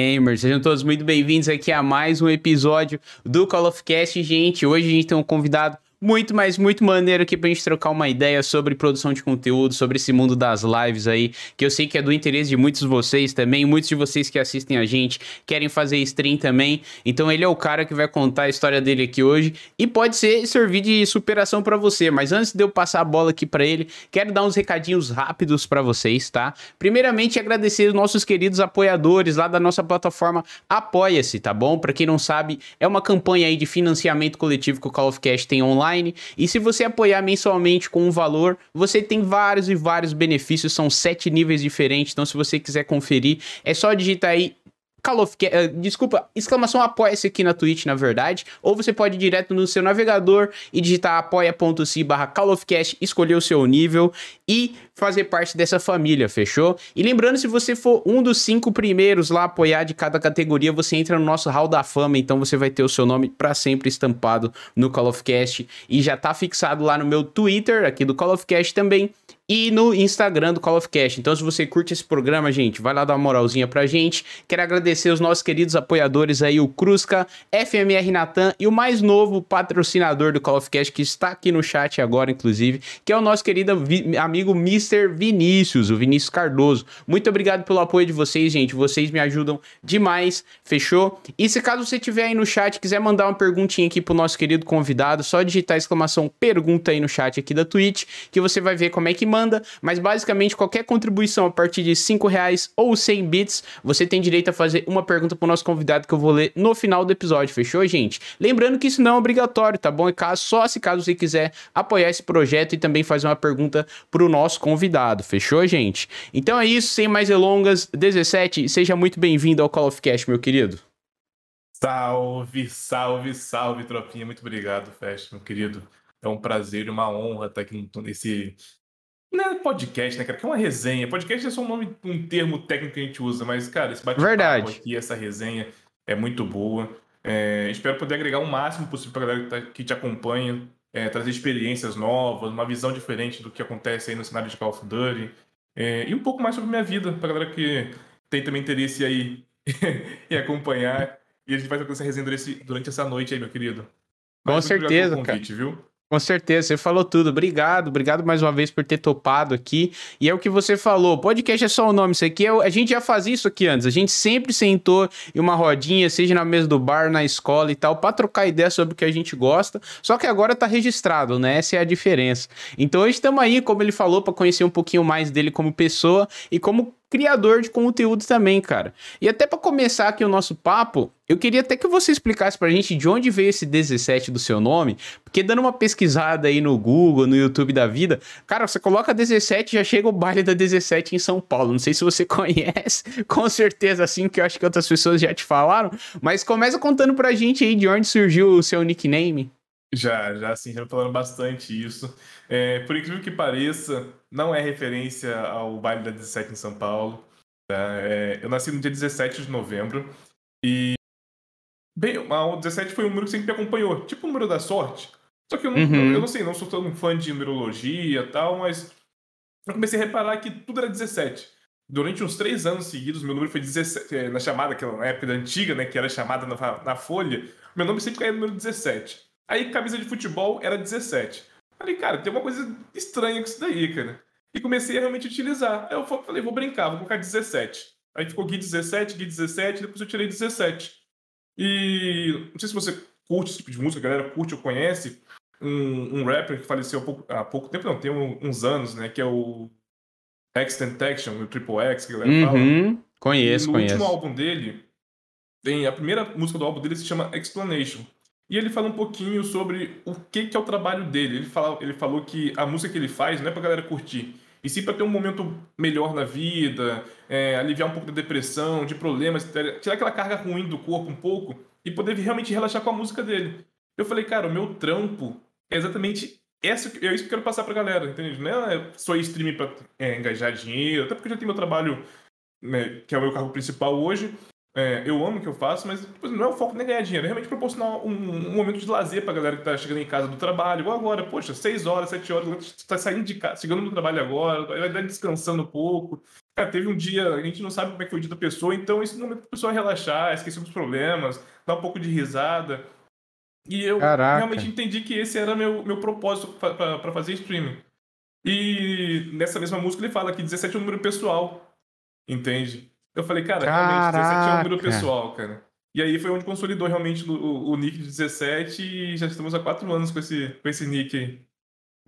Gamers, sejam todos muito bem-vindos aqui a mais um episódio do Call of Cast, gente. Hoje a gente tem um convidado muito, mas muito maneiro aqui pra gente trocar uma ideia sobre produção de conteúdo, sobre esse mundo das lives aí, que eu sei que é do interesse de muitos de vocês também, muitos de vocês que assistem a gente querem fazer stream também. Então ele é o cara que vai contar a história dele aqui hoje e pode ser servir de superação para você, mas antes de eu passar a bola aqui para ele, quero dar uns recadinhos rápidos para vocês, tá? Primeiramente agradecer os nossos queridos apoiadores lá da nossa plataforma Apoia-se, tá bom? Para quem não sabe, é uma campanha aí de financiamento coletivo que o Call of Cash tem online online. E se você apoiar mensalmente com um valor, você tem vários e vários benefícios, são sete níveis diferentes. Então, se você quiser conferir, é só digitar aí Call of uh, desculpa, exclamação apoia-se aqui na Twitch, na verdade, ou você pode ir direto no seu navegador e digitar apoia.se barra Call of Cast, escolher o seu nível e fazer parte dessa família, fechou? E lembrando, se você for um dos cinco primeiros lá apoiar de cada categoria, você entra no nosso Hall da Fama, então você vai ter o seu nome para sempre estampado no Call of Cast e já tá fixado lá no meu Twitter, aqui do Call of Cast também, e no Instagram do Call of Cast. Então, se você curte esse programa, gente, vai lá dar uma moralzinha pra gente. Quero agradecer os nossos queridos apoiadores aí, o Crusca, FMR Natan e o mais novo patrocinador do Call of Cast, que está aqui no chat agora, inclusive, que é o nosso querido amigo Mr. Vinícius, o Vinícius Cardoso. Muito obrigado pelo apoio de vocês, gente. Vocês me ajudam demais, fechou? E se caso você tiver aí no chat, quiser mandar uma perguntinha aqui pro nosso querido convidado, só digitar exclamação pergunta aí no chat aqui da Twitch, que você vai ver como é que manda mas basicamente qualquer contribuição a partir de 5 reais ou 100 bits, você tem direito a fazer uma pergunta pro nosso convidado que eu vou ler no final do episódio, fechou, gente? Lembrando que isso não é obrigatório, tá bom? É caso, só se caso você quiser apoiar esse projeto e também fazer uma pergunta pro nosso convidado, fechou, gente? Então é isso, sem mais delongas, 17, seja muito bem-vindo ao Call of Cash, meu querido. Salve, salve, salve, tropinha. Muito obrigado, Fest, meu querido. É um prazer e uma honra estar aqui nesse não é podcast, né, cara? Que é uma resenha. Podcast é só um nome, um termo técnico que a gente usa, mas, cara, esse bate-papo aqui, essa resenha é muito boa. É, espero poder agregar o máximo possível pra galera que, tá, que te acompanha, é, trazer experiências novas, uma visão diferente do que acontece aí no cenário de Call of Duty. É, e um pouco mais sobre minha vida, pra galera que tem também interesse aí em acompanhar. E a gente vai fazer essa resenha durante, durante essa noite aí, meu querido. Mas Com certeza, convite, cara. Viu? Com certeza, você falou tudo. Obrigado, obrigado mais uma vez por ter topado aqui. E é o que você falou, podcast é só o nome, isso aqui é, a gente já fazia isso aqui antes. A gente sempre sentou em uma rodinha, seja na mesa do bar, na escola e tal, para trocar ideia sobre o que a gente gosta. Só que agora tá registrado, né? Essa é a diferença. Então hoje estamos aí, como ele falou, para conhecer um pouquinho mais dele como pessoa e como criador de conteúdo também, cara. E até para começar aqui o nosso papo, eu queria até que você explicasse pra gente de onde veio esse 17 do seu nome, porque dando uma pesquisada aí no Google, no YouTube da vida, cara, você coloca 17 já chega o baile da 17 em São Paulo. Não sei se você conhece, com certeza assim, que eu acho que outras pessoas já te falaram, mas começa contando pra gente aí de onde surgiu o seu nickname. Já, já sim, já falando bastante isso. É, por incrível que pareça, não é referência ao baile da 17 em São Paulo. Tá? É, eu nasci no dia 17 de novembro e. Bem, o 17 foi um número que sempre me acompanhou, tipo o número da sorte. Só que eu não, uhum. eu não sei, não sou tão fã de numerologia e tal, mas eu comecei a reparar que tudo era 17. Durante uns três anos seguidos, meu número foi 17. É, na chamada, aquela época da antiga, né? Que era chamada na, na folha, meu nome sempre caía no número 17. Aí camisa de futebol era 17. Falei, cara, tem uma coisa estranha com isso daí, cara. E comecei a realmente utilizar. Aí eu falei, vou brincar, vou colocar 17. Aí ficou Gui 17, Gui 17, depois eu tirei 17. E não sei se você curte esse tipo de música, a galera curte ou conhece. Um, um rapper que faleceu há pouco, há pouco tempo, não, tem uns anos, né? Que é o Extent Action, o Triple X, que a galera uhum, fala. Conheço, e no conheço. último álbum dele, tem a primeira música do álbum dele se chama Explanation. E ele fala um pouquinho sobre o que, que é o trabalho dele. Ele, fala, ele falou que a música que ele faz não é pra galera curtir, e sim para ter um momento melhor na vida, é, aliviar um pouco da depressão, de problemas, tirar aquela carga ruim do corpo um pouco e poder realmente relaxar com a música dele. Eu falei, cara, o meu trampo é exatamente essa, é isso que eu quero passar pra galera, entende? Não é só streaming pra é, engajar dinheiro, até porque eu já tenho meu trabalho, né, que é o meu cargo principal hoje, é, eu amo o que eu faço, mas tipo, não é o foco nem ganhar dinheiro, é realmente proporcionar um, um, momento de lazer pra galera que tá chegando em casa do trabalho, igual agora, poxa, 6 horas, 7 horas, tá saindo de casa, chegando no trabalho agora, vai descansando um pouco. Cara, teve um dia, a gente não sabe como é que foi o dia da pessoa, então esse momento a pessoa relaxar, esquecer os problemas, dar um pouco de risada. E eu Caraca. realmente entendi que esse era meu, meu propósito para fazer streaming. E nessa mesma música ele fala que 17 é um número pessoal. Entende? Eu falei, cara, realmente, 17 é um número pessoal, cara. E aí foi onde consolidou realmente o, o nick de 17 e já estamos há quatro anos com esse, com esse nick aí.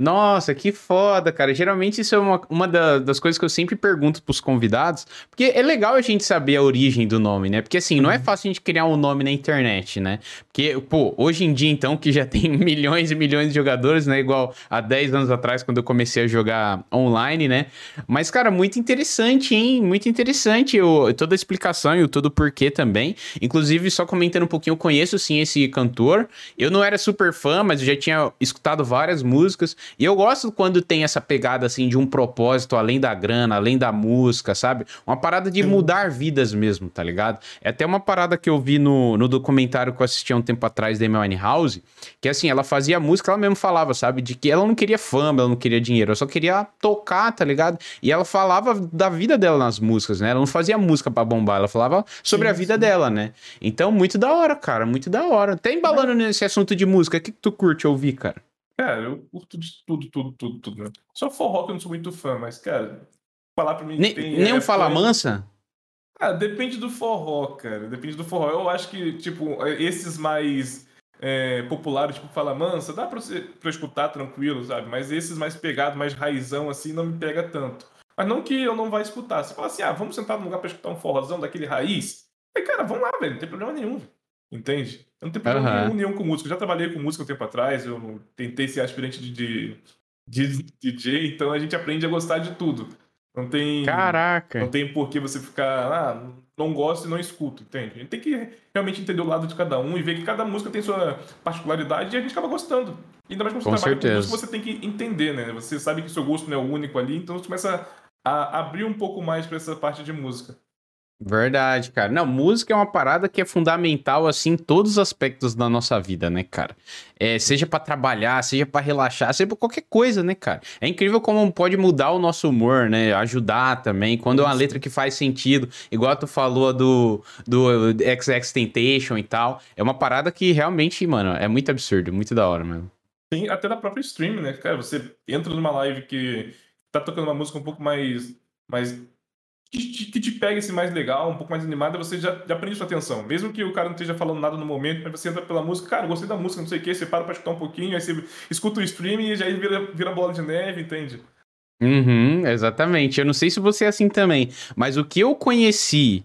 Nossa, que foda, cara. Geralmente isso é uma, uma da, das coisas que eu sempre pergunto pros convidados, porque é legal a gente saber a origem do nome, né? Porque assim, não é uhum. fácil a gente criar um nome na internet, né? Porque, pô, hoje em dia, então, que já tem milhões e milhões de jogadores, né? Igual há 10 anos atrás, quando eu comecei a jogar online, né? Mas, cara, muito interessante, hein? Muito interessante eu, toda a explicação e o todo o porquê também. Inclusive, só comentando um pouquinho, eu conheço sim esse cantor. Eu não era super fã, mas eu já tinha escutado várias músicas. E eu gosto quando tem essa pegada assim de um propósito além da grana, além da música, sabe? Uma parada de mudar vidas mesmo, tá ligado? É até uma parada que eu vi no, no documentário que eu assisti há um tempo atrás da Amy House, que assim, ela fazia música, ela mesmo falava, sabe? De que ela não queria fama, ela não queria dinheiro, ela só queria tocar, tá ligado? E ela falava da vida dela nas músicas, né? Ela não fazia música para bombar, ela falava sobre sim, a vida sim. dela, né? Então, muito da hora, cara, muito da hora. Até embalando nesse assunto de música, o que, que tu curte ouvir, cara? Cara, eu curto de tudo, tudo, tudo, tudo, né? Só forró que eu não sou muito fã, mas, cara, falar pra mim Nem, tem nem um Fala Mansa? Ah, depende do forró, cara. Depende do forró. Eu acho que, tipo, esses mais é, populares, tipo Fala Mansa, dá pra, você, pra escutar tranquilo, sabe? Mas esses mais pegados, mais raizão, assim, não me pega tanto. Mas não que eu não vá escutar. Você fala assim, ah, vamos sentar num lugar pra escutar um forrozão daquele raiz? Aí, cara, vamos lá, velho, não tem problema nenhum. Entende? Eu não tenho problema uhum. nenhum com música. Eu já trabalhei com música um tempo atrás, eu tentei ser aspirante de, de, de DJ, então a gente aprende a gostar de tudo. Não tem. Caraca! Não tem por que você ficar. Ah, não gosto e não escuto, entende? A gente tem que realmente entender o lado de cada um e ver que cada música tem sua particularidade e a gente acaba gostando. Ainda mais quando você com trabalha certeza. com música, você tem que entender, né? Você sabe que seu gosto não é o único ali, então você começa a abrir um pouco mais para essa parte de música. Verdade, cara. Não, música é uma parada que é fundamental, assim, em todos os aspectos da nossa vida, né, cara? É, seja para trabalhar, seja para relaxar, seja pra qualquer coisa, né, cara? É incrível como pode mudar o nosso humor, né? Ajudar também. Quando é uma letra que faz sentido, igual tu falou do, do XX Temptation e tal. É uma parada que realmente, mano, é muito absurdo, muito da hora, mano. Sim, até da própria stream, né? Cara, você entra numa live que tá tocando uma música um pouco mais, mais que te, pega esse mais legal, um pouco mais animada, você já, já prende sua atenção. Mesmo que o cara não esteja falando nada no momento, mas você entra pela música, cara, gostei da música, não sei o que, você para pra escutar um pouquinho, aí você escuta o streaming e já vira, vira bola de neve, entende? Uhum, exatamente. Eu não sei se você é assim também, mas o que eu conheci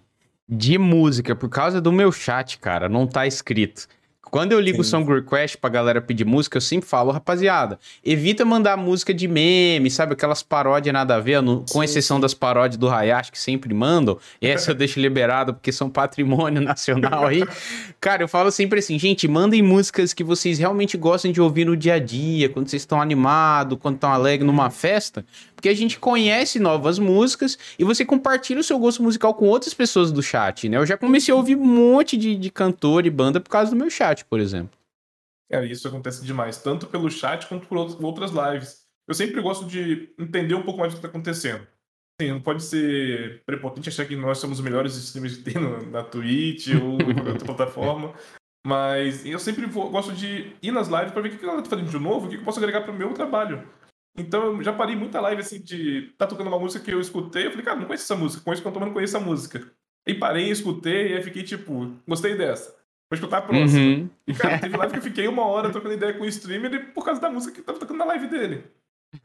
de música por causa do meu chat, cara, não tá escrito. Quando eu ligo o Song Request pra galera pedir música, eu sempre falo, rapaziada, evita mandar música de meme, sabe? Aquelas paródias nada a ver, no, com exceção das paródias do Hayashi que sempre mandam. Essa eu deixo liberado porque são patrimônio nacional aí. Cara, eu falo sempre assim, gente, mandem músicas que vocês realmente gostem de ouvir no dia a dia, quando vocês estão animados, quando estão alegres numa festa porque a gente conhece novas músicas e você compartilha o seu gosto musical com outras pessoas do chat, né? Eu já comecei a ouvir um monte de, de cantor e banda por causa do meu chat, por exemplo. É, isso acontece demais, tanto pelo chat quanto por outras lives. Eu sempre gosto de entender um pouco mais do que está acontecendo. Sim, não pode ser prepotente achar que nós somos os melhores streamers que tem no, na Twitch ou em outra plataforma. Mas eu sempre vou, gosto de ir nas lives para ver o que, ela está fazendo de novo, o que, eu posso agregar para o meu trabalho. Então eu já parei muita live assim de tá tocando uma música que eu escutei, eu falei, cara, não conheço essa música, conheço quando eu não conheço essa música. E parei, escutei, e aí fiquei tipo, gostei dessa. Vou escutar a próxima. Uhum. E cara, teve live que eu fiquei uma hora trocando ideia com o streamer por causa da música que tava tocando na live dele.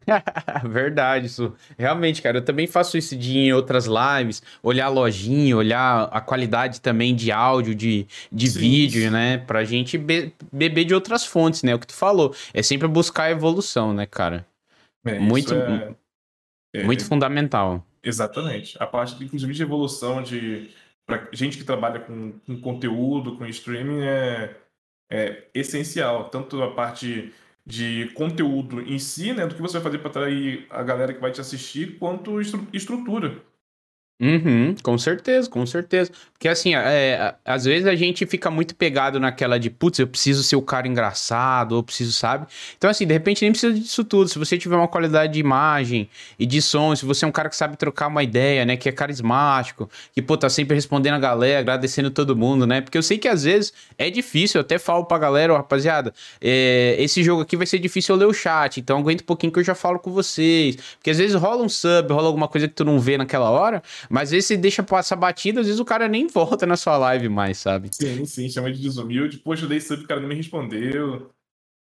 Verdade, isso. Realmente, cara, eu também faço isso de em outras lives, olhar a lojinha, olhar a qualidade também de áudio, de, de sim, vídeo, né? Pra gente be beber de outras fontes, né? O que tu falou. É sempre buscar a evolução, né, cara? É, muito, é, é, muito fundamental. Exatamente. A parte, inclusive, de evolução de pra gente que trabalha com, com conteúdo, com streaming, é, é essencial. Tanto a parte de conteúdo em si, né, do que você vai fazer para atrair a galera que vai te assistir, quanto estru estrutura. Uhum, com certeza, com certeza. Porque assim, é, às vezes a gente fica muito pegado naquela de, putz, eu preciso ser o cara engraçado, ou preciso, sabe? Então, assim, de repente nem precisa disso tudo. Se você tiver uma qualidade de imagem e de som, se você é um cara que sabe trocar uma ideia, né? Que é carismático, que, pô, tá sempre respondendo a galera, agradecendo todo mundo, né? Porque eu sei que às vezes é difícil, eu até falo pra galera, ó, rapaziada, é, esse jogo aqui vai ser difícil eu ler o chat, então aguenta um pouquinho que eu já falo com vocês. Porque às vezes rola um sub, rola alguma coisa que tu não vê naquela hora, mas às vezes você deixa passar batida, às vezes o cara nem volta na sua live mais, sabe? Sim, sim, chama de desumilde. Poxa, eu dei sub, o cara não me respondeu.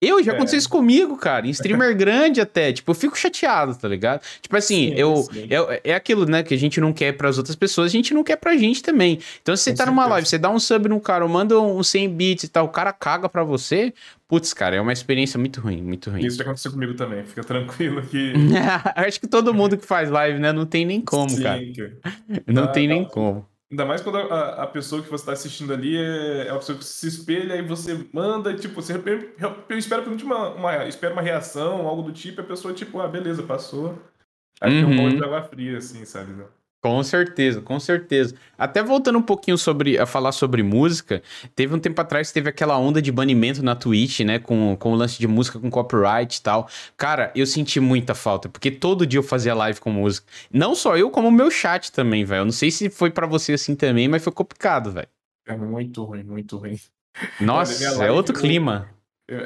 Eu, já é. aconteceu isso comigo, cara. Em streamer grande até. Tipo, eu fico chateado, tá ligado? Tipo assim, sim, eu, sim. eu. É aquilo, né? Que a gente não quer pras outras pessoas, a gente não quer pra gente também. Então, se você Com tá certeza. numa live, você dá um sub no cara, manda um 100 bits e tal, o cara caga pra você. Putz, cara, é uma experiência muito ruim, muito ruim. Isso já aconteceu comigo também. Fica tranquilo que. Acho que todo mundo que faz live, né? Não tem nem como, sim, cara. Não ah, tem nem como. Ainda mais quando a, a pessoa que você está assistindo ali é, é uma pessoa que se espelha e você manda, tipo, você eu espero uma, uma, espero uma reação, algo do tipo, e a pessoa, tipo, ah, beleza, passou. Aí uhum. tem um monte de água fria, assim, sabe? Né? Com certeza, com certeza. Até voltando um pouquinho sobre a falar sobre música, teve um tempo atrás que teve aquela onda de banimento na Twitch, né, com, com o lance de música com copyright e tal. Cara, eu senti muita falta, porque todo dia eu fazia live com música. Não só eu, como o meu chat também, velho. Eu não sei se foi para você assim também, mas foi complicado, velho. É muito ruim, muito ruim. Nossa, é outro clima.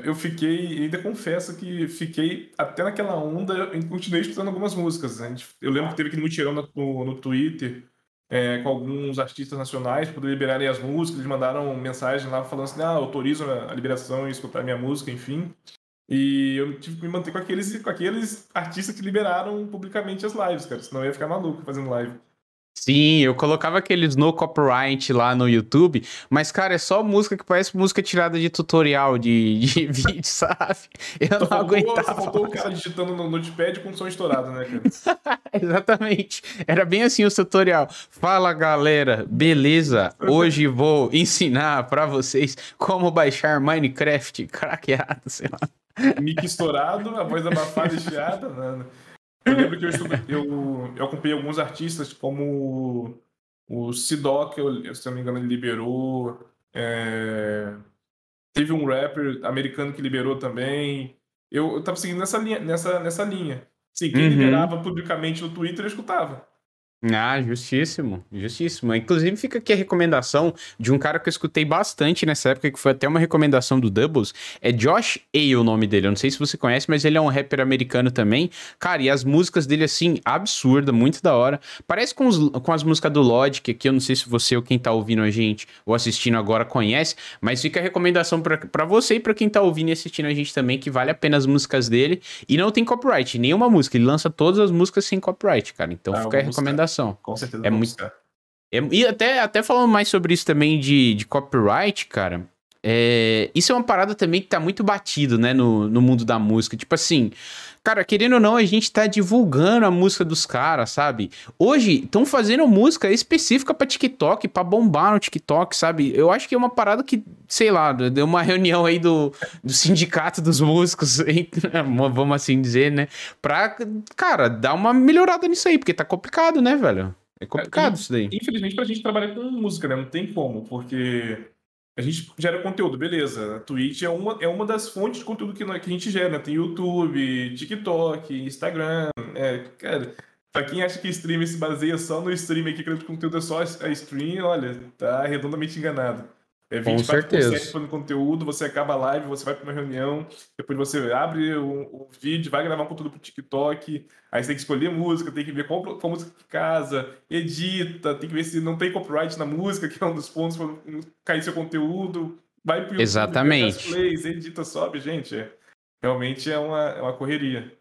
Eu fiquei, ainda confesso que fiquei até naquela onda, e continuei escutando algumas músicas. Né? Eu lembro que teve aquele mutirão no, no Twitter é, com alguns artistas nacionais para liberarem as músicas. Eles mandaram mensagem lá falando assim: ah, autorizo a liberação e escutar minha música, enfim. E eu tive que me manter com aqueles, com aqueles artistas que liberaram publicamente as lives, cara, senão eu ia ficar maluco fazendo live. Sim, eu colocava aqueles no copyright lá no YouTube, mas, cara, é só música que parece música tirada de tutorial de, de vídeo, sabe? Eu só não faltou, aguentava. Só faltou o cara digitando no notepad com som estourado, né, cara? Exatamente. Era bem assim o tutorial. Fala, galera, beleza? Hoje vou ensinar para vocês como baixar Minecraft craqueado, sei lá. Mic estourado, a voz abafada e chiada, né? Eu lembro que eu, estudei, eu, eu acompanhei alguns artistas, como o Sidoc, eu, se não me engano, ele liberou. É... Teve um rapper americano que liberou também. Eu, eu tava seguindo nessa linha. Nessa, nessa linha. Sim, quem uhum. liberava publicamente no Twitter eu escutava. Ah, justíssimo, justíssimo. Inclusive, fica aqui a recomendação de um cara que eu escutei bastante nessa época, que foi até uma recomendação do Doubles. É Josh A, o nome dele. Eu não sei se você conhece, mas ele é um rapper americano também. Cara, e as músicas dele, assim, absurda, muito da hora. Parece com, os, com as músicas do Logic, que eu não sei se você ou quem tá ouvindo a gente ou assistindo agora conhece, mas fica a recomendação para você e para quem tá ouvindo e assistindo a gente também, que vale a pena as músicas dele. E não tem copyright, nenhuma música. Ele lança todas as músicas sem copyright, cara. Então ah, fica a recomendação Com certeza. É muito. É, e até, até falando mais sobre isso também de, de copyright, cara. É, isso é uma parada também que tá muito batido, né, no, no mundo da música. Tipo assim, cara, querendo ou não, a gente tá divulgando a música dos caras, sabe? Hoje estão fazendo música específica para TikTok, para bombar no TikTok, sabe? Eu acho que é uma parada que, sei lá, deu uma reunião aí do, do sindicato dos músicos, vamos assim dizer, né? Pra, cara, dar uma melhorada nisso aí, porque tá complicado, né, velho? É complicado é, isso daí. Infelizmente, pra gente trabalhar com música, né? Não tem como, porque a gente gera conteúdo, beleza. A Twitch é uma, é uma das fontes de conteúdo que, que a gente gera. Né? Tem YouTube, TikTok, Instagram. É, cara, pra quem acha que stream se baseia só no stream aqui, que o conteúdo é só a stream, olha, tá redondamente enganado. É 24 por fazendo conteúdo, você acaba a live, você vai para uma reunião, depois você abre o, o, vídeo, vai gravar um conteúdo pro TikTok, aí você tem que escolher música, tem que ver qual, qual música que casa, edita, tem que ver se não tem copyright na música, que é um dos pontos para cair seu conteúdo, vai pro YouTube, Exatamente. plays, edita, sobe, gente. É, realmente é uma, é uma correria.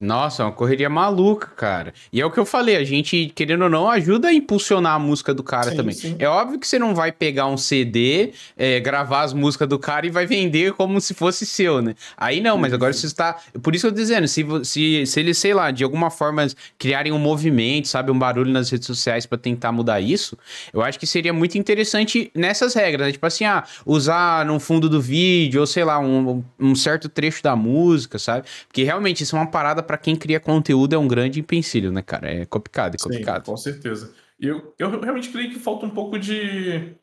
Nossa, é uma correria maluca, cara. E é o que eu falei, a gente, querendo ou não, ajuda a impulsionar a música do cara sim, também. Sim. É óbvio que você não vai pegar um CD, é, gravar as músicas do cara e vai vender como se fosse seu, né? Aí não, mas agora você está. Por isso eu tô dizendo, se, se, se eles, sei lá, de alguma forma criarem um movimento, sabe, um barulho nas redes sociais para tentar mudar isso, eu acho que seria muito interessante nessas regras, né? Tipo assim, ah, usar no fundo do vídeo, ou sei lá, um, um certo trecho da música, sabe? Porque realmente isso é uma parada para quem cria conteúdo é um grande empecilho, né, cara? É complicado, é complicado. Sim, com certeza. Eu, eu realmente creio que falta um pouco de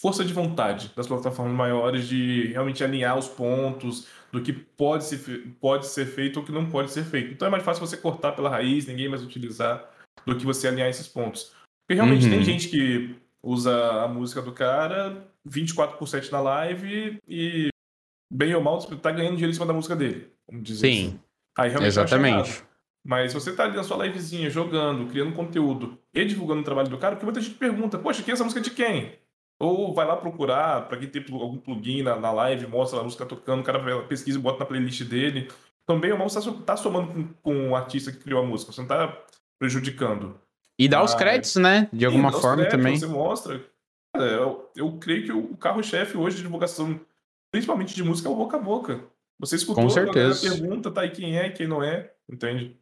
força de vontade das plataformas maiores de realmente alinhar os pontos do que pode ser, pode ser feito ou que não pode ser feito. Então é mais fácil você cortar pela raiz, ninguém mais utilizar, do que você alinhar esses pontos. Porque realmente uhum. tem gente que usa a música do cara 24% na live e bem ou mal tá ganhando dinheiro em cima da música dele. Vamos dizer Sim. Assim. Aí realmente Exatamente. Mas você tá ali na sua livezinha, jogando, criando conteúdo e divulgando o trabalho do cara, porque muita gente pergunta, poxa, quem é essa música de quem? Ou vai lá procurar, para quem tem algum plugin na, na live, mostra a música tocando, o cara pesquisa e bota na playlist dele. Também o mal você tá somando com, com o artista que criou a música, você não tá prejudicando. E dá os créditos, né? De alguma forma créditos, também. Você mostra. Cara, eu, eu creio que o carro-chefe hoje de divulgação, principalmente de música, é o boca a boca. Você escutou, com certeza. pergunta, tá aí quem é, quem não é, entende?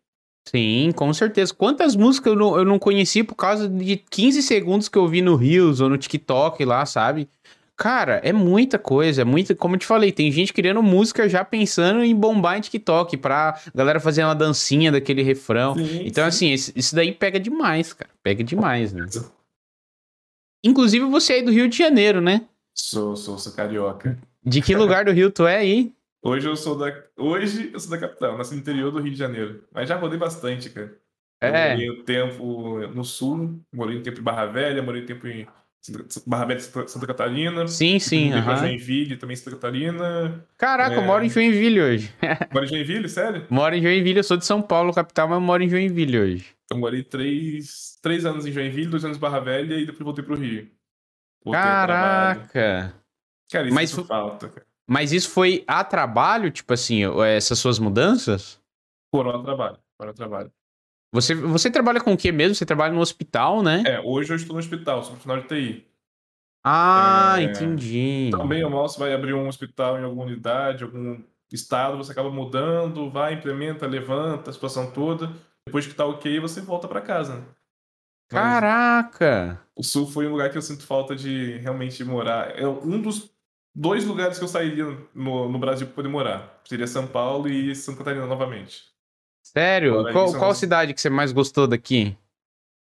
Sim, com certeza. Quantas músicas eu não, eu não conheci por causa de 15 segundos que eu vi no Reels ou no TikTok lá, sabe? Cara, é muita coisa, é muita. Como eu te falei, tem gente criando música já pensando em bombar em TikTok pra galera fazer uma dancinha daquele refrão. Sim, então, sim. assim, isso daí pega demais, cara. Pega demais, né? Inclusive, você é aí do Rio de Janeiro, né? Sou, sou, sou carioca. De que lugar do Rio tu é aí? Hoje eu sou da. Hoje eu sou da capital, nasci no interior do Rio de Janeiro. Mas já rodei bastante, cara. É. morei um tempo no sul, morei um tempo em Barra Velha, morei um tempo em Barra Velha, Santa Catarina. Sim, sim. Uhum. Joinville, também Santa Catarina. Caraca, é... eu moro em Joinville hoje. Moro em Joinville, sério? Moro em Joinville, eu sou de São Paulo, capital, mas moro em Joinville hoje. Eu morei três, três anos em Joinville, dois anos em Barra Velha e depois voltei pro Rio. Voltei Caraca! Cara, isso mas, falta, cara. Mas isso foi a trabalho, tipo assim, essas suas mudanças? Foram a trabalho, foram a trabalho. Você, você trabalha com o que mesmo? Você trabalha no hospital, né? É, hoje eu estou no hospital, sou profissional de TI. Ah, é, entendi. Também o mal você vai abrir um hospital em alguma unidade, algum estado, você acaba mudando, vai, implementa, levanta a situação toda. Depois que tá ok, você volta para casa. Né? Caraca! O Sul foi um lugar que eu sinto falta de realmente morar. É um dos dois lugares que eu sairia no, no Brasil para poder morar. Seria São Paulo e Santa Catarina novamente. Sério? qual, qual cidade que você mais gostou daqui?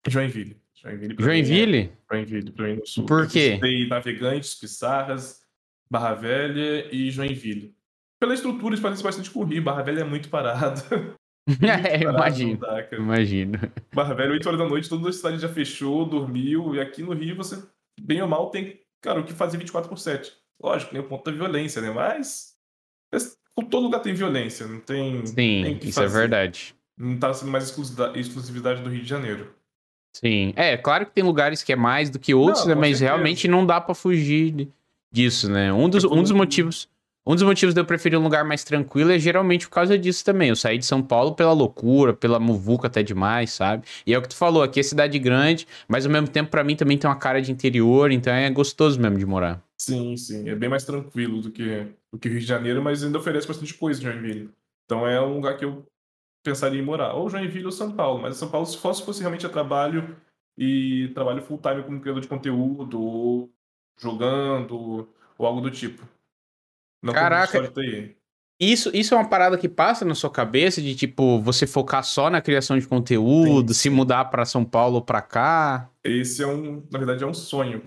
Joinville. Joinville? Joinville? Mim é... Joinville, pra mim no sul. Por quê? Tem Navegantes, Pissarras, Barra Velha e Joinville. Pela estrutura, isso parece bastante com o Rio. Barra Velha é muito parada. é, imagino. Imagino. Barra Velha, 8 horas da noite, toda a cidade já fechou, dormiu. E aqui no Rio, você, bem ou mal, tem, cara, o que fazer 24 por 7. Lógico, tem o ponto da violência, né? Mas. Todo lugar tem violência, não tem. Sim, tem isso é fazer. é verdade. Não tá sendo mais exclusividade do Rio de Janeiro. Sim. É, claro que tem lugares que é mais do que outros, não, né? Mas certeza. realmente não dá para fugir disso, né? Um dos, um dos motivos. Um dos motivos de eu preferir um lugar mais tranquilo é geralmente por causa disso também. Eu saí de São Paulo pela loucura, pela muvuca até demais, sabe? E é o que tu falou, aqui é cidade grande, mas ao mesmo tempo para mim também tem uma cara de interior, então é gostoso mesmo de morar. Sim, sim. É bem mais tranquilo do que o que Rio de Janeiro, mas ainda oferece bastante coisa Joinville. Então é um lugar que eu pensaria em morar. Ou Joinville ou São Paulo. Mas São Paulo, se fosse, fosse realmente a trabalho e trabalho full time como criador de conteúdo, ou jogando, ou algo do tipo. Não Caraca. Isso, isso é uma parada que passa na sua cabeça de tipo você focar só na criação de conteúdo, Sim. se mudar para São Paulo ou para cá? Esse é um, na verdade, é um sonho.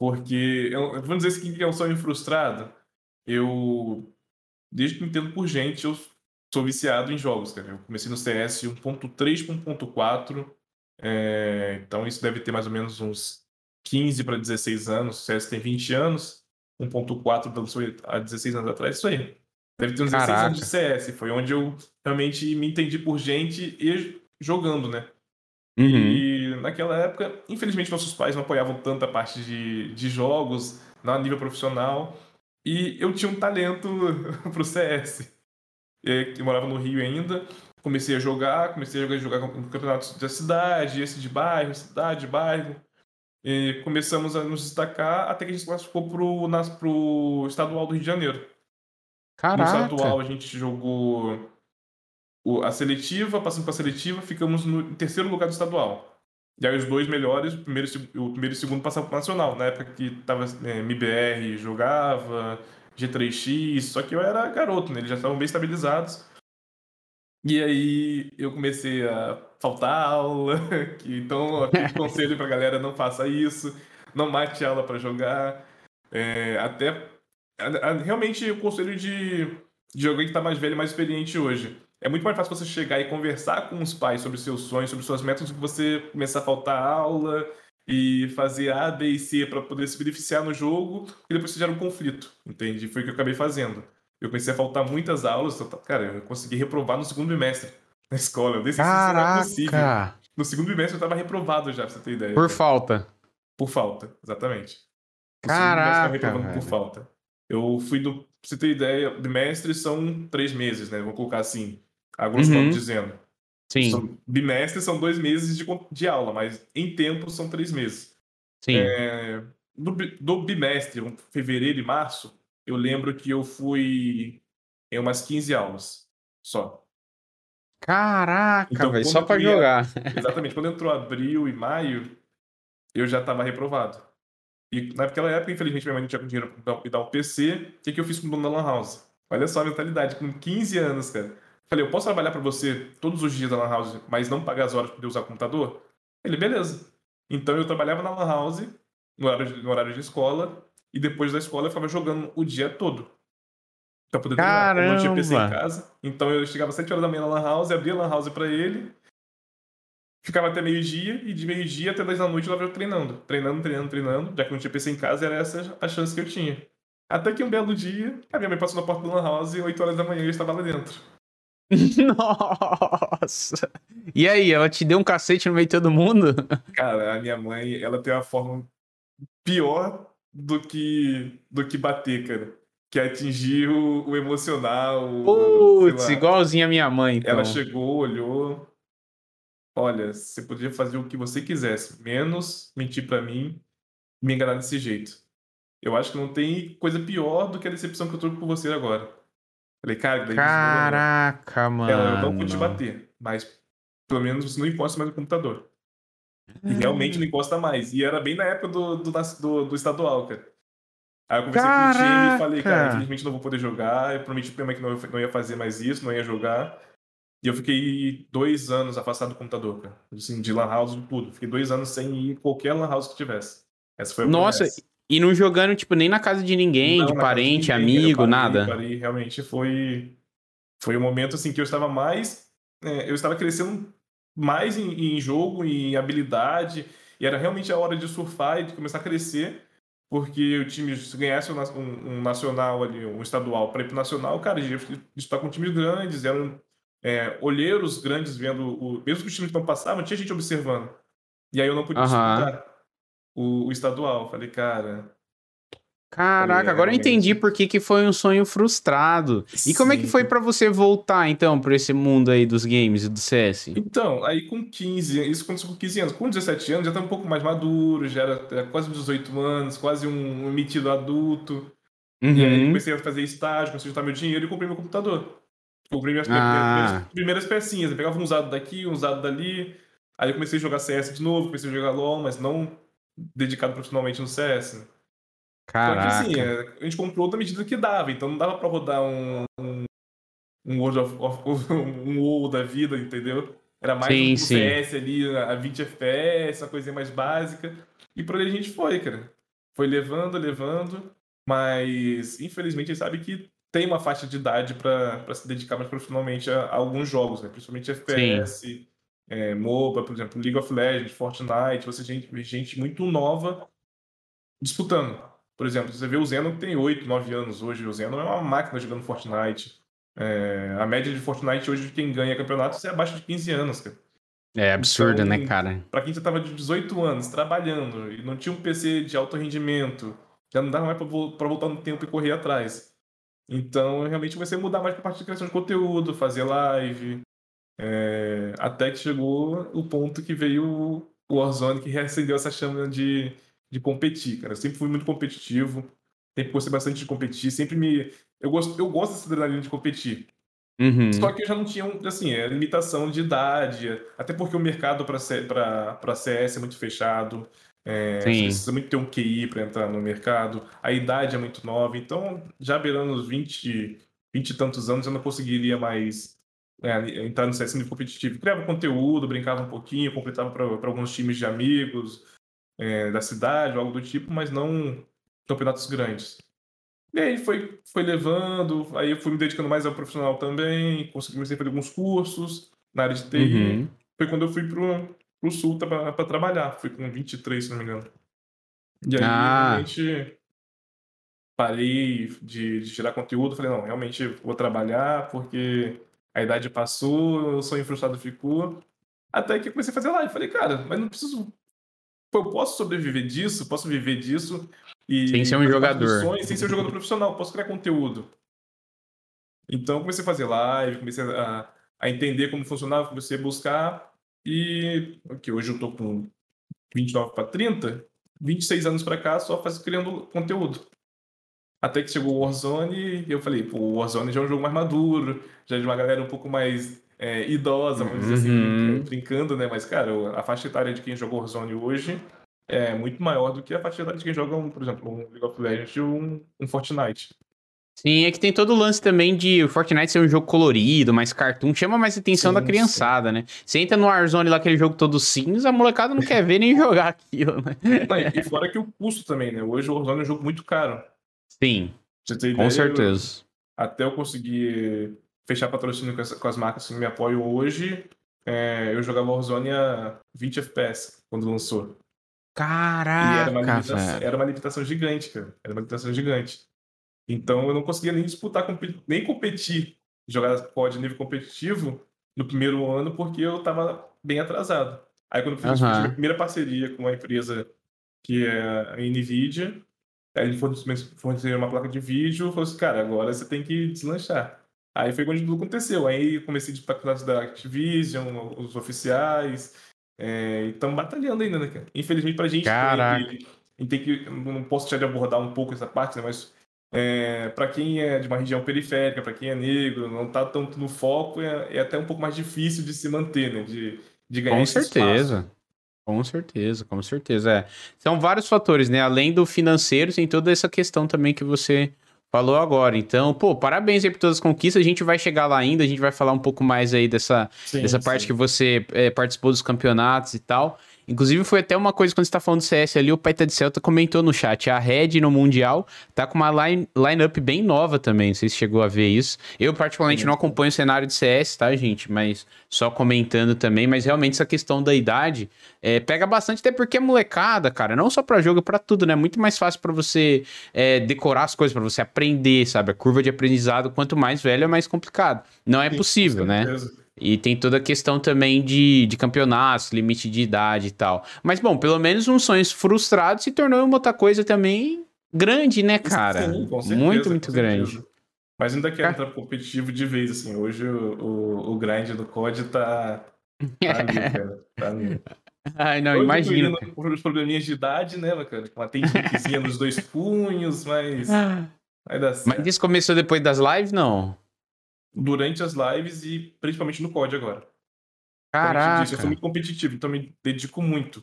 Porque, eu, vamos dizer assim, que é um sonho frustrado. Eu, desde que me entendo por gente, eu sou viciado em jogos, cara. Eu comecei no CS 1.3 para 1.4. É, então isso deve ter mais ou menos uns 15 para 16 anos. O CS tem 20 anos. 1.4 lançou há 16 anos atrás, isso aí. Deve ter uns 16 Caraca. anos de CS. Foi onde eu realmente me entendi por gente e jogando, né? Uhum. E naquela época, infelizmente, nossos pais não apoiavam tanto a parte de, de jogos na nível profissional. E eu tinha um talento pro CS. Eu morava no Rio ainda. Comecei a jogar, comecei a jogar, jogar campeonatos da cidade, esse de bairro, cidade, bairro. E começamos a nos destacar até que a gente classificou pro, nas, pro estadual do Rio de Janeiro. Caraca. No estadual a gente jogou a seletiva, passando para a seletiva, ficamos no terceiro lugar do estadual. E aí os dois melhores, o primeiro, o primeiro e o segundo passaram para o nacional. Na época que tava é, MBR jogava, G3X, só que eu era garoto, né? Eles já estavam bem estabilizados. E aí eu comecei a faltar aula, que, então aquele conselho pra galera, não faça isso, não mate aula para jogar. É, até realmente o conselho de, de alguém que tá mais velho, mais experiente hoje. É muito mais fácil você chegar e conversar com os pais sobre seus sonhos, sobre suas metas, do que você começar a faltar aula e fazer A, B e C para poder se beneficiar no jogo e depois você gera um conflito, entende? Foi o que eu acabei fazendo. Eu comecei a faltar muitas aulas, cara, eu consegui reprovar no segundo bimestre na escola. Eu se isso era possível. No segundo bimestre eu tava reprovado já, pra você ter ideia. Por cara. falta. Por falta, exatamente. No Caraca. Eu reprovando por falta. Eu fui do. Pra você ter ideia, bimestre são três meses, né? Vou colocar assim. A grosso uhum. dizendo. Sim. São, bimestre são dois meses de, de aula, mas em tempo são três meses. Sim. É, do, do bimestre, fevereiro e março, eu lembro que eu fui em umas 15 aulas só. Caraca, então, velho, só para jogar. Exatamente, quando entrou abril e maio, eu já estava reprovado. E naquela época, infelizmente, minha mãe não tinha dinheiro para me dar um PC. O que, que eu fiz com o dono da Lan House? Olha só a mentalidade, com 15 anos, cara. Falei, eu posso trabalhar para você todos os dias da Lan House, mas não pagar as horas para poder usar o computador? Ele, beleza. Então eu trabalhava na Lan House, no horário, de, no horário de escola, e depois da escola eu ficava jogando o dia todo. Pra poder treinar. Eu não tinha PC em casa. Então eu chegava às 7 horas da manhã na Lan House, abria a Lan House pra ele, ficava até meio-dia, e de meio-dia até 10 da noite eu estava treinando. Treinando, treinando, treinando. Já que não tinha PC em casa, era essa a chance que eu tinha. Até que um belo dia, a minha mãe passou na porta da Lan House e 8 horas da manhã eu estava lá dentro. Nossa! E aí, ela te deu um cacete no meio de todo mundo? Cara, a minha mãe, ela tem uma forma pior do que, do que bater, cara. Que é atingir o, o emocional. Putz, igualzinho a minha mãe. Então. Ela chegou, olhou. Olha, você podia fazer o que você quisesse, menos mentir para mim, me enganar desse jeito. Eu acho que não tem coisa pior do que a decepção que eu tô com você agora. Falei, cara, daí Caraca, mano. Ela, eu não vou te bater, mas pelo menos você não encosta mais no computador. E realmente não encosta mais. E era bem na época do, do, do, do estadual, cara. Aí eu conversei Caraca. com o time e falei, cara, infelizmente não vou poder jogar. Eu prometi pra minha mãe que não, não ia fazer mais isso, não ia jogar. E eu fiquei dois anos afastado do computador, cara. Assim, de lan house, de tudo. Fiquei dois anos sem ir em qualquer lan house que tivesse. Essa foi a Nossa, promessa. E não jogando, tipo, nem na casa de ninguém, não, de parente, de ninguém, amigo, parei, nada. Parei, realmente foi. Foi o um momento assim que eu estava mais. É, eu estava crescendo mais em, em, jogo, em habilidade. E era realmente a hora de surfar e de começar a crescer. Porque o time, se ganhasse um, um nacional ali, um estadual para ir pro nacional, cara, ia disputar com times grandes, eram é, olheiros grandes vendo. O, mesmo que os times não passavam, tinha gente observando. E aí eu não podia disputar o, o estadual. Falei, cara. Caraca, falei, agora eu entendi por que, que foi um sonho frustrado. E como é que foi para você voltar, então, pra esse mundo aí dos games e do CS? Então, aí com 15, isso aconteceu com 15 anos. Com 17 anos já tá um pouco mais maduro, já era, quase 18 anos, quase um, metido adulto. Uhum. E aí uhum. comecei a fazer estágio, comecei a juntar meu dinheiro e comprei meu computador. Comprei minhas ah. primeiras, pecinhas. Eu pegava um usado daqui, um usado dali. Aí eu comecei a jogar CS de novo, comecei a jogar LOL, mas não dedicado profissionalmente no CS. Caraca. Só que assim, a gente comprou da medida que dava, então não dava pra rodar um, um, um World of, of um WoW da vida, entendeu? Era mais sim, um. CS ali a 20 FPS, uma coisinha mais básica. E por aí a gente foi, cara. Foi levando, levando, mas infelizmente a gente sabe que tem uma faixa de idade para se dedicar mais profissionalmente a, a, alguns jogos, né? Principalmente FPS, sim é, MOBA, por exemplo, League of Legends, Fortnite, você vê gente muito nova disputando. Por exemplo, você vê o Zeno que tem 8, 9 anos hoje, o Zeno é uma máquina jogando Fortnite. É, a média de Fortnite hoje de quem ganha campeonato é abaixo de 15 anos, cara. É absurdo, né, então, né, cara? Pra quem já tava de 18 anos trabalhando e não tinha um PC de alto rendimento, já não dava mais pra, pra voltar no tempo e correr atrás. Então, realmente, vai ser mudar mais pra parte de criação de conteúdo, fazer live, é, até que chegou o ponto que veio o Warzone que reacendeu essa chama de, de competir, cara. Eu sempre fui muito competitivo, sempre gostei bastante de competir, sempre me. Eu gosto, eu gosto dessa adrenalina de competir. Uhum. Só que eu já não tinha, assim, é limitação de idade, até porque o mercado para CS é muito fechado. É, precisa muito ter um QI para entrar no mercado, a idade é muito nova, então já beirando os 20, 20 e tantos anos eu não conseguiria mais é, entrar no CS nível competitivo. Criava conteúdo, brincava um pouquinho, completava para alguns times de amigos é, da cidade, algo do tipo, mas não campeonatos grandes. E aí foi, foi levando, aí eu fui me dedicando mais ao profissional também, consegui a fazer alguns cursos na área de TI. Uhum. Foi quando eu fui pro, pro Sul para trabalhar, fui com 23, se não me engano. E aí ah. realmente parei de, de tirar conteúdo, falei, não, realmente vou trabalhar porque a idade passou, o sonho frustrado ficou. Até que eu comecei a fazer live. Falei, cara, mas não preciso. eu posso sobreviver disso, posso viver disso. E sem ser um jogador. Sonhos, sem ser um jogador profissional, posso criar conteúdo. Então comecei a fazer live, comecei a, a entender como funcionava, comecei a buscar. E okay, hoje eu tô com 29 para 30, 26 anos para cá, só faz, criando conteúdo. Até que chegou o Warzone e eu falei, pô, o Warzone já é um jogo mais maduro, já é de uma galera um pouco mais é, idosa, vamos dizer assim, uhum. brincando, né? Mas, cara, a faixa etária de quem joga Warzone hoje é muito maior do que a faixa etária de quem joga, um, por exemplo, um League of Legends ou um, um Fortnite. Sim, é que tem todo o lance também de o Fortnite ser um jogo colorido, mais cartoon, chama mais atenção sim, da criançada, sim. né? Você entra no Warzone lá, aquele jogo todo cinza, a molecada não quer ver nem jogar aquilo, né? e fora que o custo também, né? Hoje o Warzone é um jogo muito caro. Sim, com certeza. Eu, até eu conseguir fechar patrocínio com as, com as marcas que me apoiam hoje, é, eu jogava Warzone a 20 FPS quando lançou. Caraca, e era uma, limitação, era uma limitação gigante, cara. Era uma limitação gigante. Então eu não conseguia nem disputar, nem competir, jogar COD nível competitivo no primeiro ano, porque eu estava bem atrasado. Aí quando eu fiz uhum. a primeira parceria com uma empresa que é a NVIDIA, aí ele forneceu uma placa de vídeo e falou assim, cara, agora você tem que deslanchar. Aí foi quando tudo aconteceu. Aí comecei de pacotes da Activision, os oficiais, é, e estamos batalhando ainda, né, cara? Infelizmente pra gente, Caraca. Tem que, a gente tem que, não posso deixar de abordar um pouco essa parte, né, mas é, para quem é de uma região periférica, para quem é negro, não está tanto no foco, é, é, até um pouco mais difícil de se manter, né? De, de ganhar Com certeza. Espaço. Com certeza, com certeza. É. São vários fatores, né? Além do financeiro, tem toda essa questão também que você falou agora. Então, pô, parabéns aí por todas as conquistas. A gente vai chegar lá ainda, a gente vai falar um pouco mais aí dessa, sim, dessa parte que você é, participou dos campeonatos e tal. Inclusive, foi até uma coisa quando você tá falando do CS ali, o Paita de Celta comentou no chat. A Red no Mundial tá com uma line, line-up bem nova também. Não sei se chegou a ver isso. Eu, particularmente, não acompanho o cenário de CS, tá, gente? Mas só comentando também. Mas realmente, essa questão da idade é, pega bastante, até porque é molecada, cara. Não só pra jogo, é pra tudo, né? Muito mais fácil para você é, decorar as coisas, para você aprender, sabe? A curva de aprendizado, quanto mais velho, é mais complicado. Não é Sim, possível, né? E tem toda a questão também de, de campeonatos, limite de idade e tal. Mas, bom, pelo menos um sonho frustrado se tornou uma outra coisa também grande, né, cara? Sim, com certeza, muito, muito grande. Mas ainda quero entrar competitivo de vez, assim. Hoje o, o, o grind do COD tá, tá ali, cara. Tá ali. Ai, não, imagina. Os probleminhas de idade, né, cara? Uma tendinha nos dois punhos, mas. Vai dar certo. Mas isso começou depois das lives, não? Durante as lives e principalmente no COD agora. Caraca! Disse, eu sou muito competitivo, então me dedico muito.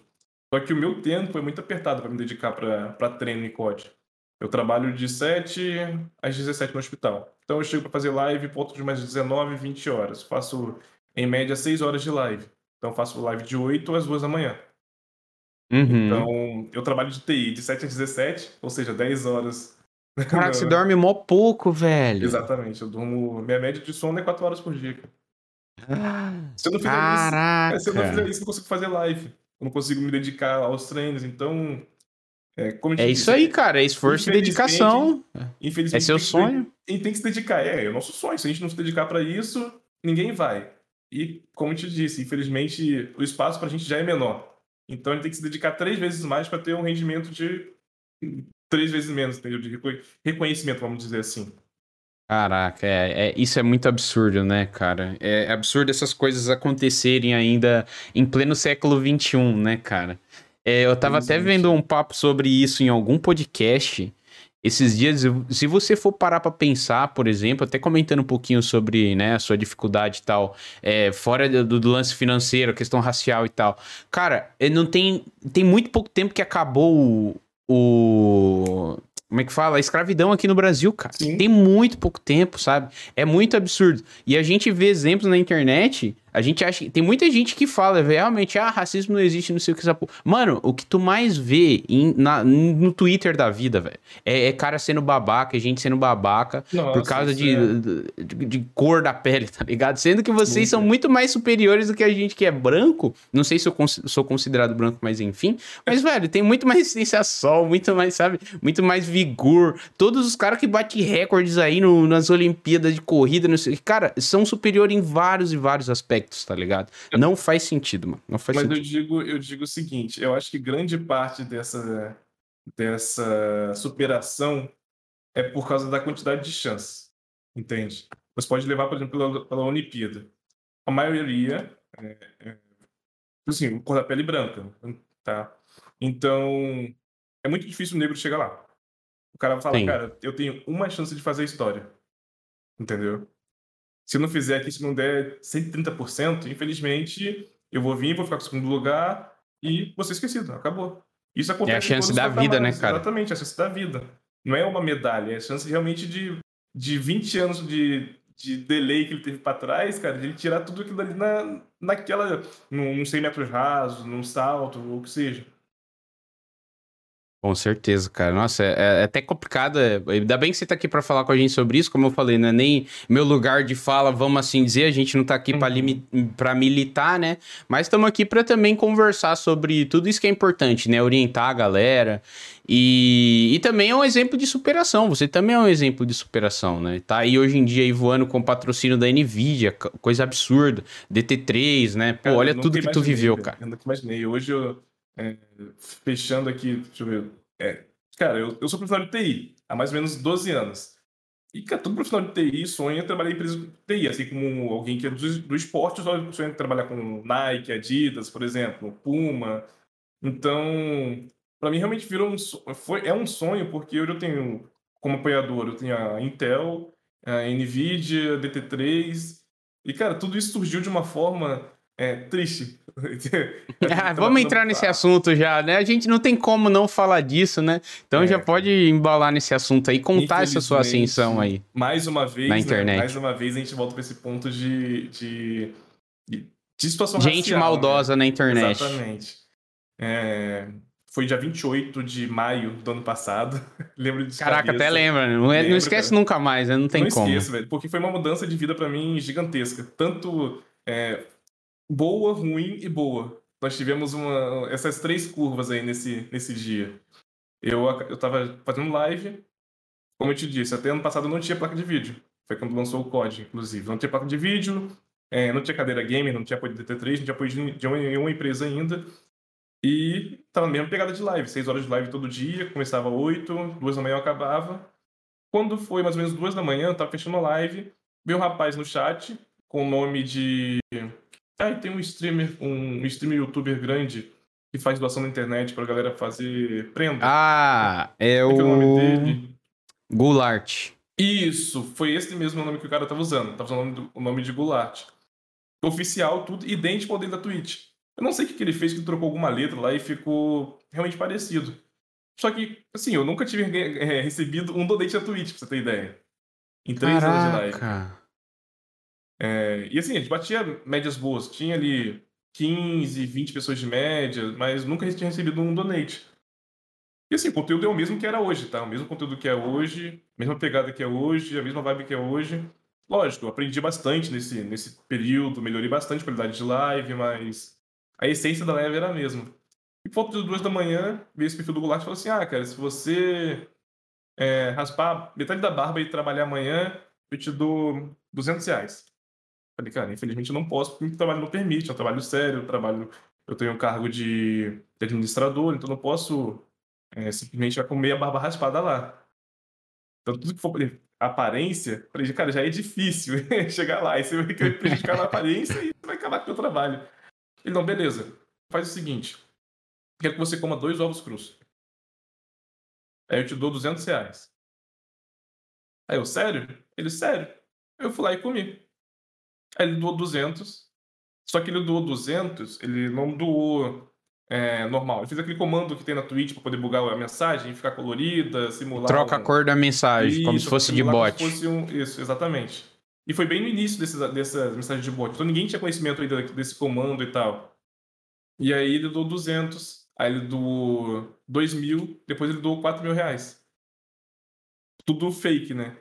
Só que o meu tempo é muito apertado para me dedicar para treino em COD. Eu trabalho de 7 às 17 no hospital. Então eu chego para fazer live por de mais 19, 20 horas. Faço em média 6 horas de live. Então faço live de 8 às 2 da manhã. Uhum. Então eu trabalho de TI de 7 às 17, ou seja, 10 horas Caraca, você dorme mó pouco, velho. Exatamente, eu durmo. Minha média de sono é 4 horas por dia. Ah, se eu não fizer Caraca. isso, se eu não fizer isso, eu não consigo fazer live. Eu não consigo me dedicar aos treinos, então. É, é isso aí, cara. É esforço e dedicação. Infelizmente. É seu sonho. E tem que se dedicar. É, é o nosso sonho. Se a gente não se dedicar para isso, ninguém vai. E, como eu te disse, infelizmente, o espaço para a gente já é menor. Então, ele tem que se dedicar três vezes mais para ter um rendimento de três vezes menos, entendeu? De reconhecimento, vamos dizer assim. Caraca, é, é, isso é muito absurdo, né, cara? É absurdo essas coisas acontecerem ainda em pleno século XXI, né, cara? É, eu tava até vendo um papo sobre isso em algum podcast esses dias. Se você for parar para pensar, por exemplo, até comentando um pouquinho sobre né, a sua dificuldade e tal, é, fora do, do, lance financeiro, a questão racial e tal. Cara, não tem, tem muito pouco tempo que acabou o, o como é que fala? A escravidão aqui no Brasil, cara. Sim. Tem muito pouco tempo, sabe? É muito absurdo. E a gente vê exemplos na internet a gente acha. Tem muita gente que fala realmente, ah, racismo não existe, não sei o que. Essa Mano, o que tu mais vê em, na, no Twitter da vida, velho, é, é, cara sendo babaca, é gente sendo babaca Nossa, por causa de, é. de, de, cor da pele, tá ligado? Sendo que vocês muito. são muito mais superiores do que a gente que é branco. Não sei se eu cons sou considerado branco, mas enfim. Mas, velho, tem muito mais resistência a sol, muito mais, sabe? Muito mais vigor. Todos os caras que batem recordes aí no, nas Olimpíadas de corrida, não sei. Cara, são superiores em vários e vários aspectos aspectos, tá ligado? Não faz sentido, mano. Não faz Mas sentido. eu digo, eu digo o seguinte, eu acho que grande parte dessa, dessa superação é por causa da quantidade de chances, entende? Você pode levar, por exemplo, pela, pela Olimpíada. A maioria é, é, assim, cor da pele branca, tá? Então, é muito difícil o negro chegar lá. O cara fala, Sim. cara, eu tenho uma chance de fazer história. Entendeu? Se eu não fizer aqui, se não der 130%, infelizmente, eu vou vir, vou ficar com o segundo lugar e vou ser esquecido. Acabou. Isso acontece. É a chance da vida, né, cara? Exatamente, a chance da vida. Não é uma medalha, é a chance realmente de, de 20 anos de, de delay que ele teve para trás, cara, de ele tirar tudo aquilo ali na, naquela. num 100 metros rasos, num salto, ou o que seja. Com certeza, cara. Nossa, é, é até complicado. É, ainda bem que você tá aqui para falar com a gente sobre isso, como eu falei, não é nem meu lugar de fala, vamos assim dizer, a gente não tá aqui uhum. para militar, né? Mas estamos aqui para também conversar sobre tudo isso que é importante, né? Orientar a galera. E, e também é um exemplo de superação. Você também é um exemplo de superação, né? Tá aí hoje em dia aí voando com patrocínio da Nvidia, coisa absurda. DT3, né? Pô, cara, olha tudo que tu viveu, cara. Eu nunca imaginei. Hoje eu é, fechando aqui, deixa eu ver. É, cara, eu, eu sou profissional de TI há mais ou menos 12 anos. E, cara, todo profissional de TI sonha trabalhar em empresa de TI, assim como alguém que é do, do esporte sonha trabalhar com Nike, Adidas, por exemplo, Puma. Então, para mim realmente virou um foi é um sonho porque eu tenho como apoiador, eu tenho a Intel, a Nvidia, a DT3, e cara, tudo isso surgiu de uma forma é, triste. ah, vamos entrar nesse assunto já, né? A gente não tem como não falar disso, né? Então é, já pode embalar nesse assunto aí, contar essa sua ascensão aí. Mais uma vez, na né? internet. Né? mais uma vez a gente volta para esse ponto de, de, de situação Gente racial, maldosa né? na internet. Exatamente. É, foi dia 28 de maio do ano passado. Lembro de Caraca, cabeça. até lembra. Né? Não, é, não esquece cara. nunca mais, né? Não tem não como. Não esqueço, velho. Porque foi uma mudança de vida para mim gigantesca. Tanto é, boa, ruim e boa. Nós tivemos uma, essas três curvas aí nesse, nesse dia. Eu, eu tava fazendo live, como eu te disse, até ano passado não tinha placa de vídeo. Foi quando lançou o COD, inclusive. Não tinha placa de vídeo, é, não tinha cadeira gamer, não tinha apoio de DT3, não tinha apoio de, de nenhuma empresa ainda. E tava na mesma pegada de live, seis horas de live todo dia, começava oito, duas da manhã acabava. Quando foi mais ou menos duas da manhã, eu tava fechando a live, veio um rapaz no chat com o nome de ah, e tem um streamer, um streamer youtuber grande que faz doação na internet pra galera fazer prenda. Ah, é, o... é, é o nome dele? Goulart. Isso, foi esse mesmo nome que o cara tava usando. Tava usando o nome, do, o nome de Goulart. Oficial, tudo idêntico ao dentro da Twitch. Eu não sei o que, que ele fez, que trocou alguma letra lá e ficou realmente parecido. Só que, assim, eu nunca tive é, recebido um donate da Twitch, pra você ter ideia. Em três Caraca. anos de live. É, e assim, a gente batia médias boas. Tinha ali 15, 20 pessoas de média, mas nunca tinha recebido um donate. E assim, o conteúdo é o mesmo que era hoje, tá? O mesmo conteúdo que é hoje, mesma pegada que é hoje, a mesma vibe que é hoje. Lógico, aprendi bastante nesse, nesse período, melhorei bastante a qualidade de live, mas a essência da live era a mesma. E por volta de duas da manhã, veio esse perfil do Goulart e falou assim: ah, cara, se você é, raspar metade da barba e trabalhar amanhã, eu te dou 200 reais. Falei, cara, infelizmente eu não posso porque o trabalho não permite, é um trabalho sério, eu trabalho, eu tenho um cargo de, administrador, então não posso é, simplesmente comer a barba raspada lá. Então tudo que for aparência, falei, cara, já é difícil chegar lá, e você vai querer prejudicar na aparência e vai acabar com o teu trabalho. Ele, não, beleza, faz o seguinte, quero que você coma dois ovos crus. Aí eu te dou 200 reais. Aí eu, sério? Ele, sério. Eu fui lá e comi. Aí ele doou 200. Só que ele doou 200, ele não doou é, normal. Eu fiz aquele comando que tem na Twitch para poder bugar a mensagem, ficar colorida, simular. Troca um... a cor da mensagem, isso, como se fosse de bot. Como se fosse um... Isso, exatamente. E foi bem no início desses, dessas mensagens de bot. Então ninguém tinha conhecimento ainda desse comando e tal. E aí ele doou 200, aí ele doou 2 mil, depois ele doou 4 mil reais. Tudo fake, né?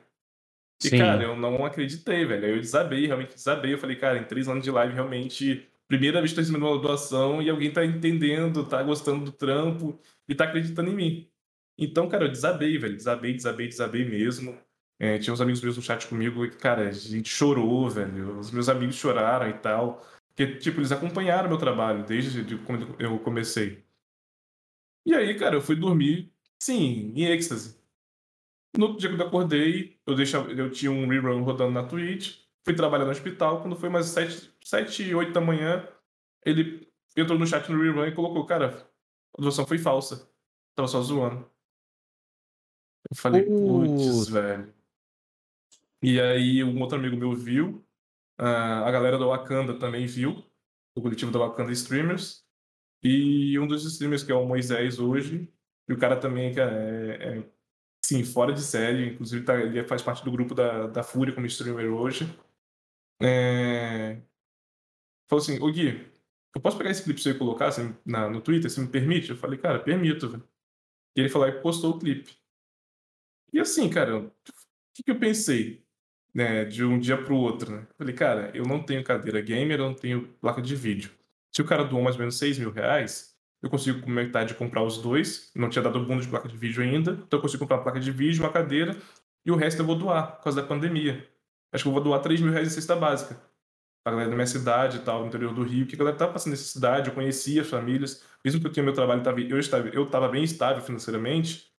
E, Sim. cara, eu não acreditei, velho. Aí eu desabei, realmente desabei. Eu falei, cara, em três anos de live, realmente, primeira vez que tô recebendo uma doação e alguém tá entendendo, tá gostando do trampo e tá acreditando em mim. Então, cara, eu desabei, velho. Desabei, desabei, desabei mesmo. É, tinha uns amigos meus no chat comigo e, cara, a gente chorou, velho. Os meus amigos choraram e tal. Porque, tipo, eles acompanharam meu trabalho desde quando eu comecei. E aí, cara, eu fui dormir, sim, em êxtase. No dia que eu acordei, eu, deixava, eu tinha um rerun rodando na Twitch, fui trabalhar no hospital. Quando foi mais 7, 7 8 da manhã, ele entrou no chat no rerun e colocou: Cara, a doação foi falsa. Tava só zoando. Eu falei: Putz, velho. E aí, um outro amigo meu viu, a galera da Wakanda também viu, o coletivo da Wakanda Streamers. E um dos streamers, que é o Moisés hoje, e o cara também que é, é sim, fora de série, inclusive tá, ele faz parte do grupo da, da Fúria como streamer hoje. É... Falou assim, ô Gui, eu posso pegar esse clipe pra você colocar assim, na, no Twitter, se me permite? Eu falei, cara, permito, velho. E ele falou e postou o clipe. E assim, cara, o que, que eu pensei? Né, de um dia pro outro, né? Eu falei, cara, eu não tenho cadeira gamer, eu não tenho placa de vídeo. Se o cara doou mais ou menos 6 mil reais, eu consigo com metade comprar os dois. Não tinha dado bônus de placa de vídeo ainda. Então eu consigo comprar uma placa de vídeo, uma cadeira. E o resto eu vou doar, por causa da pandemia. Acho que eu vou doar 3 mil reais em cesta básica. Pra galera da minha cidade e tal, no interior do Rio, que a galera tá passando necessidade, eu conhecia as famílias. Mesmo que eu tinha meu trabalho, eu estava, eu estava bem estável financeiramente.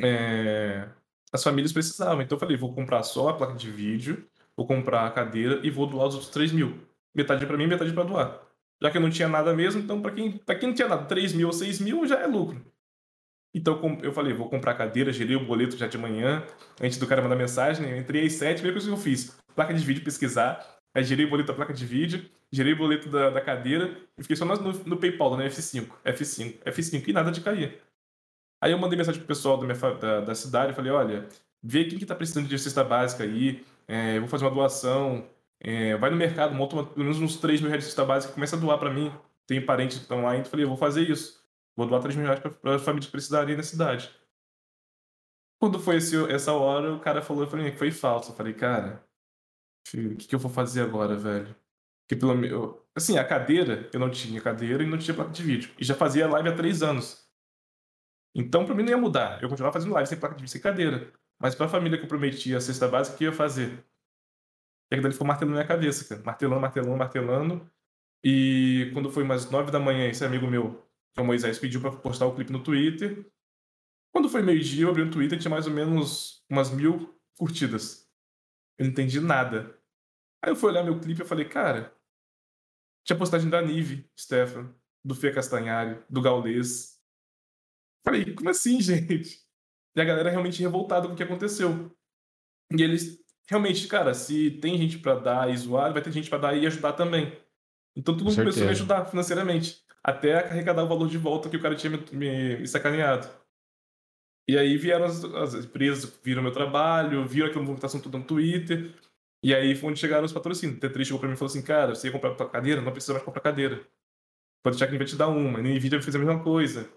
É... As famílias precisavam. Então eu falei, vou comprar só a placa de vídeo, vou comprar a cadeira e vou doar os outros 3 mil. Metade para mim, metade para doar já que eu não tinha nada mesmo, então para quem, quem não tinha nada, 3 mil ou 6 mil já é lucro. Então eu falei, vou comprar cadeira, gerei o boleto já de manhã, antes do cara mandar mensagem, eu entrei às 7, primeira coisa que eu fiz, placa de vídeo, pesquisar, aí gerei o boleto da placa de vídeo, gerei o boleto da, da cadeira, e fiquei só no, no PayPal, né, F5, F5, F5, e nada de cair. Aí eu mandei mensagem pro pessoal da, minha, da, da cidade, falei, olha, vê quem que tá precisando de cesta básica aí, é, vou fazer uma doação, é, vai no mercado, monta uma, pelo menos uns 3 mil reais de cesta básica começa a doar para mim. Tem parentes que estão lá, então eu falei, eu vou fazer isso. Vou doar 3 mil reais para as famílias que precisarem na cidade. Quando foi esse, essa hora, o cara falou para mim que foi falso. Eu falei, cara, o que, que eu vou fazer agora, velho? Que pelo menos. Assim, a cadeira, eu não tinha cadeira e não tinha placa de vídeo. E já fazia live há três anos. Então, pra mim não ia mudar. Eu continuava fazendo live sem placa de vídeo, sem cadeira. Mas pra família que eu prometi a cesta básica, o que eu ia fazer? E aquilo ficou martelando na minha cabeça, cara. Martelando, martelando, martelando. E quando foi umas nove da manhã, esse amigo meu, que é o Moisés, pediu pra postar o clipe no Twitter. Quando foi meio-dia, eu abri o Twitter e tinha mais ou menos umas mil curtidas. Eu não entendi nada. Aí eu fui olhar meu clipe e falei, cara, tinha postagem da Nive, Stefan, do Fê Castanhari, do Gaulês. Falei, como assim, gente? E a galera realmente revoltada com o que aconteceu. E eles realmente, cara, se tem gente para dar e zoar, vai ter gente para dar e ajudar também. Então todo mundo começou a me ajudar financeiramente. Até arrecadar o valor de volta que o cara tinha me, me, me sacaneado. E aí vieram as, as, empresas, viram meu trabalho, viram aquela movimentação toda no Twitter. E aí foi onde chegaram os patrocínios. O T3 chegou pra mim e falou assim: Cara, você ia comprar cadeira? Não precisa mais comprar cadeira. Pode deixar que ele vai te dar uma. E no Nvidia fez a mesma coisa.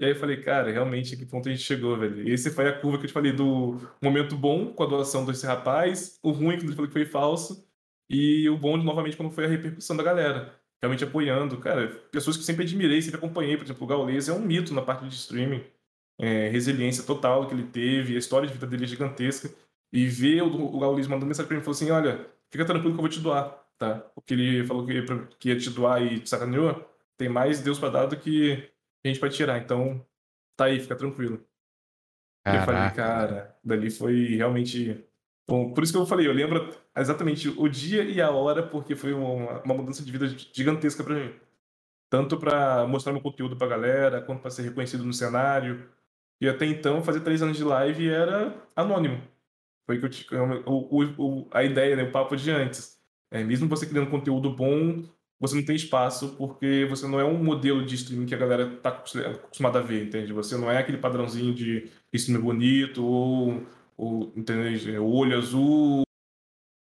E aí eu falei, cara, realmente, que ponto a gente chegou, velho? E esse foi a curva que eu te falei do momento bom com a doação desse rapaz, o ruim quando ele falou que foi falso, e o bom, novamente, quando foi a repercussão da galera. Realmente apoiando, cara, pessoas que sempre admirei, sempre acompanhei, por exemplo, o Gaules é um mito na parte de streaming. É, resiliência total que ele teve, a história de vida dele é gigantesca. E ver o, o Gaules mandando mensagem pra mim falou assim: olha, fica tranquilo que eu vou te doar, tá? Porque ele falou que, que ia te doar e te sacaneou. Tem mais Deus para dar do que gente vai tirar. Então, tá aí, fica tranquilo. Caraca. Eu falei, cara, dali foi realmente. Bom, por isso que eu falei, eu lembro exatamente o dia e a hora, porque foi uma, uma mudança de vida gigantesca para mim. Tanto para mostrar meu conteúdo pra galera, quanto para ser reconhecido no cenário. E até então, fazer três anos de live era anônimo. Foi que eu o, o, a ideia, né, o papo de antes. É, mesmo você criando conteúdo bom, você não tem espaço porque você não é um modelo de streaming que a galera tá acostumada a ver, entende? Você não é aquele padrãozinho de streaming bonito ou, ou entende? O olho azul,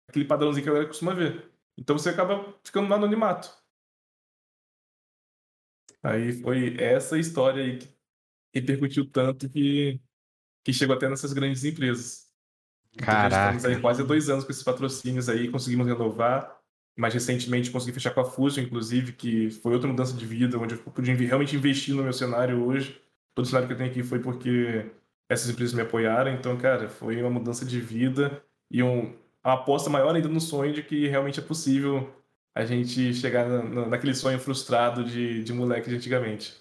aquele padrãozinho que a galera costuma ver. Então você acaba ficando no anonimato. Aí foi essa história aí que repercutiu tanto que, que chegou até nessas grandes empresas. Caraca. Então, estamos aí quase dois anos com esses patrocínios aí, conseguimos renovar. Mais recentemente consegui fechar com a Fusion, inclusive, que foi outra mudança de vida, onde eu pude realmente investir no meu cenário hoje. Todo o cenário que eu tenho aqui foi porque essas empresas me apoiaram. Então, cara, foi uma mudança de vida e um, uma aposta maior ainda no sonho de que realmente é possível a gente chegar na, naquele sonho frustrado de, de moleque de antigamente.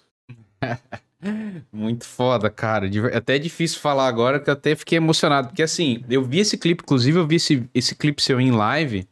Muito foda, cara. Até é difícil falar agora que eu até fiquei emocionado. Porque assim, eu vi esse clipe, inclusive eu vi esse, esse clipe seu em live,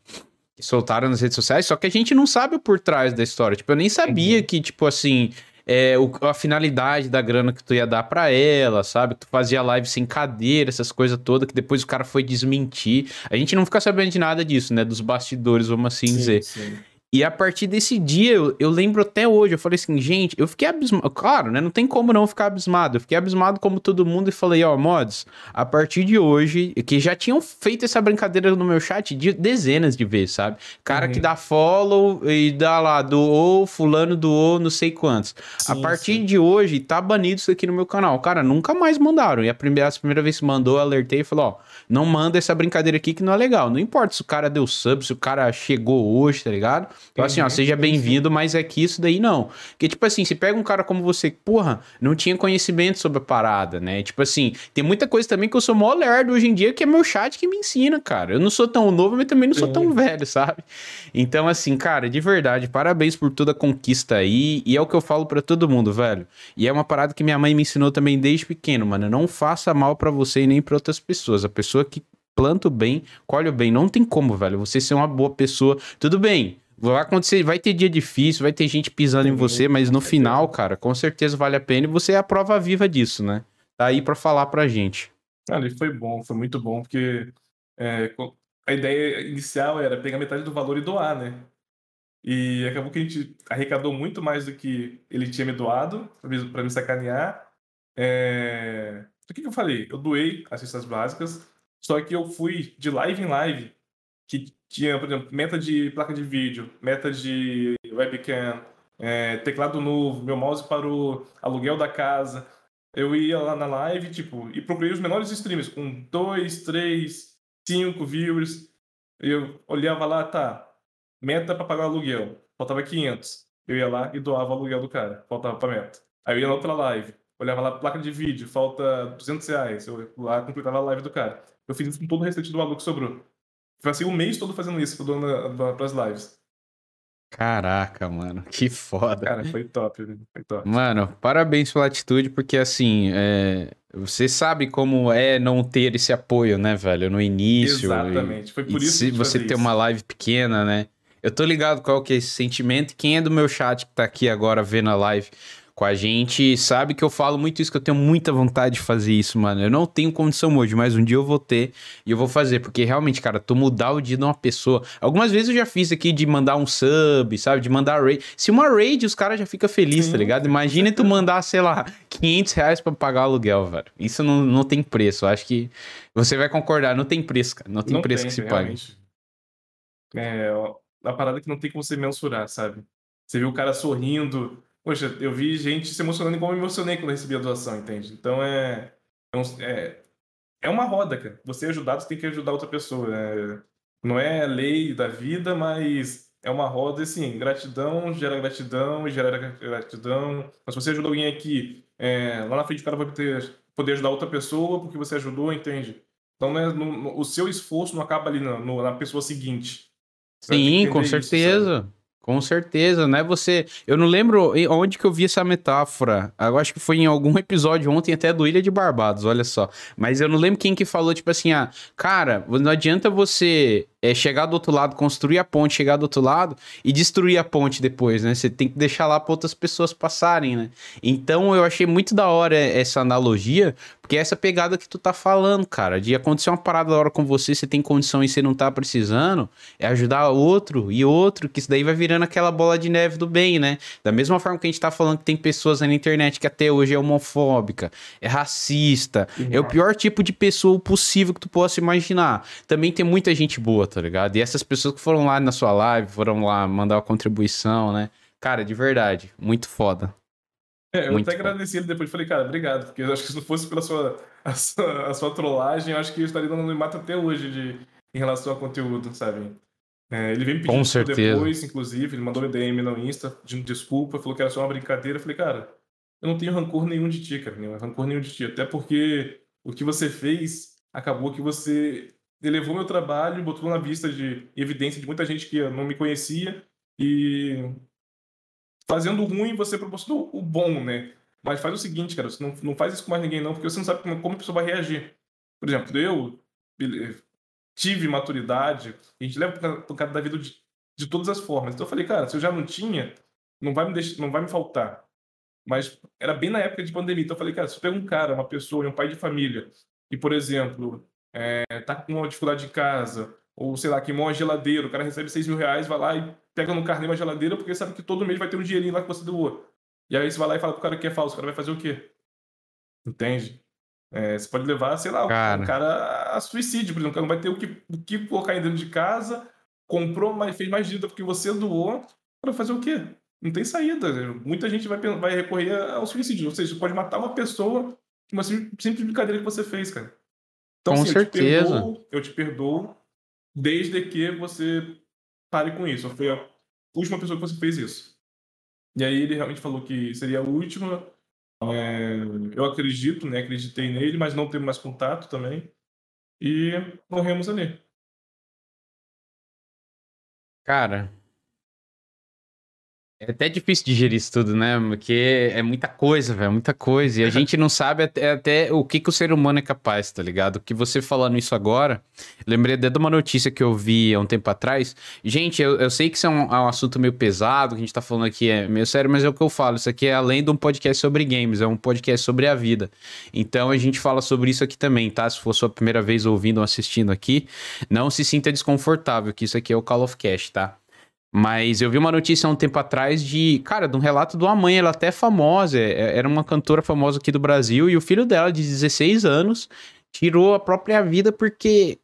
que soltaram nas redes sociais, só que a gente não sabe o por trás da história. Tipo, eu nem sabia que, tipo assim, é, o, a finalidade da grana que tu ia dar para ela, sabe? Tu fazia live sem cadeira, essas coisas todas, que depois o cara foi desmentir. A gente não fica sabendo de nada disso, né? Dos bastidores, vamos assim sim, dizer. Sim. E a partir desse dia, eu, eu, lembro até hoje, eu falei assim, gente, eu fiquei abismado. Claro, né? Não tem como não ficar abismado. Eu fiquei abismado como todo mundo e falei, ó, oh, mods, a partir de hoje, que já tinham feito essa brincadeira no meu chat de dezenas de vezes, sabe? Cara uhum. que dá follow e dá lá, doou, fulano doou, não sei quantos. Sim, a partir sim. de hoje, tá banido isso aqui no meu canal. Cara, nunca mais mandaram. E a primeira, a primeira vez que mandou, alertei e falou, ó, não manda essa brincadeira aqui que não é legal. Não importa se o cara deu sub, se o cara chegou hoje, tá ligado? Então, assim, ó, seja bem-vindo, mas é que isso daí não. Porque, tipo assim, se pega um cara como você, porra, não tinha conhecimento sobre a parada, né? Tipo assim, tem muita coisa também que eu sou mó lerdo hoje em dia, que é meu chat que me ensina, cara. Eu não sou tão novo, mas também não sou tão velho, sabe? Então, assim, cara, de verdade, parabéns por toda a conquista aí. E é o que eu falo para todo mundo, velho. E é uma parada que minha mãe me ensinou também desde pequeno, mano. Não faça mal para você e nem pra outras pessoas. A pessoa que planta o bem, colhe o bem. Não tem como, velho. Você ser uma boa pessoa. Tudo bem. Vai acontecer, vai ter dia difícil, vai ter gente pisando em você, mas no final, cara, com certeza vale a pena e você é a prova viva disso, né? Tá aí para falar pra gente. Cara, foi bom, foi muito bom, porque é, a ideia inicial era pegar metade do valor e doar, né? E acabou que a gente arrecadou muito mais do que ele tinha me doado para me sacanear. É... O que, que eu falei? Eu doei as cestas básicas, só que eu fui de live em live, que tinha, por exemplo, meta de placa de vídeo, meta de webcam, é, teclado novo, meu mouse parou, aluguel da casa. Eu ia lá na live, tipo, e procurei os menores streamers, com dois, três, cinco viewers. Eu olhava lá, tá, meta para pagar o aluguel, faltava 500. Eu ia lá e doava o aluguel do cara, faltava pra meta. Aí eu ia na outra live, olhava lá, placa de vídeo, falta 200 reais. Eu lá completava a live do cara. Eu fiz isso com todo o restante do valor que sobrou. Passei um mês todo fazendo isso, para pras lives. Caraca, mano, que foda. Cara, foi top, né? foi top. Mano, parabéns pela atitude, porque assim, é... você sabe como é não ter esse apoio, né, velho, no início. Exatamente, foi por isso Se você ter uma live pequena, né? Eu tô ligado qual que é esse sentimento. Quem é do meu chat que tá aqui agora vendo a live com a gente, sabe que eu falo muito isso, que eu tenho muita vontade de fazer isso, mano. Eu não tenho condição hoje, mas um dia eu vou ter e eu vou fazer, porque realmente, cara, tu mudar o dia de uma pessoa. Algumas vezes eu já fiz aqui de mandar um sub, sabe? De mandar raid. Se uma raid, os caras já ficam felizes, tá ligado? Imagina tu mandar, sei lá, 500 reais pra pagar o aluguel, velho. Isso não, não tem preço. Eu acho que você vai concordar, não tem preço, cara. Não tem não preço tem, que se realmente. pague. É, a parada que não tem como você mensurar, sabe? Você vê o cara sorrindo, Poxa, eu vi gente se emocionando igual eu me emocionei quando eu recebi a doação, entende? Então é, é, é, é uma roda, cara. Você é ajudado, você tem que ajudar outra pessoa. É, não é lei da vida, mas é uma roda e sim, gratidão gera gratidão e gera gratidão. Mas se você ajuda alguém aqui, é, lá na frente o cara vai ter, poder ajudar outra pessoa porque você ajudou, entende? Então né, no, no, o seu esforço não acaba ali na, no, na pessoa seguinte. Sim, com certeza. Isso, com certeza, né? Você. Eu não lembro onde que eu vi essa metáfora. Eu acho que foi em algum episódio ontem, até do Ilha de Barbados, olha só. Mas eu não lembro quem que falou, tipo assim, ah, cara, não adianta você é chegar do outro lado, construir a ponte, chegar do outro lado e destruir a ponte depois, né? Você tem que deixar lá para outras pessoas passarem, né? Então eu achei muito da hora essa analogia, porque é essa pegada que tu tá falando, cara, de acontecer uma parada da hora com você, você tem condição e você não tá precisando, é ajudar outro e outro, que isso daí vai virando aquela bola de neve do bem, né? Da mesma forma que a gente tá falando que tem pessoas na internet que até hoje é homofóbica, é racista, uhum. é o pior tipo de pessoa possível que tu possa imaginar. Também tem muita gente boa, tá ligado? E essas pessoas que foram lá na sua live, foram lá mandar uma contribuição, né? Cara, de verdade, muito foda. É, eu muito até foda. agradeci ele depois, falei, cara, obrigado, porque eu acho que se não fosse pela sua, a sua, a sua trollagem, eu acho que eu estaria dando me mata até hoje de, em relação ao conteúdo, sabe? É, ele veio me pedindo depois, inclusive, ele mandou um DM no Insta, pedindo desculpa, falou que era só uma brincadeira. Eu falei, cara, eu não tenho rancor nenhum de ti, cara, nenhum rancor nenhum de ti, até porque o que você fez acabou que você elevou meu trabalho, botou na vista de evidência de muita gente que não me conhecia e fazendo o ruim você proporcionou o bom, né? Mas faz o seguinte, cara, você não, não faz isso com mais ninguém não, porque você não sabe como, como a pessoa vai reagir. Por exemplo, eu tive maturidade, a gente leva por causa da vida de, de todas as formas. Então eu falei, cara, se eu já não tinha, não vai me deixar, não vai me faltar. Mas era bem na época de pandemia. Então eu falei, cara, se eu um cara, uma pessoa, um pai de família, e, por exemplo, é, tá com uma dificuldade de casa, ou sei lá, queimou uma geladeira, o cara recebe 6 mil reais, vai lá e pega no carnê uma geladeira, porque sabe que todo mês vai ter um dinheirinho lá que você doou. E aí você vai lá e fala pro cara que é falso, o cara vai fazer o quê? Entende? É, você pode levar, sei lá, cara. um cara a suicídio, por exemplo, o cara não vai ter o que, o que colocar dentro de casa, comprou, mas fez mais dívida porque você doou, para fazer o quê? Não tem saída. Muita gente vai, vai recorrer ao suicídio. Ou seja, você pode matar uma pessoa uma simples brincadeira que você fez, cara. Então, com assim, certeza. Eu te, perdoo, eu te perdoo desde que você pare com isso. Foi a última pessoa que você fez isso. E aí ele realmente falou que seria a última. É, eu acredito, né? Acreditei nele, mas não teve mais contato também. E morremos ali. Cara, é até difícil digerir isso tudo, né? Porque é muita coisa, velho, muita coisa. E a gente não sabe até, até, o que, que o ser humano é capaz, tá ligado? Que você falando isso agora, lembrei até de uma notícia que eu vi há um tempo atrás. Gente, eu, eu sei que isso é um, é um assunto meio pesado, que a gente tá falando aqui é meio sério, mas é o que eu falo. Isso aqui é além de um podcast sobre games, é um podcast sobre a vida. Então a gente fala sobre isso aqui também, tá? Se for sua primeira vez ouvindo ou assistindo aqui, não se sinta desconfortável, que isso aqui é o Call of Cast, tá? Mas eu vi uma notícia há um tempo atrás de, cara, de um relato de uma mãe, ela até é famosa, é, era uma cantora famosa aqui do Brasil, e o filho dela, de 16 anos, tirou a própria vida porque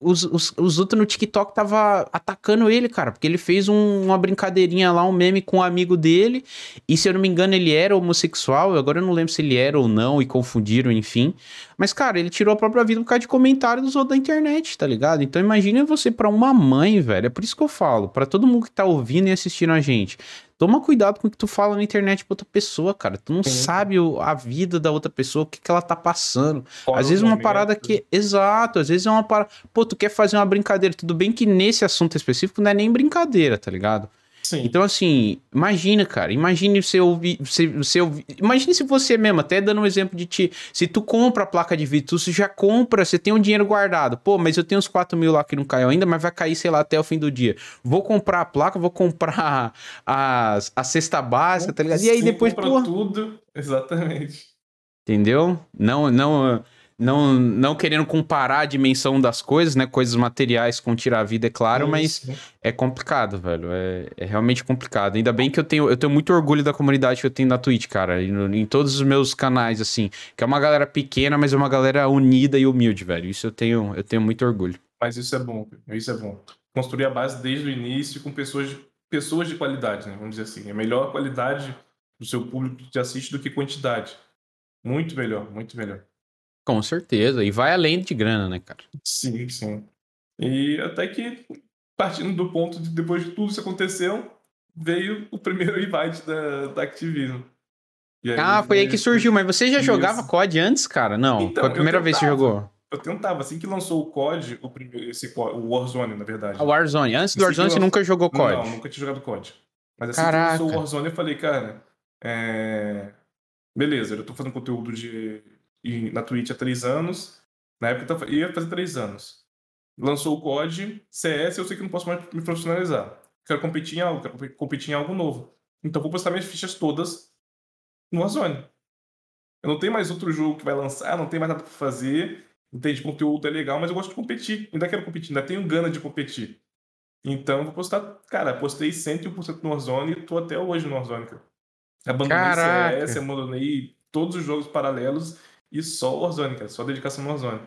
os, os, os outros no TikTok tava atacando ele, cara, porque ele fez um, uma brincadeirinha lá, um meme com um amigo dele, e se eu não me engano ele era homossexual, agora eu não lembro se ele era ou não, e confundiram, enfim. Mas, cara, ele tirou a própria vida por causa de comentários dos outros da internet, tá ligado? Então imagina você para uma mãe, velho, é por isso que eu falo, para todo mundo que tá ouvindo e assistindo a gente, Toma cuidado com o que tu fala na internet pra outra pessoa, cara. Tu não Sim. sabe a vida da outra pessoa, o que, que ela tá passando. Fora às vezes uma parada que. Exato, às vezes é uma parada. Pô, tu quer fazer uma brincadeira. Tudo bem que nesse assunto específico não é nem brincadeira, tá ligado? Sim. Então, assim, imagina, cara. Imagine. Você, você ouvir, imagine se você mesmo, até dando um exemplo de ti. Se tu compra a placa de vídeo, tu já compra, você tem um dinheiro guardado. Pô, mas eu tenho uns 4 mil lá que não caiu ainda, mas vai cair, sei lá, até o fim do dia. Vou comprar a placa, vou comprar a, a cesta básica, tá ligado? E aí depois. Compra tudo. Exatamente. Entendeu? Não, não não, não querendo comparar a dimensão das coisas, né? Coisas materiais com tirar a vida, é claro, mas é complicado, velho. É, é, realmente complicado. Ainda bem que eu tenho, eu tenho muito orgulho da comunidade que eu tenho na Twitch, cara. Em, em todos os meus canais, assim. Que é uma galera pequena, mas é uma galera unida e humilde, velho. Isso eu tenho, eu tenho muito orgulho. Mas isso é bom, isso é bom. Construir a base desde o início com pessoas de, pessoas de qualidade, né? Vamos dizer assim. É melhor a qualidade do seu público que te assiste do que quantidade. Muito melhor, muito melhor. Com certeza. E vai além de grana, né, cara? Sim, sim. E até que, partindo do ponto de depois de tudo isso aconteceu, veio o primeiro invite da, da Activision. Aí, ah, foi aí que surgiu. Mas você já isso. jogava COD antes, cara? Não, então, foi a primeira vez que você jogou. Eu tentava, assim que lançou o COD, o, primeiro, esse, o Warzone, na verdade. A Warzone. Antes do Warzone, você nunca jogou COD? Não, nunca tinha jogado COD. Mas assim Caraca. que lançou o Warzone, eu falei, cara, é... beleza, eu tô fazendo conteúdo de e na Twitch há três anos. Na época ia fazer três anos. lançou o COD, CS, eu sei que não posso mais me profissionalizar. Quero competir em algo, quero competir em algo novo. Então vou postar minhas fichas todas no Warzone. Eu não tenho mais outro jogo que vai lançar, não tenho mais nada pra fazer. Entende? Conteúdo é legal, mas eu gosto de competir. Ainda quero competir, ainda tenho gana de competir. Então vou postar. Cara, postei 101% no Warzone e tô até hoje no Warzone, cara. Abandonei Caraca. CS, abandonei todos os jogos paralelos e só o Warzone, cara. Só dedicação no Warzone.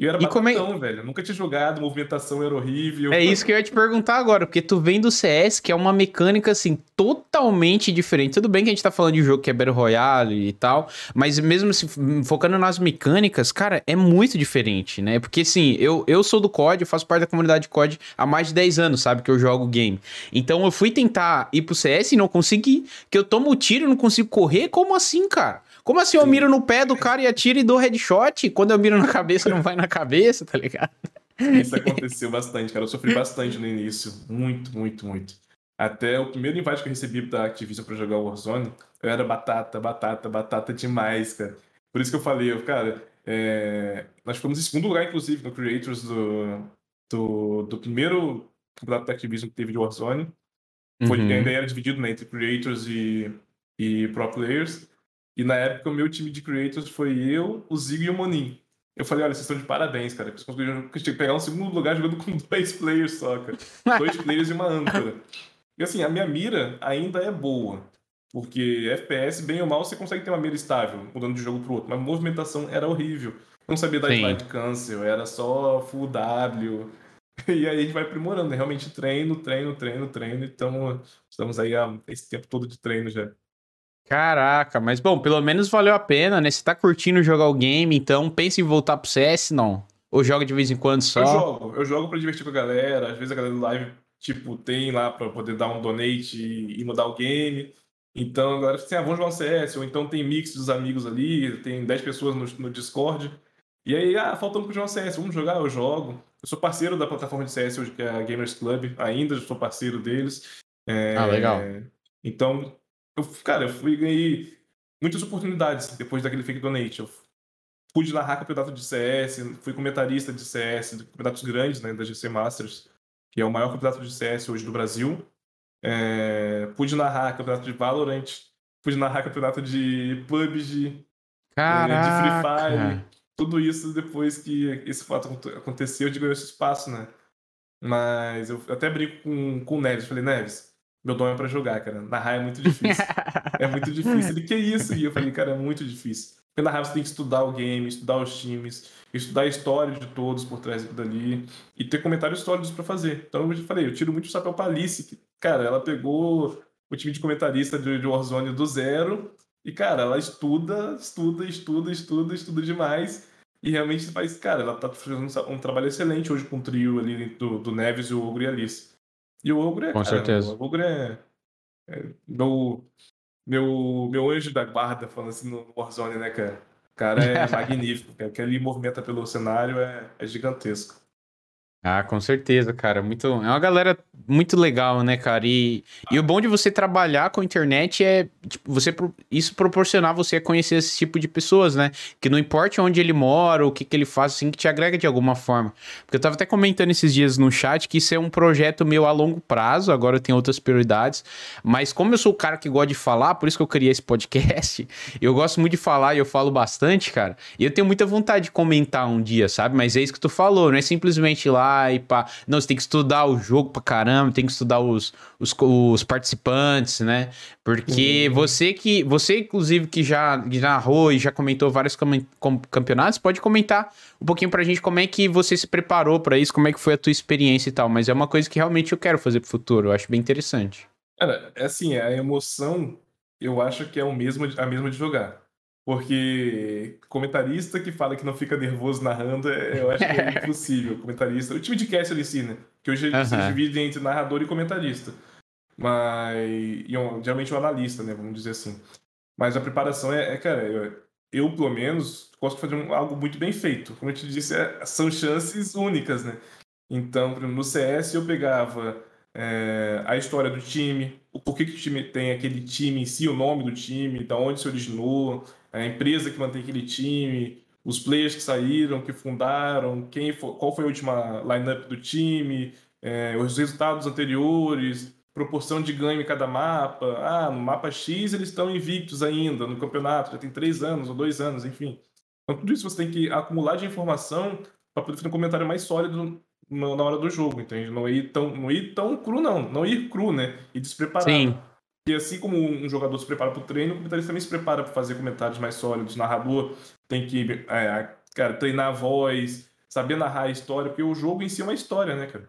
E eu era batatão, é... velho. nunca tinha jogado, movimentação era horrível. É isso que eu ia te perguntar agora, porque tu vem do CS, que é uma mecânica, assim, totalmente diferente. Tudo bem que a gente tá falando de um jogo que é Battle Royale e tal, mas mesmo se focando nas mecânicas, cara, é muito diferente, né? Porque, assim, eu, eu sou do COD, eu faço parte da comunidade COD há mais de 10 anos, sabe? Que eu jogo game. Então eu fui tentar ir pro CS e não consegui. Que eu tomo tiro e não consigo correr. Como assim, cara? Como assim eu miro no pé do cara e atiro e dou headshot? Quando eu miro na cabeça, não vai na cabeça, tá ligado? Isso aconteceu bastante, cara. Eu sofri bastante no início. Muito, muito, muito. Até o primeiro invite que eu recebi da Activision pra jogar o Warzone, eu era batata, batata, batata demais, cara. Por isso que eu falei, eu, cara, é... nós fomos em segundo lugar, inclusive, no Creators do, do, do primeiro campeonato da Activision que teve de Warzone. Foi, uhum. Ainda era dividido né, entre Creators e, e Pro Players. E na época o meu time de creators foi eu, o Zigo e o Monin. Eu falei, olha, vocês estão de parabéns, cara. Vocês conseguiram pegar um segundo lugar jogando com dois players só, cara. Dois players e uma âncora. E assim, a minha mira ainda é boa. Porque FPS, bem ou mal, você consegue ter uma mira estável, mudando de jogo pro outro. Mas a movimentação era horrível. Não sabia dar slide cancel, era só full W. E aí a gente vai aprimorando, né? realmente treino, treino, treino, treino. Então, estamos aí há esse tempo todo de treino já. Caraca, mas bom, pelo menos valeu a pena, né? Você tá curtindo jogar o game, então pensa em voltar pro CS, não? Ou joga de vez em quando só? Eu jogo, eu jogo pra divertir com a galera. Às vezes a galera do live, tipo, tem lá pra poder dar um donate e, mudar o game. Então agora assim, ah, vamos jogar um CS, ou então tem mix dos amigos ali, tem 10 pessoas no, no Discord. E aí, ah, faltando pro jogar um CS, vamos jogar? Eu jogo. Eu sou parceiro da plataforma de CS hoje, que é a Gamers Club, ainda sou parceiro deles. É... Ah, legal. Então, eu, cara, eu fui ganhei muitas oportunidades depois daquele fake donate. Eu pude narrar campeonato de CS, fui comentarista de CS, de campeonatos grandes, né, da GC Masters, que é o maior campeonato de CS hoje do Brasil. É, pude narrar campeonato de Valorant, pude narrar campeonato de PUBG, Caraca. É, de Free Fire. Tudo isso depois que esse fato aconteceu, de ganhar esse espaço, né? Mas eu até brinco com, com o Neves. Falei, Neves, meu dom é pra jogar, cara. Narrar é muito difícil. é muito difícil. Ele, que isso? E eu falei, cara, é muito difícil. Porque narrar você tem que estudar o game, estudar os times, estudar a história de todos por trás dali e ter comentários sólidos para fazer. Então eu falei, eu tiro muito o chapéu pra Alice, que, cara, ela pegou o time de comentarista de, Warzone do zero e, cara, ela estuda, estuda, estuda, estuda, estuda demais. E realmente faz, cara, ela tá fazendo um trabalho excelente hoje com o trio ali do, do Neves, o Ogro e a Alice. E o Ogro é, Com cara, certeza. O Ogro é, é meu, meu, meu anjo da guarda, falando assim no Warzone, né, cara? O cara é magnífico, cara. O que ele movimenta pelo cenário é, é gigantesco. Ah, com certeza, cara. Muito, é uma galera muito legal, né, cara? E, e o bom de você trabalhar com a internet é tipo, você isso proporcionar você a conhecer esse tipo de pessoas, né? Que não importa onde ele mora, o que, que ele faz, assim, que te agrega de alguma forma. Porque eu tava até comentando esses dias no chat que isso é um projeto meu a longo prazo, agora eu tenho outras prioridades. Mas como eu sou o cara que gosta de falar, por isso que eu criei esse podcast, eu gosto muito de falar e eu falo bastante, cara. E eu tenho muita vontade de comentar um dia, sabe? Mas é isso que tu falou, não é simplesmente lá e pá. Não, você tem que estudar o jogo pra caramba, tem que estudar os, os, os participantes, né? Porque uhum. você que. Você, inclusive, que já, narrou e já comentou vários campeonatos, pode comentar um pouquinho pra gente como é que você se preparou para isso, como é que foi a tua experiência e tal. Mas é uma coisa que realmente eu quero fazer pro futuro. Eu acho bem interessante. Cara, é assim, a emoção eu acho que é o mesmo, a mesma de jogar. Porque comentarista que fala que não fica nervoso narrando, é, eu acho que é impossível. comentarista. O time de cast ali sim, né? Que hoje uhum. se divide entre narrador e comentarista. Mas. E geralmente um analista, né? Vamos dizer assim. Mas a preparação é, é cara, eu, eu, pelo menos, gosto de fazer um, algo muito bem feito. Como eu te disse, é, são chances únicas, né? Então, no CS eu pegava é, a história do time, o porquê que o time tem aquele time em si, o nome do time, da onde se originou, a empresa que mantém aquele time, os players que saíram, que fundaram, quem foi, qual foi a última lineup do time, é, os resultados anteriores, proporção de ganho em cada mapa. Ah, no mapa X eles estão invictos ainda no campeonato, já tem três anos ou dois anos, enfim. Então tudo isso você tem que acumular de informação para poder fazer um comentário mais sólido na hora do jogo, entende? Não ir tão, não ir tão cru, não. Não ir cru, né? E despreparado. Sim. Assim como um jogador se prepara para o treino, o comentarista também se prepara para fazer comentários mais sólidos. O narrador tem que, é, cara, treinar a voz, saber narrar a história, porque o jogo em si é uma história, né, cara?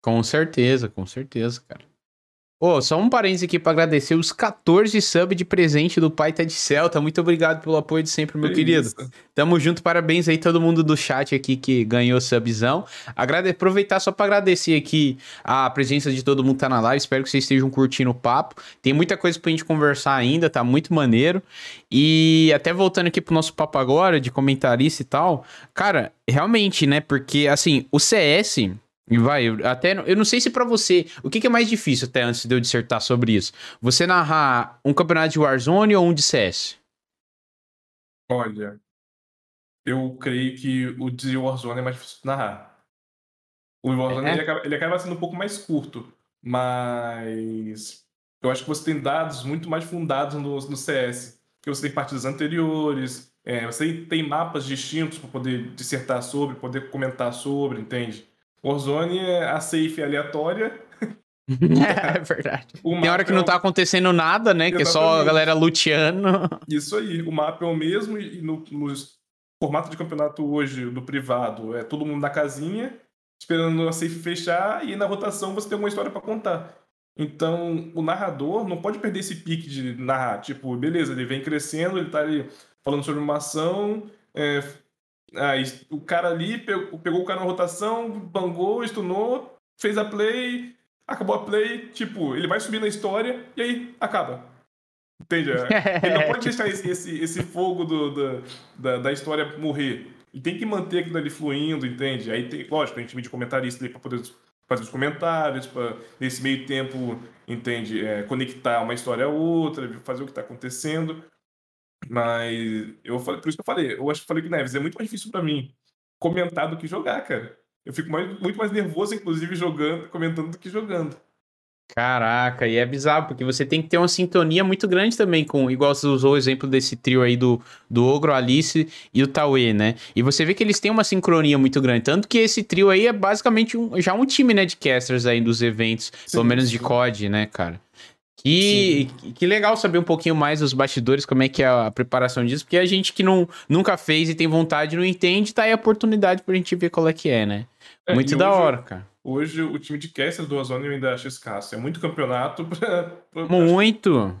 Com certeza, com certeza, cara. Ô, oh, só um parênteses aqui para agradecer os 14 subs de presente do Pai Tá de Celta. Muito obrigado pelo apoio de sempre, meu é querido. Isso. Tamo junto, parabéns aí todo mundo do chat aqui que ganhou subzão. Agrade... Aproveitar só para agradecer aqui a presença de todo mundo que tá na live. Espero que vocês estejam curtindo o papo. Tem muita coisa pra gente conversar ainda, tá muito maneiro. E até voltando aqui pro nosso papo agora, de comentarista e tal. Cara, realmente, né? Porque, assim, o CS e vai, até eu não sei se para você, o que, que, é mais difícil até antes de eu dissertar sobre isso? Você narrar um campeonato de Warzone ou um de CS? Olha, eu creio que o de Warzone é mais difícil de narrar. O Warzone é? ele, acaba, ele acaba sendo um pouco mais curto, mas eu acho que você tem dados muito mais fundados no, no CS, que você tem partidas anteriores, é, você tem mapas distintos para poder dissertar sobre, poder comentar sobre, entende? Warzone é a safe aleatória. É, é verdade. O Tem hora que é não tá acontecendo nada, né? Exatamente. Que é só a galera luteando. Isso aí. O mapa é o mesmo e no, no formato de campeonato hoje, do privado, é todo mundo na casinha, esperando a safe fechar e na rotação você tem uma história para contar. Então, o narrador não pode perder esse pique de narrar. Tipo, beleza, ele vem crescendo, ele tá ali falando sobre uma ação, é, Aí o cara ali pegou, pegou o cara na rotação, bangou, stunou, fez a play, acabou a play, tipo, ele vai subir na história e aí acaba. Entende? Ele não pode deixar esse, esse, esse fogo do, do, da, da história morrer. Ele tem que manter aquilo ali fluindo, entende? Aí tem, lógico, tem time de comentarista ali pra poder fazer os comentários, pra, nesse meio tempo, entende? É, conectar uma história a outra, fazer o que tá acontecendo. Mas eu falei, por isso que eu falei, eu acho que falei que Neves é muito mais difícil para mim comentar do que jogar, cara. Eu fico mais, muito mais nervoso, inclusive, jogando, comentando do que jogando. Caraca, e é bizarro, porque você tem que ter uma sintonia muito grande também com, igual você usou o exemplo desse trio aí do, do Ogro, Alice e o Tauê, né? E você vê que eles têm uma sincronia muito grande, tanto que esse trio aí é basicamente um, já um time, né, de casters aí dos eventos, sim, pelo menos sim. de COD, né, cara? Que, que legal saber um pouquinho mais dos bastidores, como é que é a preparação disso, porque a gente que não, nunca fez e tem vontade, não entende, tá aí a oportunidade pra gente ver qual é que é, né? É, muito da hoje, hora, cara. Hoje o time de casters do Ozone eu ainda acho escasso. É muito campeonato pra. pra muito!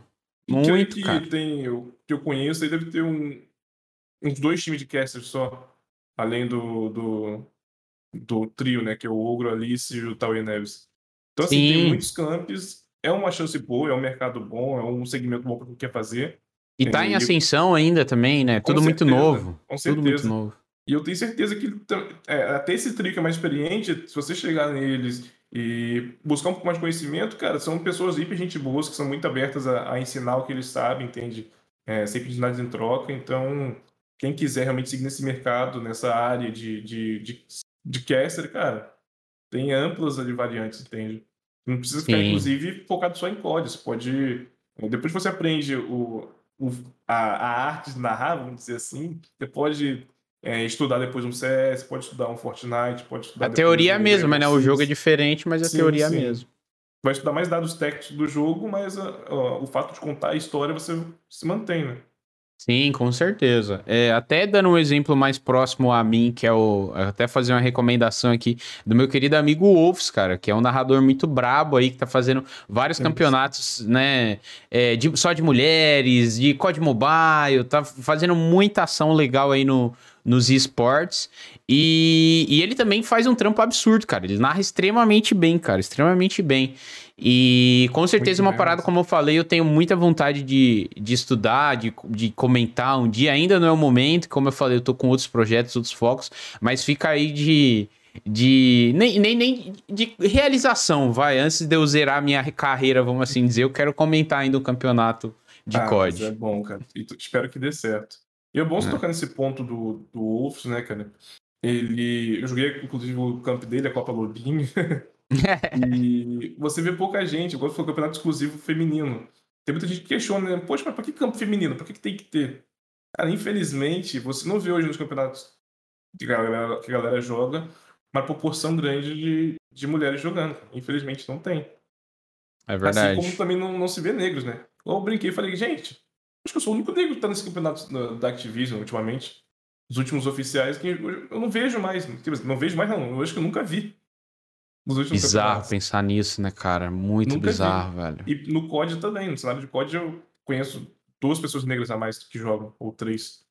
Muito, que, cara. Tem, eu, que eu conheço aí deve ter um, uns dois times de casters só, além do, do, do trio, né? Que é o Ogro, Alice e o Tauê Neves. Então, assim, Sim. tem muitos campos é uma chance boa, é um mercado bom, é um segmento bom para quem quer fazer. E tá em ascensão ainda também, né? Tudo certeza, muito novo. Com certeza. Tudo muito novo. E eu tenho certeza que é, até esse trio que é mais experiente, se você chegar neles e buscar um pouco mais de conhecimento, cara, são pessoas hiper gente boas, que são muito abertas a, a ensinar o que eles sabem, entende? É, sem pedir nada em troca. Então, quem quiser realmente seguir nesse mercado, nessa área de, de, de, de caster, cara, tem amplas ali variantes, entende? Não precisa ficar, Sim. inclusive, focado só em código. Você pode. Depois que você aprende o, o a, a, arte de narrar, vamos dizer assim, você pode é, estudar depois um CS, pode estudar um Fortnite, pode estudar. A teoria é a mesma, né? O jogo é diferente, mas a sim, teoria é a mesma. Vai estudar mais dados técnicos do jogo, mas o fato de contar a história você se mantém, né? Sim, com certeza. É, até dando um exemplo mais próximo a mim, que é o. Até fazer uma recomendação aqui do meu querido amigo Wolfs, cara, que é um narrador muito brabo aí, que tá fazendo vários Sim. campeonatos, né? É, de, só de mulheres, de COD Mobile, tá fazendo muita ação legal aí no, nos esportes. E, e ele também faz um trampo absurdo, cara. Ele narra extremamente bem, cara, extremamente bem. E com certeza Muito uma parada, como eu falei, eu tenho muita vontade de, de estudar, de, de comentar um dia. Ainda não é o momento, como eu falei, eu tô com outros projetos, outros focos, mas fica aí de. De. Nem, nem, nem de realização, vai. Antes de eu zerar minha carreira, vamos assim dizer, eu quero comentar ainda o campeonato de ah, COD. é bom, cara. E espero que dê certo. E é bom você é. tocar nesse ponto do, do Wolves, né, cara? Ele. Eu joguei, inclusive, o campo dele, a Copa Lobinho. e você vê pouca gente, igual foi o campeonato exclusivo feminino. Tem muita gente que questiona, né? Poxa, mas pra que campo feminino? Pra que, que tem que ter? Cara, infelizmente, você não vê hoje nos campeonatos que a galera, que a galera joga uma proporção grande de, de mulheres jogando. Infelizmente não tem. É verdade. Assim como também não, não se vê negros, né? Eu brinquei e falei, gente, acho que eu sou o único negro que tá nesse campeonato da Activision ultimamente. Os últimos oficiais que eu não vejo mais. Não vejo mais, não. Eu acho que eu nunca vi. Nos últimos bizarro pensar nisso, né, cara? Muito nunca bizarro, vi. velho. E no COD também. No cenário de COD eu conheço duas pessoas negras a mais que jogam, ou três.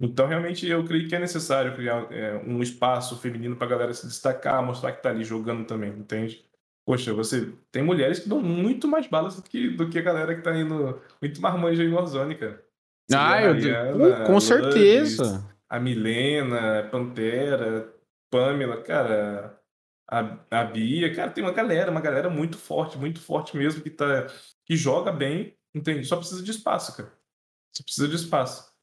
Então, realmente, eu creio que é necessário criar é, um espaço feminino para a galera se destacar, mostrar que está ali jogando também, entende? Poxa, você tem mulheres que dão muito mais balas do que, do que a galera que tá indo muito marmanja em Warzone, cara. Você ah, eu, Mariana, com certeza. a Milena, Pantera, Pamela, cara, a, a Bia, cara, tem uma galera, uma galera muito forte, muito forte mesmo, que, tá, que joga bem, entende? Só precisa de espaço, cara. Só precisa de espaço.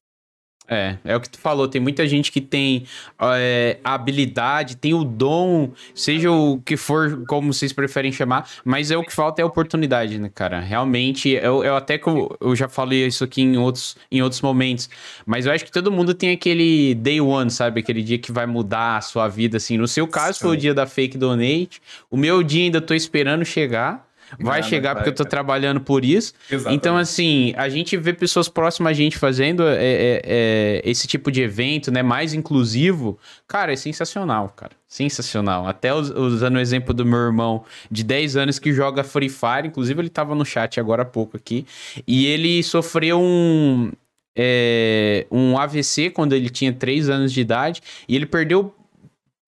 É, é o que tu falou, tem muita gente que tem é, a habilidade, tem o dom, seja o que for, como vocês preferem chamar, mas é o que falta é a oportunidade, né, cara? Realmente, eu, eu até que eu, eu, já falei isso aqui em outros, em outros momentos, mas eu acho que todo mundo tem aquele day one, sabe? Aquele dia que vai mudar a sua vida, assim. No seu caso, Sim. foi o dia da fake donate, o meu dia ainda tô esperando chegar, vai chegar porque eu tô trabalhando por isso. Exatamente. Então, assim, a gente vê pessoas próximas a gente fazendo é, é, é, esse tipo de evento, né? Mais inclusivo. Cara, é sensacional, cara. Sensacional. Até usando o exemplo do meu irmão de 10 anos que joga Free Fire, inclusive ele tava no chat agora há pouco aqui, e ele sofreu um. É, um AVC quando ele tinha 3 anos de idade e ele perdeu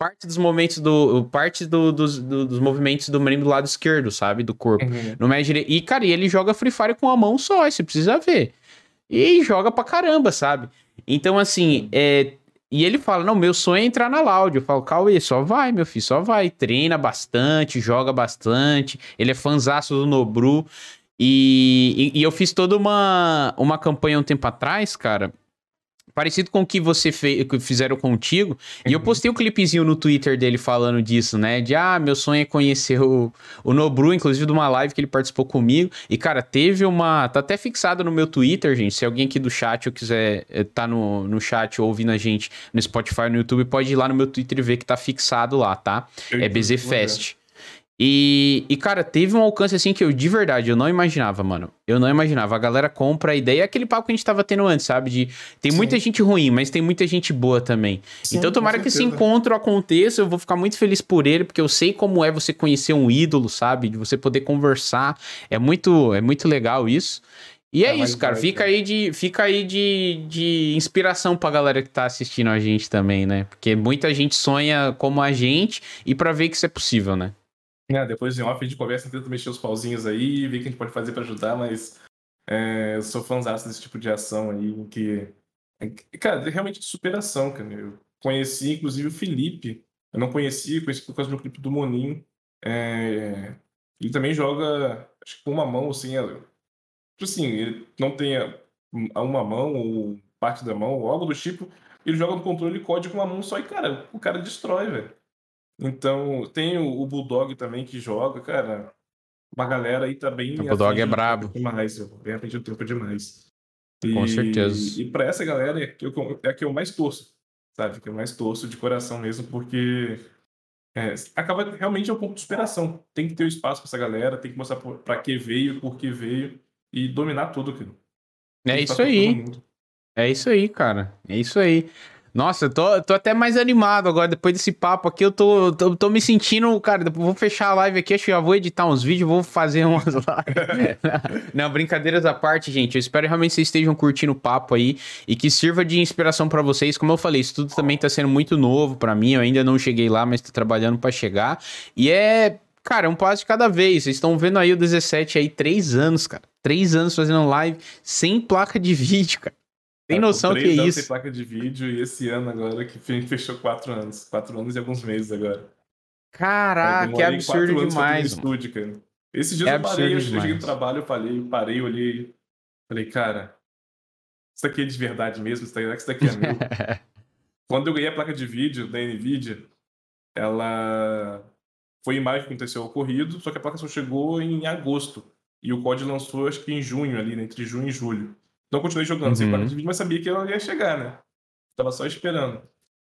parte dos momentos do. Parte do, dos, do, dos movimentos do membro do lado esquerdo, sabe? Do corpo. Uhum. No médio direito. E, cara, e ele joga Free Fire com a mão só, você precisa ver. E joga pra caramba, sabe? Então, assim, é. E ele fala: Não, meu sonho é entrar na Loud. Eu falo: Cauê, só vai, meu filho, só vai. Treina bastante, joga bastante. Ele é fanzaço do Nobru. E, e, e eu fiz toda uma, uma campanha um tempo atrás, cara parecido com o que você fez, que fizeram contigo. Uhum. E eu uhum. postei um clipezinho no Twitter dele falando disso, né? De ah, meu sonho é conhecer o, o Nobru, inclusive de uma live que ele participou comigo. E, cara, teve uma. Tá até fixado no meu Twitter, gente. Se alguém aqui do chat ou quiser eh, tá no, no chat ouvindo a gente no Spotify, no YouTube, pode ir lá no meu Twitter e ver que tá fixado lá, tá? Eu é BZFest. E, e, cara, teve um alcance assim que eu, de verdade, eu não imaginava, mano. Eu não imaginava. A galera compra a ideia. É aquele papo que a gente tava tendo antes, sabe? De tem Sim. muita gente ruim, mas tem muita gente boa também. Sim, então, tomara que esse encontro aconteça. Eu vou ficar muito feliz por ele, porque eu sei como é você conhecer um ídolo, sabe? De você poder conversar. É muito, é muito legal isso. E é, é isso, cara. Fica aí, de, fica aí de, de inspiração pra galera que tá assistindo a gente também, né? Porque muita gente sonha como a gente e para ver que isso é possível, né? É, depois de off a gente conversa, tenta mexer os pauzinhos aí, ver o que a gente pode fazer para ajudar, mas é, eu sou fãzão desse tipo de ação aí, que. É, cara, é realmente de superação, cara. Eu conheci, inclusive, o Felipe. Eu não conhecia, conheci por causa do clipe do Moninho. É, ele também joga, acho que com uma mão, assim, é, tipo assim, ele não tem uma mão ou parte da mão, ou algo do tipo. Ele joga no controle COD com uma mão só e, cara, o cara destrói, velho. Então, tem o, o Bulldog também que joga, cara. Uma galera aí tá bem. O Bulldog é brabo. Demais, bem à frente do tempo demais. E, Com certeza. E pra essa galera é que, eu, é a que eu mais torço, sabe? Que eu mais torço de coração mesmo, porque é, acaba realmente é um ponto de superação. Tem que ter o espaço pra essa galera, tem que mostrar pra que veio, por que veio e dominar tudo, cara. É isso aí. É isso aí, cara. É isso aí. Nossa, eu tô, tô até mais animado agora, depois desse papo aqui, eu tô, tô, tô me sentindo, cara, vou fechar a live aqui, acho que já vou editar uns vídeos, vou fazer umas lives. Não, brincadeiras à parte, gente, eu espero realmente que vocês estejam curtindo o papo aí e que sirva de inspiração para vocês. Como eu falei, isso tudo também tá sendo muito novo para mim, eu ainda não cheguei lá, mas tô trabalhando para chegar. E é, cara, é um passo de cada vez. Vocês estão vendo aí o 17 aí, três anos, cara. Três anos fazendo live sem placa de vídeo, cara. Tem noção que é isso? Placa de vídeo e esse ano agora que fechou quatro anos. Quatro anos e alguns meses agora. Caraca, que absurdo demais. Estúdio, cara. Esse dia é eu parei, eu cheguei no trabalho, eu falei, parei, olhei. Falei, cara, isso aqui é de verdade mesmo, isso daqui é meu. Quando eu ganhei a placa de vídeo da NVIDIA, ela foi em maio que aconteceu o ocorrido, só que a placa só chegou em agosto. E o COD lançou, acho que em junho ali, né, entre junho e julho. Então eu continuei jogando uhum. sem placa de vídeo, mas sabia que ela ia chegar, né? Tava só esperando.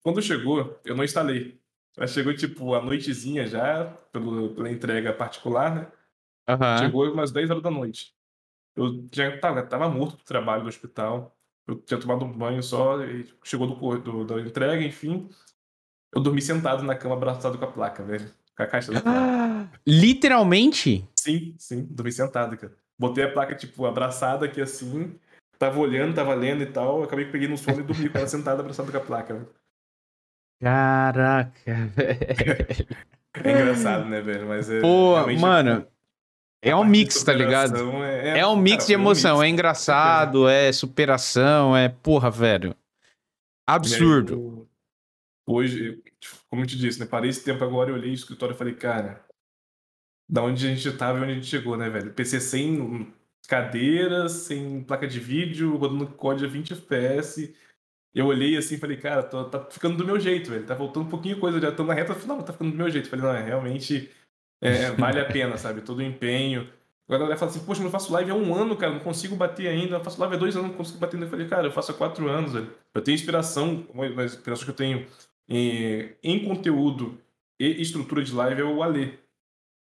Quando chegou, eu não instalei. Ela chegou, tipo, à noitezinha já, pelo, pela entrega particular, né? Uhum. Chegou umas 10 horas da noite. Eu já tava, tava morto do trabalho do hospital. Eu tinha tomado um banho só, e chegou do, do, da entrega, enfim. Eu dormi sentado na cama, abraçado com a placa, velho. Com a caixa da placa. Literalmente? Sim, sim, dormi sentado, cara. Botei a placa, tipo, abraçada aqui assim. Tava olhando, tava lendo e tal. Acabei que peguei no sono e dormi com ela sentada, abraçada com a placa, velho. Caraca, velho. É engraçado, né, velho? Mas é. Pô, mano. É um mix, tá ligado? É, é, é um mix cara, de emoção. Um mix, é engraçado, é superação, é porra, velho. Absurdo. hoje, como eu te disse, né? Parei esse tempo agora, eu olhei o escritório e falei, cara, da onde a gente tava e onde a gente chegou, né, velho? PC sem cadeiras, sem placa de vídeo, rodando código a 20 FPS. Eu olhei assim e falei, cara, tô, tá ficando do meu jeito, velho. Tá voltando um pouquinho coisa, já tô na reta final, tá ficando do meu jeito. Falei, não, é realmente é, vale a pena, sabe? Todo o empenho. Agora a galera fala assim, poxa, mas eu faço live há um ano, cara, não consigo bater ainda. Eu faço live há dois anos, não consigo bater ainda. Eu falei, cara, eu faço há quatro anos, velho. Eu tenho inspiração, uma inspiração que eu tenho em, em conteúdo e estrutura de live é o Ale.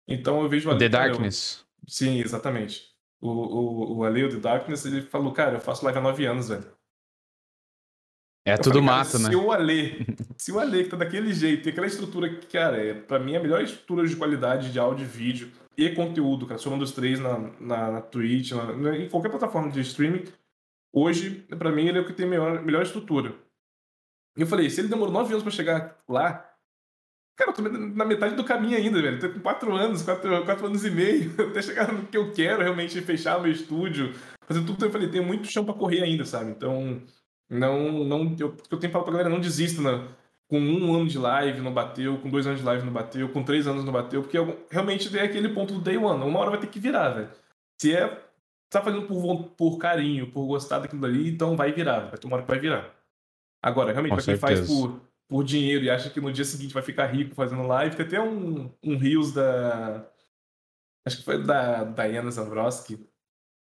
Então eu vejo o Ale. The cara, Darkness. Eu... Sim, exatamente. O, o, o Ale, o The Darkness, ele falou, cara, eu faço live há nove anos, velho. É eu tudo falei, mato, né? Se o Ale, se o Ale que tá daquele jeito, tem aquela estrutura que, cara, é, pra mim é a melhor estrutura de qualidade de áudio e vídeo e conteúdo, cara, somando os três na, na, na Twitch, na, em qualquer plataforma de streaming, hoje, pra mim, ele é o que tem melhor, melhor estrutura. E eu falei, se ele demorou nove anos pra chegar lá, cara, eu tô na metade do caminho ainda, velho. Tô com quatro anos, quatro, quatro anos e meio, até chegar no que eu quero realmente fechar meu estúdio, fazer tudo. Eu falei, tem muito chão pra correr ainda, sabe? Então, não, não, eu, eu tenho falado pra galera, não desista, né? Com um ano de live não bateu, com dois anos de live não bateu, com três anos não bateu, porque realmente tem aquele ponto do day one. Uma hora vai ter que virar, velho. Se é tá fazendo por, por carinho, por gostar daquilo ali, então vai virar, vai ter uma hora que vai virar. Agora, realmente, com pra quem faz por, por dinheiro e acha que no dia seguinte vai ficar rico fazendo live, tem até um, um Rios da. Acho que foi da Diana Zambrowski,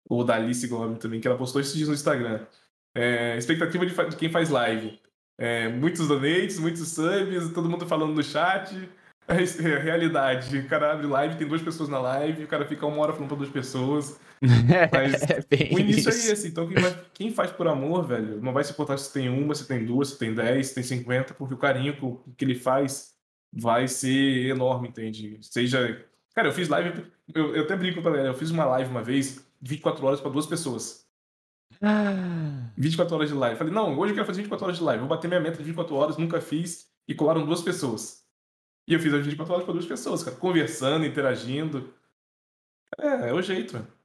ou da Alice Gomes também, que ela postou esses dias no Instagram. É, expectativa de, de, quem faz live. É, muitos donates, muitos subs, todo mundo falando no chat. É, realidade, o cara abre live, tem duas pessoas na live, o cara fica uma hora falando pra duas pessoas. Mas é o início isso. é esse. Então quem, vai, quem, faz por amor, velho, não vai se importar se tem uma, se tem duas, se tem dez, se tem cinquenta, porque o carinho que, ele faz vai ser enorme, entende? Seja. Cara, eu fiz live. Eu, eu até brinco com a galera, eu fiz uma live uma vez, 24 horas para duas pessoas. Ah. 24 horas de live. Falei, não, hoje eu quero fazer 24 horas de live. Vou bater minha meta de 24 horas, nunca fiz. E colaram duas pessoas. E eu fiz as 24 horas para duas pessoas, cara. Conversando, interagindo. É, é o jeito, mano.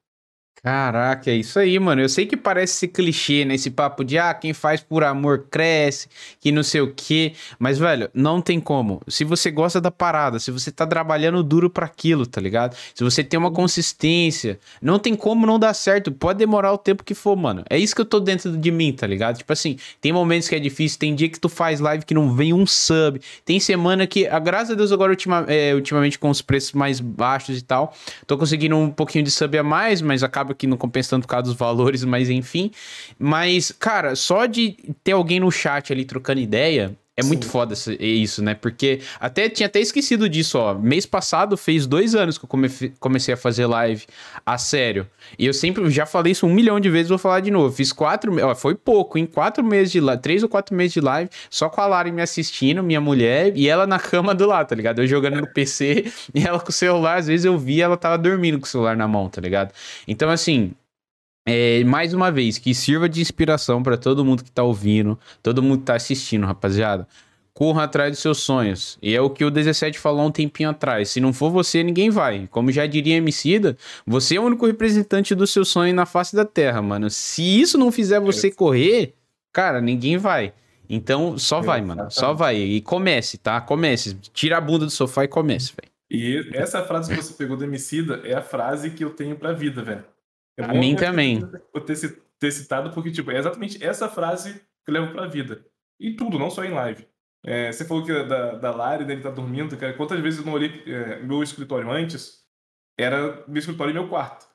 Caraca, é isso aí, mano. Eu sei que parece ser clichê, né? Esse papo de, ah, quem faz por amor cresce, que não sei o quê. Mas, velho, não tem como. Se você gosta da parada, se você tá trabalhando duro para aquilo, tá ligado? Se você tem uma consistência, não tem como não dar certo. Pode demorar o tempo que for, mano. É isso que eu tô dentro de mim, tá ligado? Tipo assim, tem momentos que é difícil, tem dia que tu faz live que não vem um sub. Tem semana que, a graças a Deus, agora ultima, é, ultimamente com os preços mais baixos e tal, tô conseguindo um pouquinho de sub a mais, mas acaba acaba que não compensa tanto por causa dos valores, mas enfim. Mas, cara, só de ter alguém no chat ali trocando ideia, é Sim. muito foda isso, né? Porque até tinha até esquecido disso, ó. Mês passado fez dois anos que eu comecei a fazer live a sério. E eu sempre já falei isso um milhão de vezes, vou falar de novo. Fiz quatro, ó, foi pouco, em quatro meses de live, três ou quatro meses de live, só com a Lara me assistindo, minha mulher, e ela na cama do lado, tá ligado? Eu jogando no PC e ela com o celular, às vezes eu via ela tava dormindo com o celular na mão, tá ligado? Então, assim, é, mais uma vez, que sirva de inspiração para todo mundo que tá ouvindo, todo mundo que tá assistindo, rapaziada. Corra atrás dos seus sonhos. E é o que o 17 falou um tempinho atrás. Se não for você, ninguém vai. Como já diria Emicida, você é o único representante do seu sonho na face da terra, mano. Se isso não fizer você correr, cara, ninguém vai. Então, só vai, mano. Só vai. E comece, tá? Comece. Tira a bunda do sofá e comece, velho. E essa frase que você pegou do Emicida é a frase que eu tenho pra vida, velho. É a mim também. Ter ter citado, porque, tipo, é exatamente essa frase que eu levo pra vida. E tudo, não só em live. É, você falou que é da, da Lari, dele tá dormindo, cara. Quantas vezes eu não olhei é, meu escritório antes? Era meu escritório e meu quarto.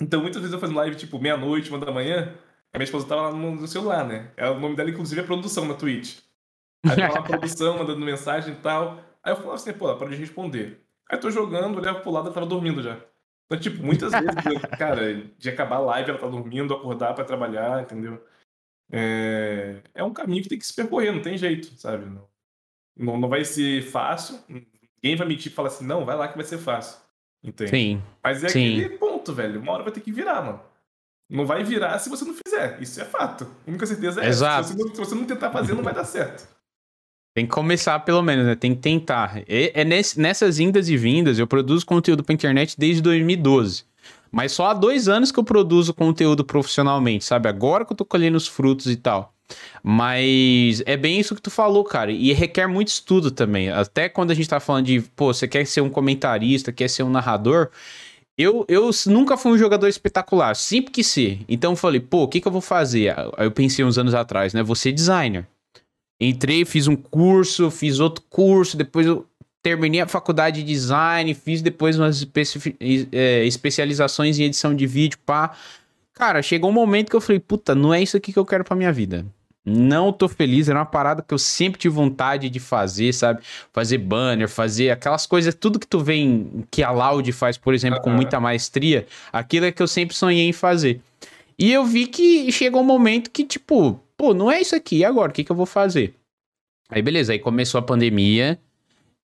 Então, muitas vezes eu fazia live, tipo, meia-noite, uma da manhã, a minha esposa tava lá no, celular, né? É, o nome dela, inclusive, é produção na Twitch. Aí tava lá produção, mandando mensagem e tal. Aí eu falava assim, pô, ela pode responder. Aí eu tô jogando, olhava pro lado, ela tava dormindo já. Então, tipo, muitas vezes, cara, de acabar a live, ela tá dormindo, acordar para trabalhar, entendeu? É... é um caminho que tem que se percorrer, não tem jeito, sabe? Não, não, não vai ser fácil. Ninguém vai mentir e falar assim, não, vai lá que vai ser fácil. Entende? Sim. Mas é sim. aquele ponto, velho. Uma hora vai ter que virar, mano. Não vai virar se você não fizer. Isso é fato. A única certeza é Exato. essa. Se você, se você não tentar fazer, não vai dar certo. Tem que começar pelo menos, né? Tem que tentar. É, é nesse, nessas indas e vindas, eu produzo conteúdo pra internet desde 2012. Mas só há dois anos que eu produzo conteúdo profissionalmente, sabe? Agora que eu tô colhendo os frutos e tal. Mas é bem isso que tu falou, cara. E requer muito estudo também. Até quando a gente tá falando de, pô, você quer ser um comentarista, quer ser um narrador. Eu, eu nunca fui um jogador espetacular, sempre quis ser. Então eu falei, pô, o que, que eu vou fazer? Eu pensei uns anos atrás, né? Vou ser designer. Entrei, fiz um curso, fiz outro curso, depois eu terminei a faculdade de design, fiz depois umas é, especializações em edição de vídeo, pá. Cara, chegou um momento que eu falei, puta, não é isso aqui que eu quero pra minha vida. Não tô feliz, era uma parada que eu sempre tive vontade de fazer, sabe? Fazer banner, fazer aquelas coisas, tudo que tu vem, que a Loud faz, por exemplo, com muita maestria, aquilo é que eu sempre sonhei em fazer. E eu vi que chegou um momento que, tipo, pô, não é isso aqui, e agora? O que, que eu vou fazer? Aí, beleza, aí começou a pandemia.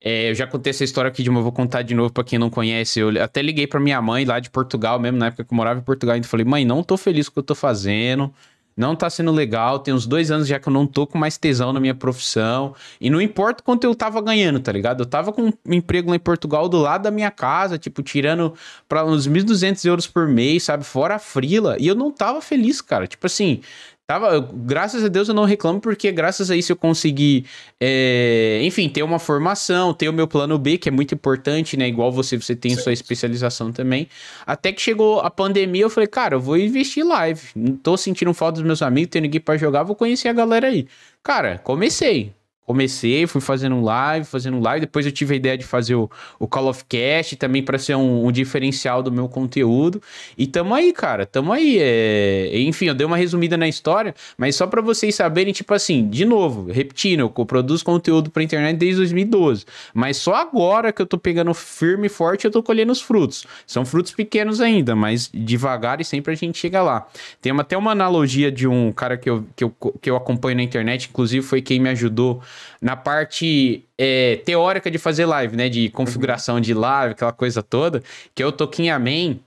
É, eu já contei essa história aqui de uma, vou contar de novo para quem não conhece. Eu até liguei para minha mãe lá de Portugal, mesmo na época que eu morava em Portugal, e falei: mãe, não tô feliz com o que eu tô fazendo não tá sendo legal. Tem uns dois anos já que eu não tô com mais tesão na minha profissão. E não importa quanto eu tava ganhando, tá ligado? Eu tava com um emprego lá em Portugal do lado da minha casa, tipo, tirando para uns 1.200 euros por mês, sabe? Fora a frila. E eu não tava feliz, cara. Tipo assim, Tava, graças a Deus eu não reclamo, porque graças a isso eu consegui, é, enfim, ter uma formação, ter o meu plano B, que é muito importante, né? Igual você, você tem certo. sua especialização também. Até que chegou a pandemia, eu falei, cara, eu vou investir live. Não tô sentindo falta dos meus amigos, tenho ninguém pra jogar, vou conhecer a galera aí. Cara, comecei. Comecei, fui fazendo live, fazendo live. Depois eu tive a ideia de fazer o, o Call of Cast também para ser um, um, diferencial do meu conteúdo. E tamo aí, cara, tamo aí. É... Enfim, eu dei uma resumida na história, mas só para vocês saberem, tipo assim, de novo, repetindo, eu produzo conteúdo pra internet desde 2012. Mas só agora que eu tô pegando firme e forte, eu tô colhendo os frutos. São frutos pequenos ainda, mas devagar e sempre a gente chega lá. Tem até uma analogia de um cara que eu, que, eu, que eu acompanho na internet, inclusive foi quem me ajudou na parte é, teórica de fazer live, né? De configuração de live, aquela coisa toda, que é o Toquinha Man.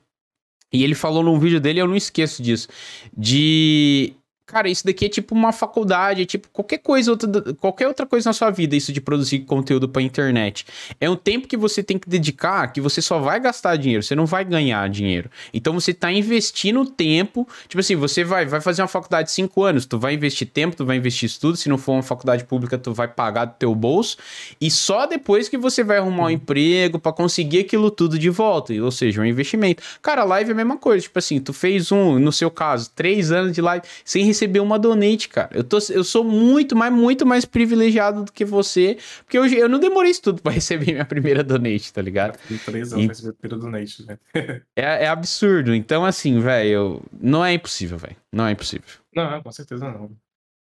E ele falou num vídeo dele, eu não esqueço disso, de Cara, isso daqui é tipo uma faculdade, é tipo qualquer coisa, outra, qualquer outra coisa na sua vida, isso de produzir conteúdo pra internet. É um tempo que você tem que dedicar, que você só vai gastar dinheiro, você não vai ganhar dinheiro. Então você tá investindo tempo, tipo assim, você vai, vai fazer uma faculdade de 5 anos, tu vai investir tempo, tu vai investir estudo, se não for uma faculdade pública, tu vai pagar do teu bolso, e só depois que você vai arrumar um emprego para conseguir aquilo tudo de volta, ou seja, um investimento. Cara, live é a mesma coisa, tipo assim, tu fez um, no seu caso, 3 anos de live sem receber receber uma donate, cara. Eu, tô, eu sou muito, mas muito mais privilegiado do que você, porque eu, eu não demorei isso tudo pra receber minha primeira donate, tá ligado? três anos e... receber a primeira donate, né? é, é absurdo. Então, assim, velho, não é impossível, velho. Não é impossível. Não, com certeza não.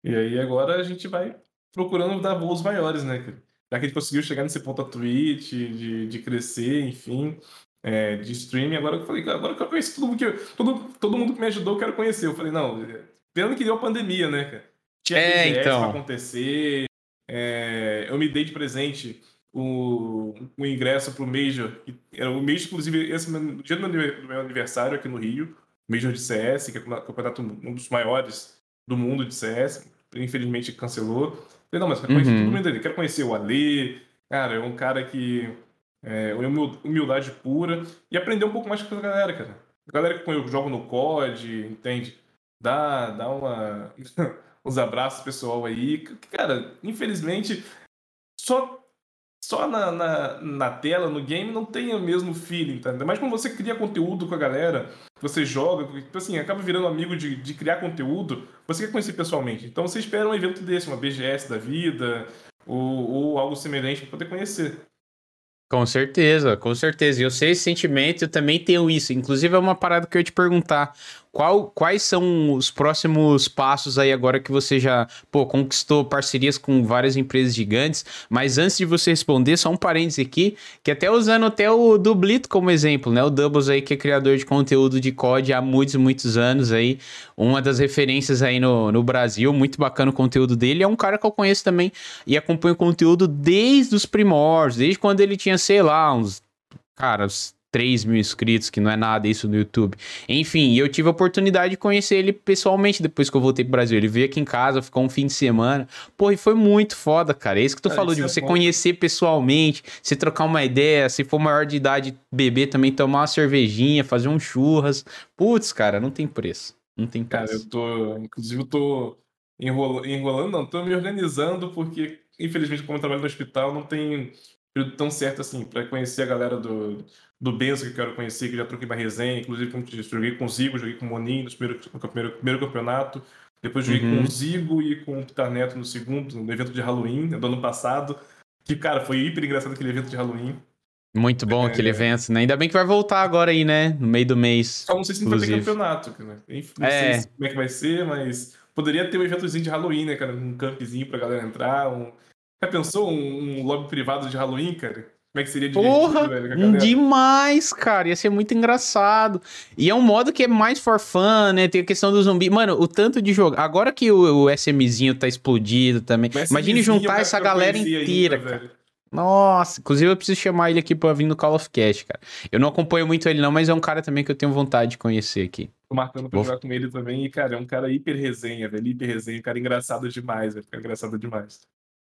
E aí agora a gente vai procurando dar voos maiores, né? Já que a gente conseguiu chegar nesse ponto a Twitch, de, de crescer, enfim, é, de streaming, agora eu falei, agora que eu conheci todo mundo que, todo, todo mundo que me ajudou, eu quero conhecer. Eu falei, não, Pena que deu a pandemia, né, cara? Tinha é, então. pra acontecer. É, eu me dei de presente o, o ingresso pro Major. Era o Major, inclusive, esse no dia do meu, do meu aniversário aqui no Rio. Major de CS, que é o campeonato um dos maiores do mundo de CS. Infelizmente cancelou. Falei, não, mas quero conhecer uhum. todo mundo dele. Quero conhecer o Ale. Cara, é um cara que. É, humildade pura. E aprender um pouco mais com a galera, cara. A galera que eu jogo no COD, entende? Dá, dá uma, uns abraços pessoal aí. Cara, infelizmente, só só na, na, na, tela, no game, não tem o mesmo feeling, tá? Mas quando você cria conteúdo com a galera, você joga, tipo assim, acaba virando amigo de, de criar conteúdo, você quer conhecer pessoalmente. Então você espera um evento desse, uma BGS da vida, ou, ou algo semelhante para poder conhecer. Com certeza, com certeza. E eu sei esse sentimento, eu também tenho isso. Inclusive, é uma parada que eu ia te perguntar. Qual, quais são os próximos passos aí agora que você já pô, conquistou parcerias com várias empresas gigantes? Mas antes de você responder, só um parênteses aqui, que até usando até o Dublito como exemplo, né? O Doubles aí, que é criador de conteúdo de COD há muitos, muitos anos aí. Uma das referências aí no, no Brasil, muito bacana o conteúdo dele. É um cara que eu conheço também e acompanho o conteúdo desde os primórdios, desde quando ele tinha, sei lá, uns caras 3 mil inscritos, que não é nada isso no YouTube. Enfim, eu tive a oportunidade de conhecer ele pessoalmente depois que eu voltei pro Brasil. Ele veio aqui em casa, ficou um fim de semana. Pô, e foi muito foda, cara. É isso que tu cara, falou, de é você conhecer pessoalmente, você trocar uma ideia, se for maior de idade, beber também, tomar uma cervejinha, fazer um churras. Putz, cara, não tem preço. Não tem preço. Cara, eu tô. Inclusive, eu tô enrolando, enrolando não, tô me organizando porque, infelizmente, como eu trabalho no hospital, não tem período tão certo assim, para conhecer a galera do do Benzo que eu quero conhecer, que já troquei uma resenha, inclusive joguei com o Zigo, joguei com o Moninho no primeiro, no primeiro, primeiro campeonato. Depois joguei uhum. com o Zigo e com o Pitar Neto no segundo, no evento de Halloween, do ano passado. Que, cara, foi hiper engraçado aquele evento de Halloween. Muito bom é... aquele evento, né? Ainda bem que vai voltar agora aí, né? No meio do mês. Só não sei se não vai ter campeonato, né? Não é. sei como é que vai ser, mas poderia ter um eventozinho de Halloween, né, cara? Um campzinho pra galera entrar. Um... Já pensou um, um lobby privado de Halloween, cara? Como é que seria Porra, velho, demais, cara. Ia ser muito engraçado. E é um modo que é mais for fun, né? Tem a questão do zumbi. Mano, o tanto de jogo. Agora que o, o SMzinho tá explodido também. Imagine juntar essa galera inteira, ainda, cara. Velho. Nossa, inclusive eu preciso chamar ele aqui pra vir no Call of Cast, cara. Eu não acompanho muito ele não, mas é um cara também que eu tenho vontade de conhecer aqui. Tô marcando pra Vou... jogar com ele também e, cara, é um cara hiper resenha, velho, hiper resenha, um cara engraçado demais, velho, fica engraçado demais.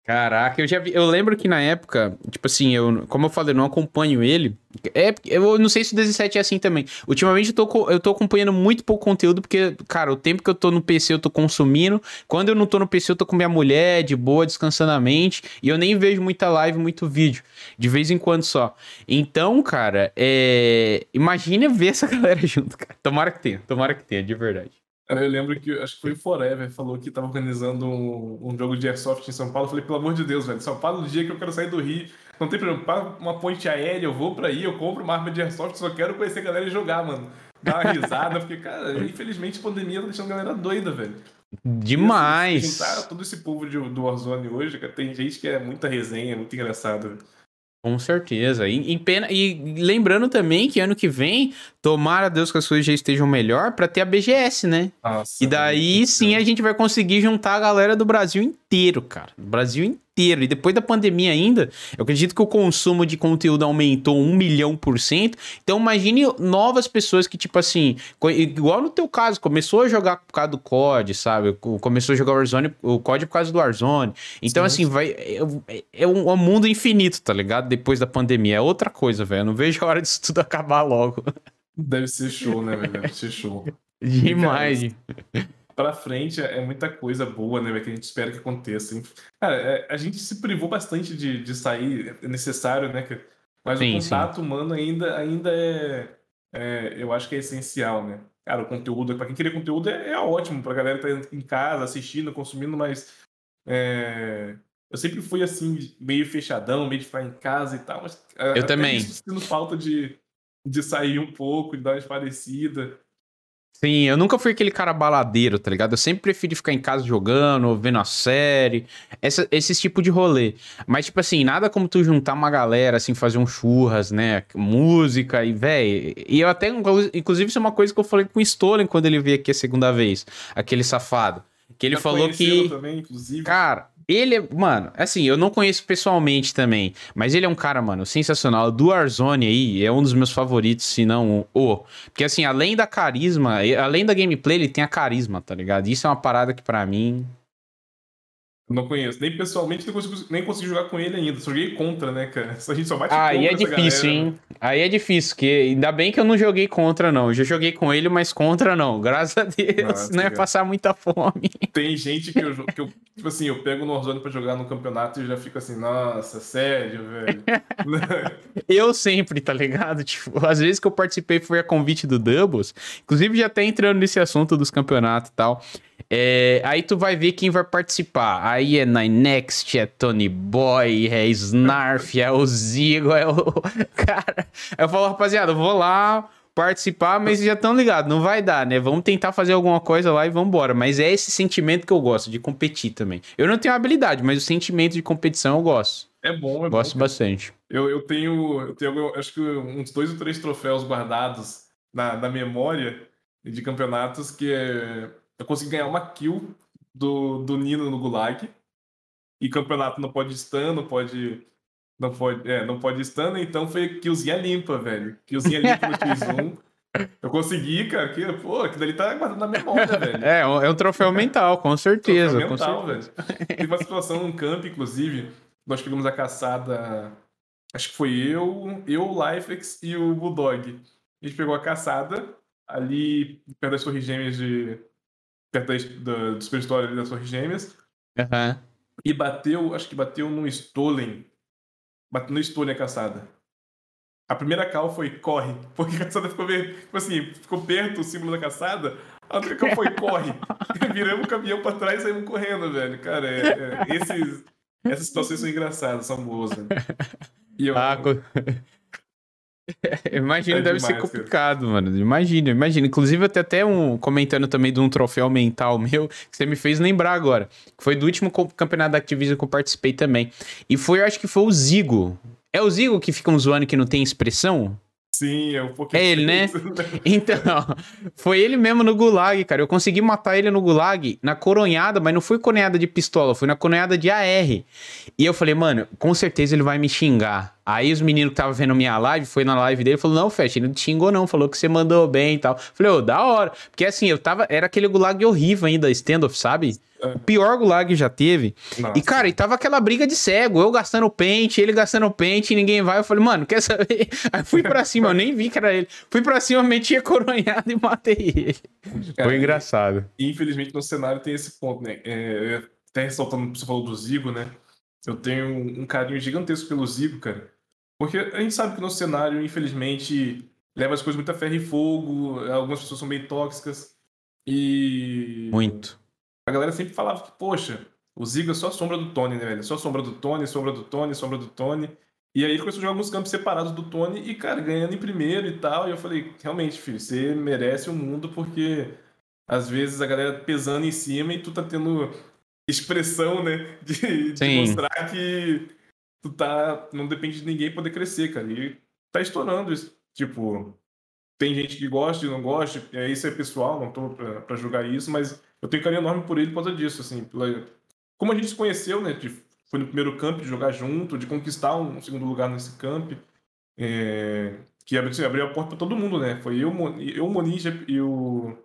Caraca, eu já vi, eu lembro que na época, tipo assim, eu, como eu falei, eu não acompanho ele. É, eu não sei se o 17 é assim também. Ultimamente eu tô, eu tô acompanhando muito pouco conteúdo, porque, cara, o tempo que eu tô no PC eu tô consumindo. Quando eu não tô no PC, eu tô com minha mulher, de boa, descansando a mente. E eu nem vejo muita live, muito vídeo. De vez em quando só. Então, cara, é. Imagina ver essa galera junto, cara. Tomara que tenha, tomara que tenha, de verdade. Eu lembro que, acho que foi o Forever, falou que tava organizando um, um, jogo de Airsoft em São Paulo. Eu falei, pelo amor de Deus, velho, São Paulo, no dia que eu quero sair do Rio, não tem problema, uma ponte aérea, eu vou pra aí, eu compro uma arma de Airsoft, só quero conhecer a galera e jogar, mano. Dar uma risada, porque, cara, infelizmente a pandemia tá deixando a galera doida, velho. Demais! E, assim, todo esse povo de, do Warzone hoje, cara, tem gente que é muita resenha, muito engraçado, velho. Com certeza. E, pena, e lembrando também que ano que vem, tomara Deus que as coisas já estejam melhor para ter a BGS, né? Nossa, e daí sim a gente vai conseguir juntar a galera do Brasil inteiro, cara. Brasil inteiro inteiro. E depois da pandemia ainda, eu acredito que o consumo de conteúdo aumentou um milhão por cento. Então imagine novas pessoas que, tipo assim, igual no teu caso, começou a jogar por causa do COD, sabe? Começou a jogar Warzone, o COD por causa do Warzone. Então, Sim. assim, vai. É, é, um, é um mundo infinito, tá ligado? Depois da pandemia. É outra coisa, velho. Não vejo a hora disso tudo acabar logo. Deve ser show, né, velho? Deve ser show. Demais pra frente é muita coisa boa, né, que a gente espera que aconteça. Cara, é, a gente se privou bastante de, de sair, é necessário, né, mas sim, o contato sim. humano ainda, ainda é, é, eu acho que é essencial, né. Cara, o conteúdo, pra quem querer conteúdo é, é ótimo, pra galera que tá em casa, assistindo, consumindo, mas é, eu sempre fui assim, meio fechadão, meio de ficar em casa e tal, mas eu também. Isso, falta de, de sair um pouco, de dar uma esparecida. Sim, eu nunca fui aquele cara baladeiro, tá ligado? Eu sempre preferi ficar em casa jogando, vendo a série, essa, esse tipo de rolê. Mas, tipo assim, nada como tu juntar uma galera, assim, fazer um churras, né? Música e, véi. E eu até, inclusive, isso é uma coisa que eu falei com o Stolen quando ele veio aqui a segunda vez, aquele safado. Que ele falou que. Também, inclusive. Cara, ele é, mano, assim, eu não conheço pessoalmente também, mas ele é um cara, mano, sensacional. Do Warzone aí é um dos meus favoritos, se não o. Porque, assim, além da carisma, além da gameplay, ele tem a carisma, tá ligado? Isso é uma parada que para mim. Não conheço. Nem pessoalmente, nem consegui, nem consegui jogar com ele ainda. Só joguei contra, né, cara? A gente só bate Aí é difícil, galera. hein? Aí é difícil, que ainda bem que eu não joguei contra, não. Eu já joguei com ele, mas contra não. Graças a Deus. Nossa, não ia passar muita fome. Tem gente que eu, que eu tipo assim, eu pego no Warzone pra jogar no campeonato e já fico assim, nossa, sério, velho. eu sempre, tá ligado? Tipo, às vezes que eu participei foi a convite do Doubles. Inclusive, já até entrando nesse assunto dos campeonatos e tal. É, aí tu vai ver quem vai participar. Aí é Ninext, é Tony Boy, é Snarf, é o Zigo, é o. Cara, eu falo, rapaziada, eu vou lá participar, mas já estão ligados, não vai dar, né? Vamos tentar fazer alguma coisa lá e vamos embora. Mas é esse sentimento que eu gosto, de competir também. Eu não tenho habilidade, mas o sentimento de competição eu gosto. É bom, é Gosto bom, bastante. Eu, eu tenho, eu tenho, acho que uns dois ou três troféus guardados na, na memória de campeonatos que é eu consegui ganhar uma kill do, do Nino no Gulag. E campeonato não pode stun, não pode. Não pode, é, não pode stun, então foi killzinha limpa, velho. Killzinha limpa no X1. Eu consegui, cara, que, pô, aquilo ali tá guardado na memória, velho. É, é um troféu mental, com certeza. Troféu mental, com certeza. velho. Teve uma situação no camp, inclusive, nós pegamos a caçada. Acho que foi eu, eu, o Lifex e o Bulldog. A gente pegou a caçada ali perto das torres gêmeas de, perto da, da, do Superstore ali das Torres Gêmeas. Uhum. E bateu, acho que bateu no Stolen. Bateu no Stolen a caçada. A primeira cal foi corre, porque a caçada ficou meio, tipo assim, ficou perto o símbolo da caçada. A outra cal foi corre. Viramos o caminhão pra trás e saímos correndo, velho. Cara, é, é, esses, essas situações são engraçadas, são boas, velho. E eu, ah, imagina, é deve demais, ser complicado, cara. mano. Imagina, imagina. Inclusive, até até um comentando também de um troféu mental meu, que você me fez lembrar agora. Que foi do último campeonato da Activision que eu participei também. E foi, eu acho que foi o Zigo. É o Zigo que ficam zoando que não tem expressão? Sim, é um pouquinho. É ele, né? Então, foi ele mesmo no Gulag, cara. Eu consegui matar ele no Gulag na coronhada, mas não foi coronhada de pistola, foi na coronhada de AR. E eu falei, mano, com certeza ele vai me xingar. Aí os meninos que estavam vendo minha live, foi na live dele, falou: Não, Fett, ele não te xingou, não. Falou que você mandou bem e tal. Falei, ô, oh, da hora. Porque assim, eu tava. Era aquele gulag horrível ainda, standoff, sabe? É. O pior gulag já teve. Nossa. E, cara, e tava aquela briga de cego. Eu gastando pente, ele gastando pente, ninguém vai. Eu falei, mano, quer saber? Aí fui pra cima, eu nem vi que era ele. Fui pra cima, meti a coronhada e matei ele. Cara, Foi engraçado. Infelizmente, no cenário tem esse ponto, né? É, até ressaltando, você falou do Zigo, né? Eu tenho um carinho gigantesco pelo Zigo, cara. Porque a gente sabe que no cenário, infelizmente, leva as coisas muito a ferro e fogo, algumas pessoas são bem tóxicas. E. Muito. A galera sempre falava que, poxa, o Ziga é só a sombra do Tony, né, velho? Só a sombra do Tony, sombra do Tony, sombra do Tony. E aí ele começou a jogar alguns campos separados do Tony e, cara, ganhando em primeiro e tal. E eu falei, realmente, filho, você merece o mundo porque às vezes a galera pesando em cima e tu tá tendo expressão, né? De, de mostrar que tu tá. Não depende de ninguém poder crescer, cara. E tá estourando isso. Tipo, tem gente que gosta e não gosta, é, isso é pessoal, não tô pra, pra julgar isso, mas eu tenho carinho enorme por ele por causa disso, assim. Pela... Como a gente se conheceu, né? De, foi no primeiro camp, de jogar junto, de conquistar um segundo lugar nesse camp. É, que abriu, assim, abriu a porta pra todo mundo, né? Foi eu, eu o Moniz e o,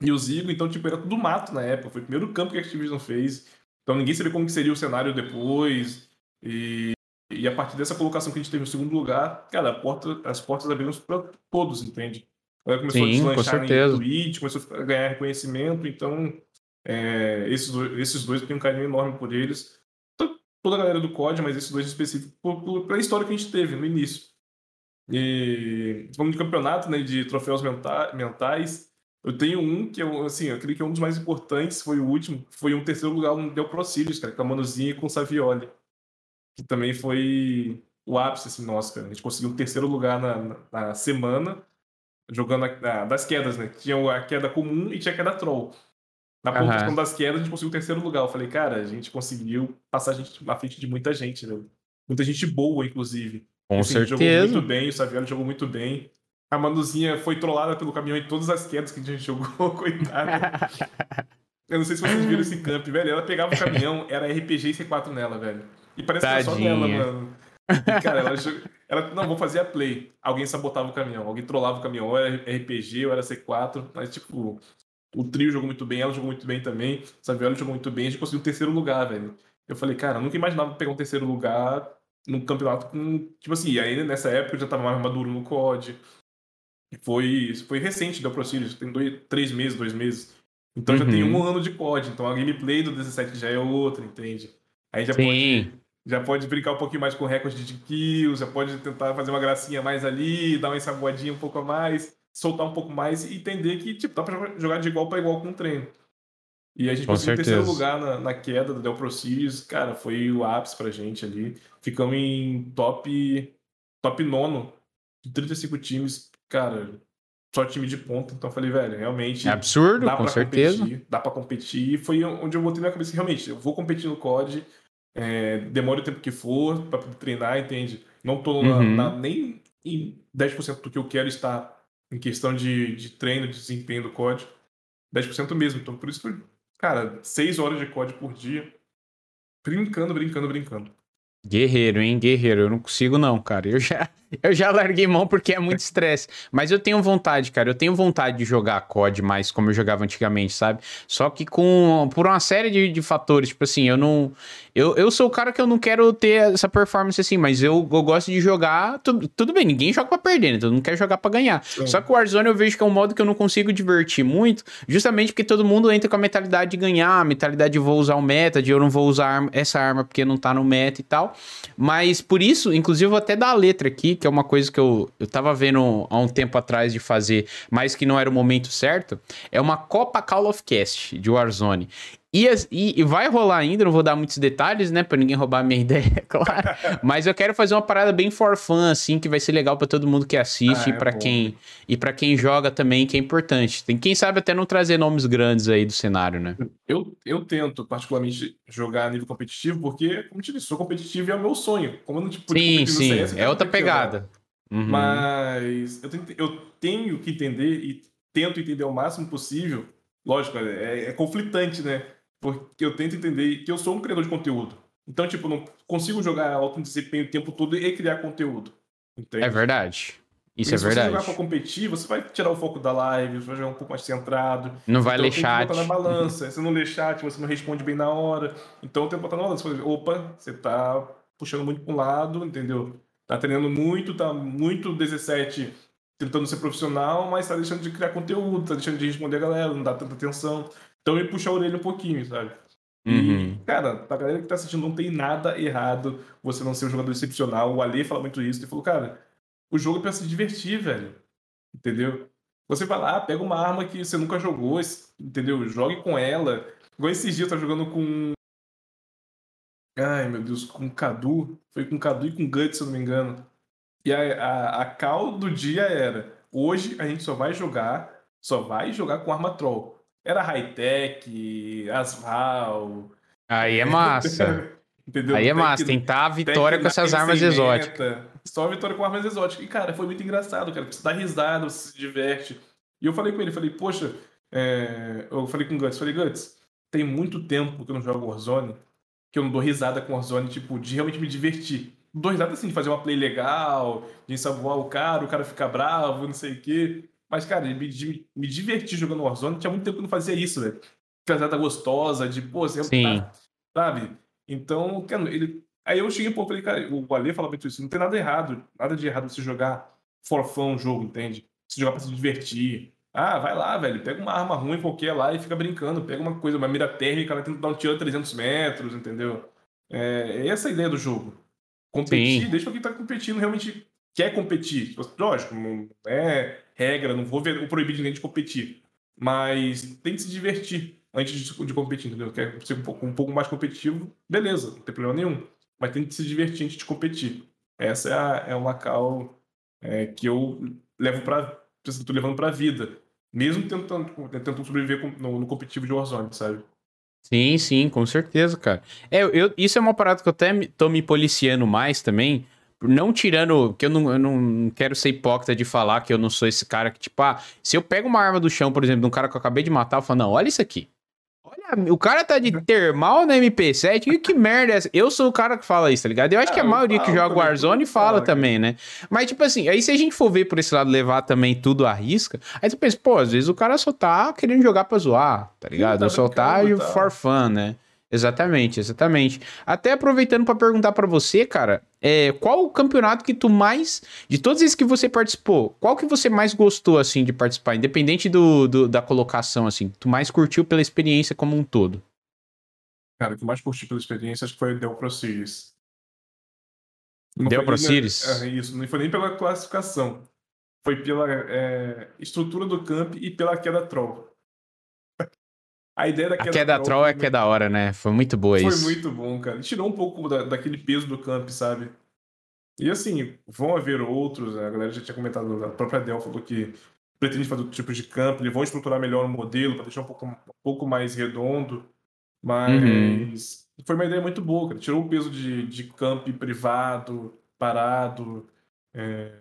e o Zigo, então, tipo, era tudo mato na época. Foi o primeiro campo que a Activision fez. Então ninguém sabia como que seria o cenário depois. E, e a partir dessa colocação que a gente teve no segundo lugar, cara, porta, as portas abriram para todos, entende? Ela começou Sim, a deslanchar em Twitch, começou a ganhar reconhecimento, então é, esses, dois, esses dois eu tenho um carinho enorme por eles. Toda a galera do COD, mas esses dois em específico, pela história que a gente teve no início. E falando de campeonato, né, de troféus menta mentais, eu tenho um que eu, assim, eu acredito que é um dos mais importantes, foi o último, foi um terceiro lugar no Del Pro Series, cara, com a Manuzinha e com o Savioli que também foi o ápice, assim, cara. A gente conseguiu um terceiro lugar na, na semana, jogando a, a, das quedas, né? Tinha a queda comum e tinha a queda troll. Na pontuação uhum. das quedas, a gente conseguiu o terceiro lugar. Eu falei, cara, a gente conseguiu passar a gente na frente de muita gente, né? Muita gente boa, inclusive. Com assim, certeza. Jogou muito bem, o Saviano jogou muito bem. A Manuzinha foi trollada pelo caminhão em todas as quedas que a gente jogou, coitada. Eu não sei se vocês viram esse camp, velho. Ela pegava o caminhão, era RPG e C4 nela, velho. E parece Tadinha. que é só dela, mano. E, cara, ela, ela, não, vou fazer a play. Alguém sabotava o caminhão, alguém trollava o caminhão, ou era RPG, ou era C4, mas tipo, o trio jogou muito bem, ela jogou muito bem também, Saviola jogou muito bem, a gente conseguiu um terceiro lugar, velho. Eu falei, cara, eu nunca imaginava pegar um terceiro lugar num campeonato com. Tipo assim, aí nessa época eu já tava mais maduro no COD. Foi, foi recente da ProSeries, tem dois, três meses, dois meses. Então uhum. já tem um ano de COD, então a gameplay do 17 já é outra, entende? Aí já Sim. pode, já pode brincar um pouquinho mais com o recorde de kills, já pode tentar fazer uma gracinha mais ali, dar uma ensaboadinha um pouco a mais, soltar um pouco mais e entender que tipo, dá pra jogar de igual para igual com o treino. E a gente com conseguiu certeza. terceiro lugar na, na, queda do Del Pro Series, cara, foi o ápice pra gente ali. Ficamos em top, top nono de 35 times, cara, só time de ponta. Então eu falei, velho, realmente. É absurdo, dá com pra certeza. Competir, dá pra competir. E foi onde eu botei na cabeça realmente, eu vou competir no COD, é, demore o tempo que for pra treinar, entende? Não tô uhum. na, na, nem em 10% do que eu quero estar em questão de, de treino, de desempenho do COD. 10% mesmo. Então por isso cara, seis horas de código por dia, brincando, brincando, brincando. Guerreiro, hein? Guerreiro. Eu não consigo, não, cara. Eu já, eu já larguei mão porque é muito estresse. Mas eu tenho vontade, cara. Eu tenho vontade de jogar COD mais como eu jogava antigamente, sabe? Só que com por uma série de, de fatores. Tipo assim, eu não. Eu, eu sou o cara que eu não quero ter essa performance assim, mas eu, eu gosto de jogar. Tudo, tudo bem, ninguém joga pra perder, né? Todo mundo quer jogar pra ganhar. Sim. Só que o Warzone eu vejo que é um modo que eu não consigo divertir muito, justamente porque todo mundo entra com a mentalidade de ganhar, a mentalidade de vou usar o meta, de eu não vou usar essa arma porque não tá no meta e tal. Mas por isso, inclusive, vou até dar a letra aqui que é uma coisa que eu, eu tava vendo há um tempo atrás de fazer, mas que não era o momento certo, é uma Copa Call of Cast de Warzone. E, e, e, vai rolar ainda, não vou dar muitos detalhes, né? Pra ninguém roubar a minha ideia, claro. Mas eu quero fazer uma parada bem for fun, assim, que vai ser legal para todo mundo que assiste ah, é e para quem e para quem joga também, que é importante. Tem quem sabe até não trazer nomes grandes aí do cenário, né? Eu, eu tento, particularmente, jogar a nível competitivo, porque, como te disse, sou competitivo e é o meu sonho. Como eu não tipo, sim, sim, CS, é outra pegada. Uhum. Mas eu, tento, eu tenho que entender e tento entender o máximo possível. Lógico, é, é conflitante, né? Porque eu tento entender que eu sou um criador de conteúdo. Então, tipo, não consigo jogar alto desempenho o tempo todo e criar conteúdo. Entende? É verdade. Isso é verdade. Se você jogar pra competir, você vai tirar o foco da live, você vai jogar um pouco mais centrado. Não vai então, ler chat. na balança. Você não lê chat, você não responde bem na hora. Então eu tenho que botar na balança. Opa, você tá puxando muito pra um lado, entendeu? Tá treinando muito, tá muito 17 tentando ser profissional, mas tá deixando de criar conteúdo, tá deixando de responder a galera, não dá tanta atenção. Então ele puxa a orelha um pouquinho, sabe? Uhum. E, cara, pra galera que tá assistindo, não tem nada errado você não ser um jogador excepcional. O Ale fala muito isso. Ele falou, cara, o jogo é pra se divertir, velho. Entendeu? Você vai lá, pega uma arma que você nunca jogou, entendeu? Jogue com ela. Igual esses dias, tá jogando com. Ai, meu Deus, com Cadu. Foi com Cadu e com Guts, se eu não me engano. E a, a, a cal do dia era: hoje a gente só vai jogar, só vai jogar com arma troll. Era high-tech, Asval. Aí é massa. Entendeu? Aí é massa, tentar a vitória com essas armas exóticas. Só a vitória com armas exóticas. E, cara, foi muito engraçado, cara. Você dá risada, você se diverte. E eu falei com ele, falei, poxa, é... eu falei com o Guts, falei, Guts, tem muito tempo que eu não jogo Warzone, que eu não dou risada com Warzone, tipo, de realmente me divertir. Dou risada assim, de fazer uma play legal, de ensaboar o cara, o cara ficar bravo, não sei o quê. Mas, cara, me, me divertir jogando Warzone, tinha muito tempo que eu não fazia isso, velho. Casada gostosa, de, pô, você Sim. Tá, sabe? Então, ele. Aí eu cheguei, pô, falei, cara, o Ale fala muito isso, não tem nada errado, nada de errado você jogar for fun um jogo, entende? Você jogar pra se divertir. Ah, vai lá, velho, pega uma arma ruim qualquer lá e fica brincando, pega uma coisa, uma mira térmica, ela tenta dar um tiro a 300 metros, entendeu? É, é essa a ideia do jogo. Competir, Sim. deixa quem tá competindo realmente quer competir. Lógico, não é regra, não vou ver, proibir ninguém de competir. Mas tem que se divertir antes de, de competir, entendeu? Quer ser um pouco, um pouco, mais competitivo, beleza, não tem problema nenhum. Mas tem que se divertir antes de competir. Essa é, a, é uma cal é, que eu levo para estou levando para a vida. Mesmo tentando, tentando sobreviver no, no competitivo de Warzone, sabe? Sim, sim, com certeza, cara. É, eu, isso é uma parada que eu até tô me policiando mais também, não tirando, que eu não, eu não quero ser hipócrita de falar que eu não sou esse cara que, tipo, ah, se eu pego uma arma do chão, por exemplo, de um cara que eu acabei de matar, eu falo, não, olha isso aqui. Olha o cara tá de termal na MP7, que, que merda é essa? Eu sou o cara que fala isso, tá ligado? Eu acho ah, que a maioria que joga Warzone fala também, né? Mas, tipo assim, aí se a gente for ver por esse lado, levar também tudo à risca, aí tu pensa, pô, às vezes o cara só tá querendo jogar pra zoar, tá ligado? Tá só tá for fun, né? Exatamente, exatamente. Até aproveitando para perguntar para você, cara, é, qual o campeonato que tu mais, de todos esses que você participou, qual que você mais gostou, assim, de participar, independente do, do da colocação, assim, tu mais curtiu pela experiência como um todo? Cara, o que eu mais curti pela experiência acho que foi o Del Pro Series. Não Del Pro Series? É, isso, não foi nem pela classificação. Foi pela é, estrutura do camp e pela queda troll. A ideia da queda, a queda troll, troll é que é da hora, né? Foi muito boa foi isso. Foi muito bom, cara. Tirou um pouco da, daquele peso do camp, sabe? E assim, vão haver outros, né? a galera já tinha comentado, a própria Dell falou que pretende fazer outro tipo de campo, eles vão estruturar melhor o modelo para deixar um pouco, um pouco mais redondo, mas uhum. foi uma ideia muito boa, cara. Tirou o peso de, de camp privado, parado, é,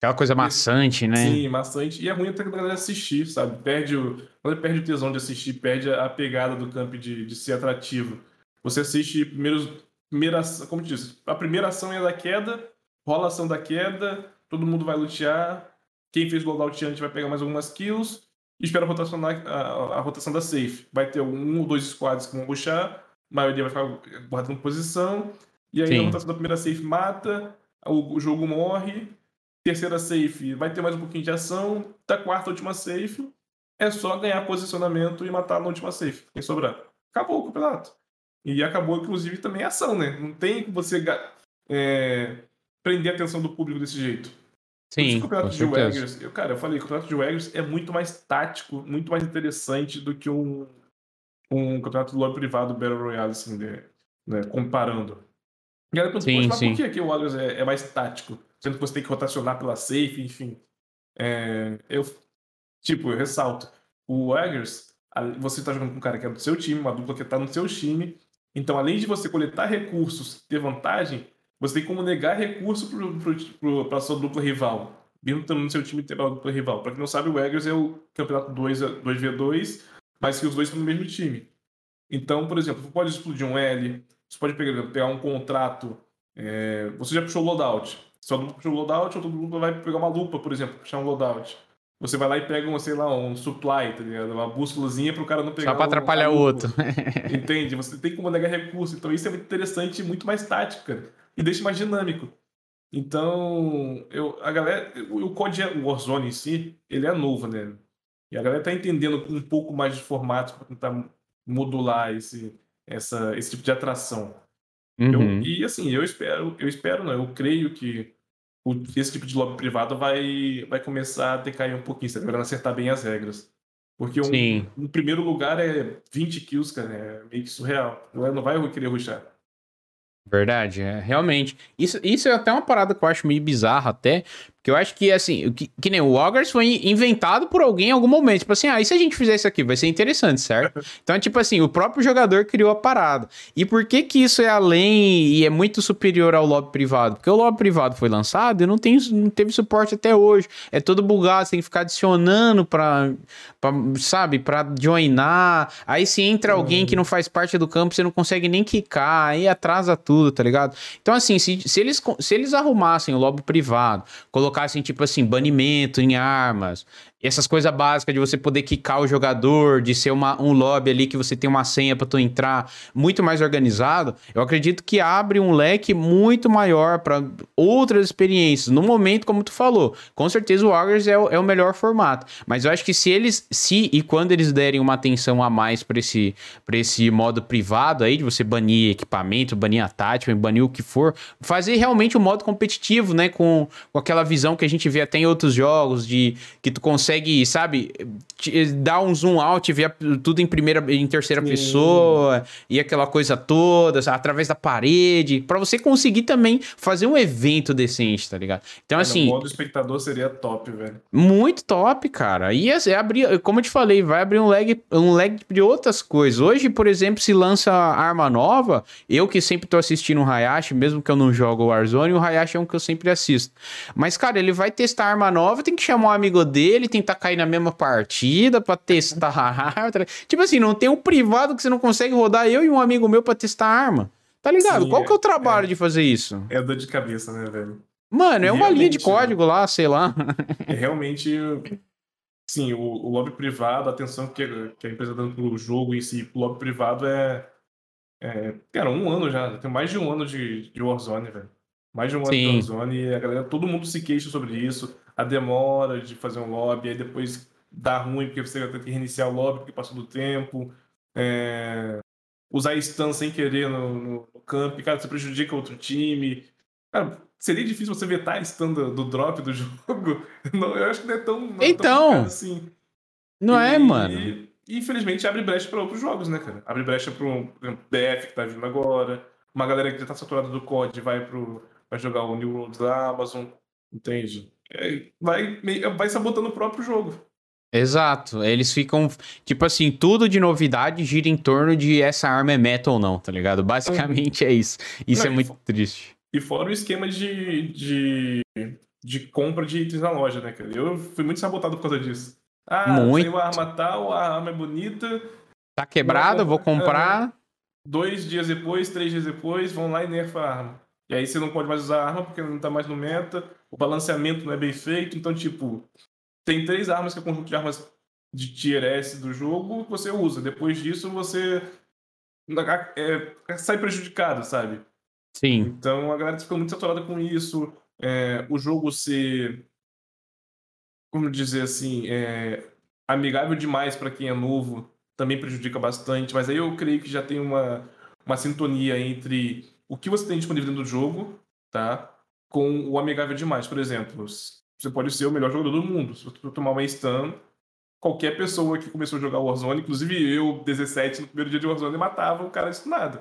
Aquela coisa maçante, né? Sim, maçante. E é ruim até pra galera assistir, sabe? Perde o. Quando perde o tesão de assistir, perde a pegada do camp de, de ser atrativo. Você assiste primeiro. Primeira, como te disse, a primeira ação é da queda, rola a ação da queda, todo mundo vai lutear. Quem fez loadout antes vai pegar mais algumas kills e espera rotacionar a, a, a, rotação da safe. Vai ter um ou dois squads que vão puxar, a maioria vai ficar guardando posição, e aí Sim. a rotação da primeira safe mata, o, o jogo morre, terceira safe vai ter mais um pouquinho de ação, da quarta última safe é só ganhar posicionamento e matar na última safe, quem sobrar. Acabou o campeonato. E acabou, inclusive, também a ação, né? Não tem que você é, prender a atenção do público desse jeito. Sim, o campeonato de Waggers, eu, cara, eu falei, o campeonato de Waggers é muito mais tático, muito mais interessante do que um, um campeonato do lobby privado Battle Royale, assim, né? né comparando. E aí, sim, sim. por que, que o Waggers é, é mais tático? Sendo que você tem que rotacionar pela safe, enfim. É, eu, tipo, eu ressalto, o Eggers, você está jogando com um cara que é do seu time, uma dupla que está no seu time, então além de você coletar recursos, ter vantagem, você tem como negar recurso para a sua dupla rival, mesmo estando no seu time ter uma dupla rival. Para quem não sabe, o Eggers é o campeonato 2, 2v2, mas que os dois estão no mesmo time. Então, por exemplo, você pode explodir um L, você pode pegar, pegar um contrato, é, você já puxou o loadout, só dupla puxa um loadout, outra dupla vai pegar uma lupa, por exemplo, puxar um loadout. Você vai lá e pega, um, sei lá, um supply, tá ligado? Uma bússolazinha para o cara não pegar. Só para atrapalhar o outro. Entende? Você tem como negar recurso. Então isso é muito interessante e muito mais tático, cara. E deixa mais dinâmico. Então, eu, a galera, o, o COD, o Warzone em si, ele é novo, né? E a galera tá entendendo um pouco mais de formato para tentar modular esse, essa, esse tipo de atração. Uhum. Eu, e assim, eu espero, eu espero, não, eu creio que o, esse tipo de lobby privado vai, vai começar a decair um pouquinho, você vai acertar bem as regras. Porque um, um, primeiro lugar é 20 kills, cara, é meio que surreal. Não, é, não vai querer ruxar. Verdade, é, realmente. Isso, isso é até uma parada que eu acho meio bizarra até, porque eu acho que, assim, que, que nem o Augers foi inventado por alguém em algum momento. Tipo assim, ah, e se a gente fizer isso aqui? Vai ser interessante, certo? Então, tipo assim, o próprio jogador criou a parada. E por que que isso é além e é muito superior ao lobby privado? Porque o lobby privado foi lançado e não, tem, não teve suporte até hoje. É todo bugado, você tem que ficar adicionando pra, pra sabe, pra joinar. Aí se entra alguém que não faz parte do campo, você não consegue nem quicar, aí atrasa tudo, tá ligado? Então, assim, se, se, eles, se eles arrumassem o lobby privado, colocassem colocassem, tipo assim, banimento em armas, essas coisas básicas de você poder quicar o jogador, de ser uma, um lobby ali que você tem uma senha para tu entrar muito mais organizado, eu acredito que abre um leque muito maior para outras experiências. No momento, como tu falou, com certeza o Augers é, é, o melhor formato. Mas eu acho que se eles, se e quando eles derem uma atenção a mais para esse, esse modo privado aí, de você banir equipamento, banir a tática, banir o que for, fazer realmente o um modo competitivo, né? Com, com aquela visão que a gente vê até em outros jogos, de que tu consegue consegue, sabe, dar um zoom out e ver tudo em primeira, em terceira Sim. pessoa e aquela coisa toda, sabe, através da parede, para você conseguir também fazer um evento decente, tá ligado? Então, é, assim. O modo espectador seria top, velho. Muito top, cara. E é abrir, como eu te falei, vai abrir um lag, um lag de outras coisas. Hoje, por exemplo, se lança arma nova, eu que sempre tô assistindo o Hayashi, mesmo que eu não jogo o Warzone, o Hayashi é um que eu sempre assisto. Mas, cara, ele vai testar arma nova, tem que chamar um amigo dele, tem tentar cair na mesma partida pra testar. Tá tipo assim, não tem um privado que você não consegue rodar eu e um amigo meu pra testar a arma. Tá ligado? Sim, Qual que é o trabalho é, de fazer isso? É dor de cabeça, né, velho? Mano, é uma linha de código lá, sei lá. É realmente. Sim, o, o lobby privado, a atenção que, que a empresa tá dando pro jogo em si, o lobby privado é. é cara, um ano já. Tem mais de um ano de, de Warzone, velho. Mais de um ano Sim. de Warzone e a galera, todo mundo se queixa sobre isso. A demora de fazer um lobby, aí depois dá ruim porque você vai ter que reiniciar o lobby porque passou do tempo. É, usar stun sem querer no, no, no camp, cara, você prejudica outro time. Cara, seria difícil você vetar a stun do, do drop do jogo. Não, eu acho que não é tão. Não então. tão assim. Não é, e, é, mano. E, infelizmente abre brecha para outros jogos, né, cara? Abre brecha para um BF que tá vindo agora. Uma galera que já tá saturada do COD vai, pro, vai jogar o New World da Amazon. Entende? É, vai, vai sabotando o próprio jogo. Exato. Eles ficam. Tipo assim, tudo de novidade gira em torno de essa arma é meta ou não, tá ligado? Basicamente é isso. Isso não, é muito triste. E fora o esquema de, de, de compra de itens na loja, né, cara? Eu fui muito sabotado por causa disso. Ah, muito. saiu a arma tal, a arma é bonita. Tá quebrado, vou comprar. dois dias depois, três dias depois, vão lá e nerfa a arma. E aí você não pode mais usar a arma porque não tá mais no meta, o balanceamento não é bem feito, então, tipo, tem três armas que é o conjunto de armas de tier S do jogo que você usa. Depois disso, você é, sai prejudicado, sabe? Sim. Então a galera ficou muito saturada com isso. É, o jogo ser, como dizer assim, é, amigável demais para quem é novo também prejudica bastante. Mas aí eu creio que já tem uma, uma sintonia entre o que você tem disponível dentro do jogo, tá? Com o amigável demais. Por exemplo, você pode ser o melhor jogador do mundo. Se você tomar uma stun, qualquer pessoa que começou a jogar Warzone, inclusive eu, 17, no primeiro dia de Warzone, matava o cara stunado.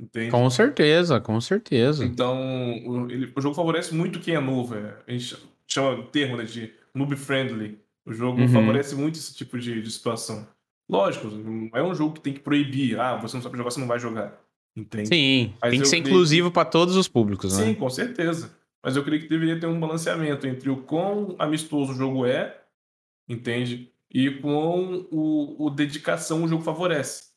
Entende? Com certeza, com certeza. Então, o, ele, o jogo favorece muito quem é novo. É. A gente chama o termo né, de noob friendly. O jogo uhum. favorece muito esse tipo de, de situação. Lógico, não é um jogo que tem que proibir. Ah, você não sabe jogar, você não vai jogar. Entende? Sim, Mas tem que ser inclusivo para todos os públicos, Sim, né? Sim, com certeza. Mas eu creio que deveria ter um balanceamento entre o quão amistoso o jogo é, entende? E com o, o dedicação o jogo favorece.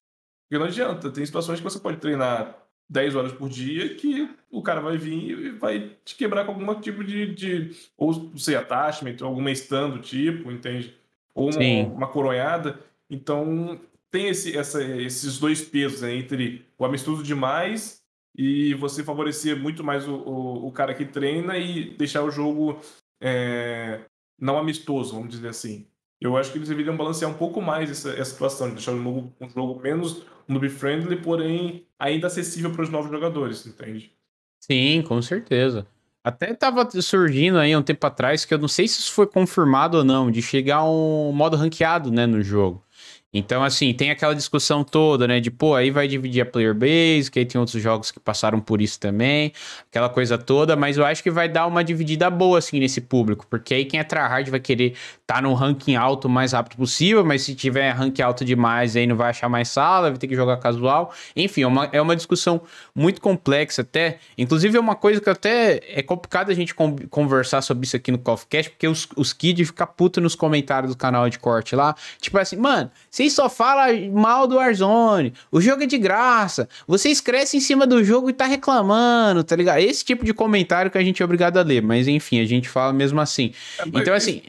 Porque não adianta, tem situações que você pode treinar 10 horas por dia que o cara vai vir e vai te quebrar com algum tipo de. de ou sei, attachment, ou alguma stun do tipo, entende? Ou uma, uma coronhada. Então tem esse, essa, esses dois pesos né, entre o amistoso demais e você favorecer muito mais o, o, o cara que treina e deixar o jogo é, não amistoso, vamos dizer assim. Eu acho que eles deveriam balancear um pouco mais essa, essa situação, de deixar o jogo, um jogo menos noob-friendly, porém ainda acessível para os novos jogadores, entende? Sim, com certeza. Até estava surgindo aí um tempo atrás, que eu não sei se isso foi confirmado ou não, de chegar um modo ranqueado, né, no jogo. Então, assim, tem aquela discussão toda, né? De, pô, aí vai dividir a player base, que aí tem outros jogos que passaram por isso também, aquela coisa toda, mas eu acho que vai dar uma dividida boa, assim, nesse público, porque aí quem é tryhard vai querer tá no ranking alto o mais rápido possível, mas se tiver ranking alto demais, aí não vai achar mais sala, vai ter que jogar casual. Enfim, é uma, é uma discussão muito complexa até. Inclusive, é uma coisa que até é complicado a gente conversar sobre isso aqui no CoffeeCast, porque os, os kids ficam putos nos comentários do canal de corte lá. Tipo assim, mano, vocês só falam mal do Warzone, o jogo é de graça, vocês crescem em cima do jogo e tá reclamando, tá ligado? Esse tipo de comentário que a gente é obrigado a ler, mas enfim, a gente fala mesmo assim. É, então, assim.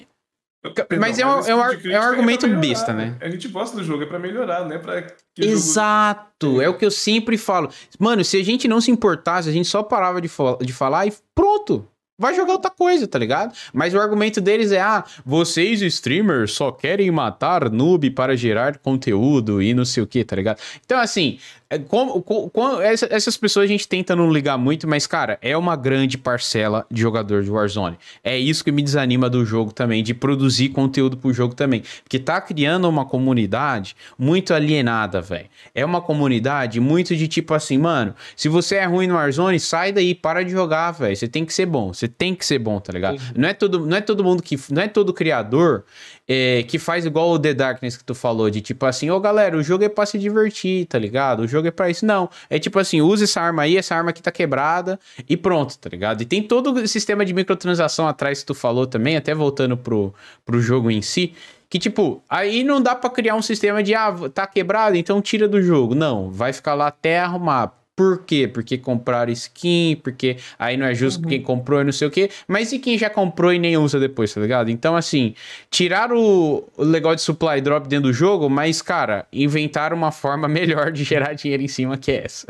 Perdão, mas é um, é um, tipo é um argumento é besta, né? A gente gosta do jogo, é pra melhorar, né? Pra Exato, jogo... é o que eu sempre falo. Mano, se a gente não se importasse, a gente só parava de, de falar e pronto. Vai jogar outra coisa, tá ligado? Mas o argumento deles é: ah, vocês streamers só querem matar noob para gerar conteúdo e não sei o que, tá ligado? Então, assim, é, como, como, essas pessoas a gente tenta não ligar muito, mas, cara, é uma grande parcela de jogador de Warzone. É isso que me desanima do jogo também, de produzir conteúdo pro jogo também. Porque tá criando uma comunidade muito alienada, velho. É uma comunidade muito de tipo assim, mano, se você é ruim no Warzone, sai daí, para de jogar, velho. Você tem que ser bom, você tem que ser bom, tá ligado? Uhum. Não, é todo, não é todo mundo que. Não é todo criador é, que faz igual o The Darkness que tu falou, de tipo assim, ô oh, galera, o jogo é pra se divertir, tá ligado? O jogo é pra isso. Não. É tipo assim, usa essa arma aí, essa arma aqui tá quebrada e pronto, tá ligado? E tem todo o sistema de microtransação atrás que tu falou também, até voltando pro, pro jogo em si. Que, tipo, aí não dá para criar um sistema de, ah, tá quebrado, então tira do jogo. Não, vai ficar lá até arrumar. Por quê? Porque compraram skin, porque aí não é justo uhum. quem comprou e não sei o quê. Mas e quem já comprou e nem usa depois, tá ligado? Então, assim, tiraram o, legal de supply drop dentro do jogo, mas, cara, inventaram uma forma melhor de gerar dinheiro em cima que essa.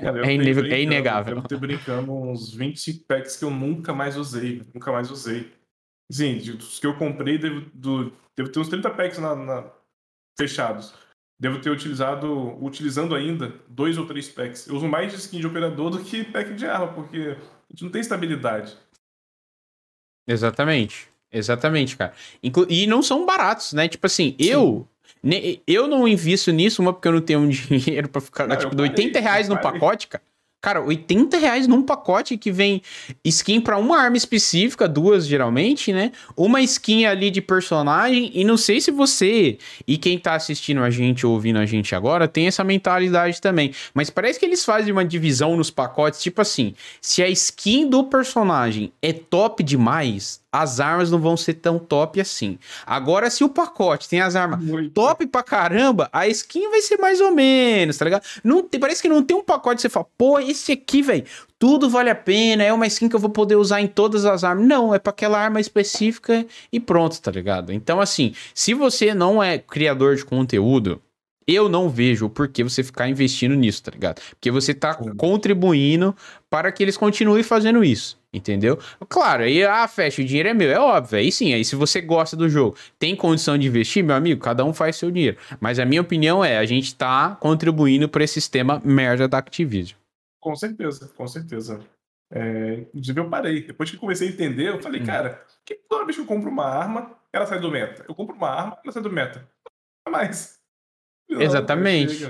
Cara, é, é, inegável. Eu ter brincando uns 25 packs que eu nunca mais usei. Nunca mais usei. Sim, dos que eu comprei, devo, do, devo ter uns 30 packs na, na, fechados. Devo ter utilizado, utilizando ainda, dois ou três packs. Eu uso mais de skin de operador do que pack de arma, porque a gente não tem estabilidade. Exatamente. Exatamente, cara. Inclu e não são baratos, né? Tipo assim, Sim. eu eu não invisto nisso, uma porque eu não tenho dinheiro para ficar, não, tipo, 80 reais no pacote, cara. Cara, 80 reais num pacote que vem skin para uma arma específica, duas geralmente, né? Uma skin ali de personagem. E não sei se você e quem tá assistindo a gente ou ouvindo a gente agora tem essa mentalidade também. Mas parece que eles fazem uma divisão nos pacotes, tipo assim: se a skin do personagem é top demais, as armas não vão ser tão top assim. Agora, se o pacote tem as armas Muito. top pra caramba, a skin vai ser mais ou menos, tá ligado? Não, parece que não tem um pacote que você fala, pô, esse aqui, velho, tudo vale a pena, é uma skin que eu vou poder usar em todas as armas. Não, é para aquela arma específica e pronto, tá ligado? Então, assim, se você não é criador de conteúdo, eu não vejo o porquê você ficar investindo nisso, tá ligado? Porque você tá contribuindo para que eles continuem fazendo isso. Entendeu? Claro, aí, ah, fecha, o dinheiro é meu, é óbvio. Aí sim, aí se você gosta do jogo, tem condição de investir, meu amigo, cada um faz seu dinheiro. Mas a minha opinião é, a gente tá contribuindo para esse sistema merda da Activision. Com certeza, com certeza. É, inclusive eu parei. Depois que comecei a entender, eu falei, hum. cara, que toda vez que eu compro uma arma, ela sai do meta. Eu compro uma arma, ela sai do meta. Não mais. Exatamente.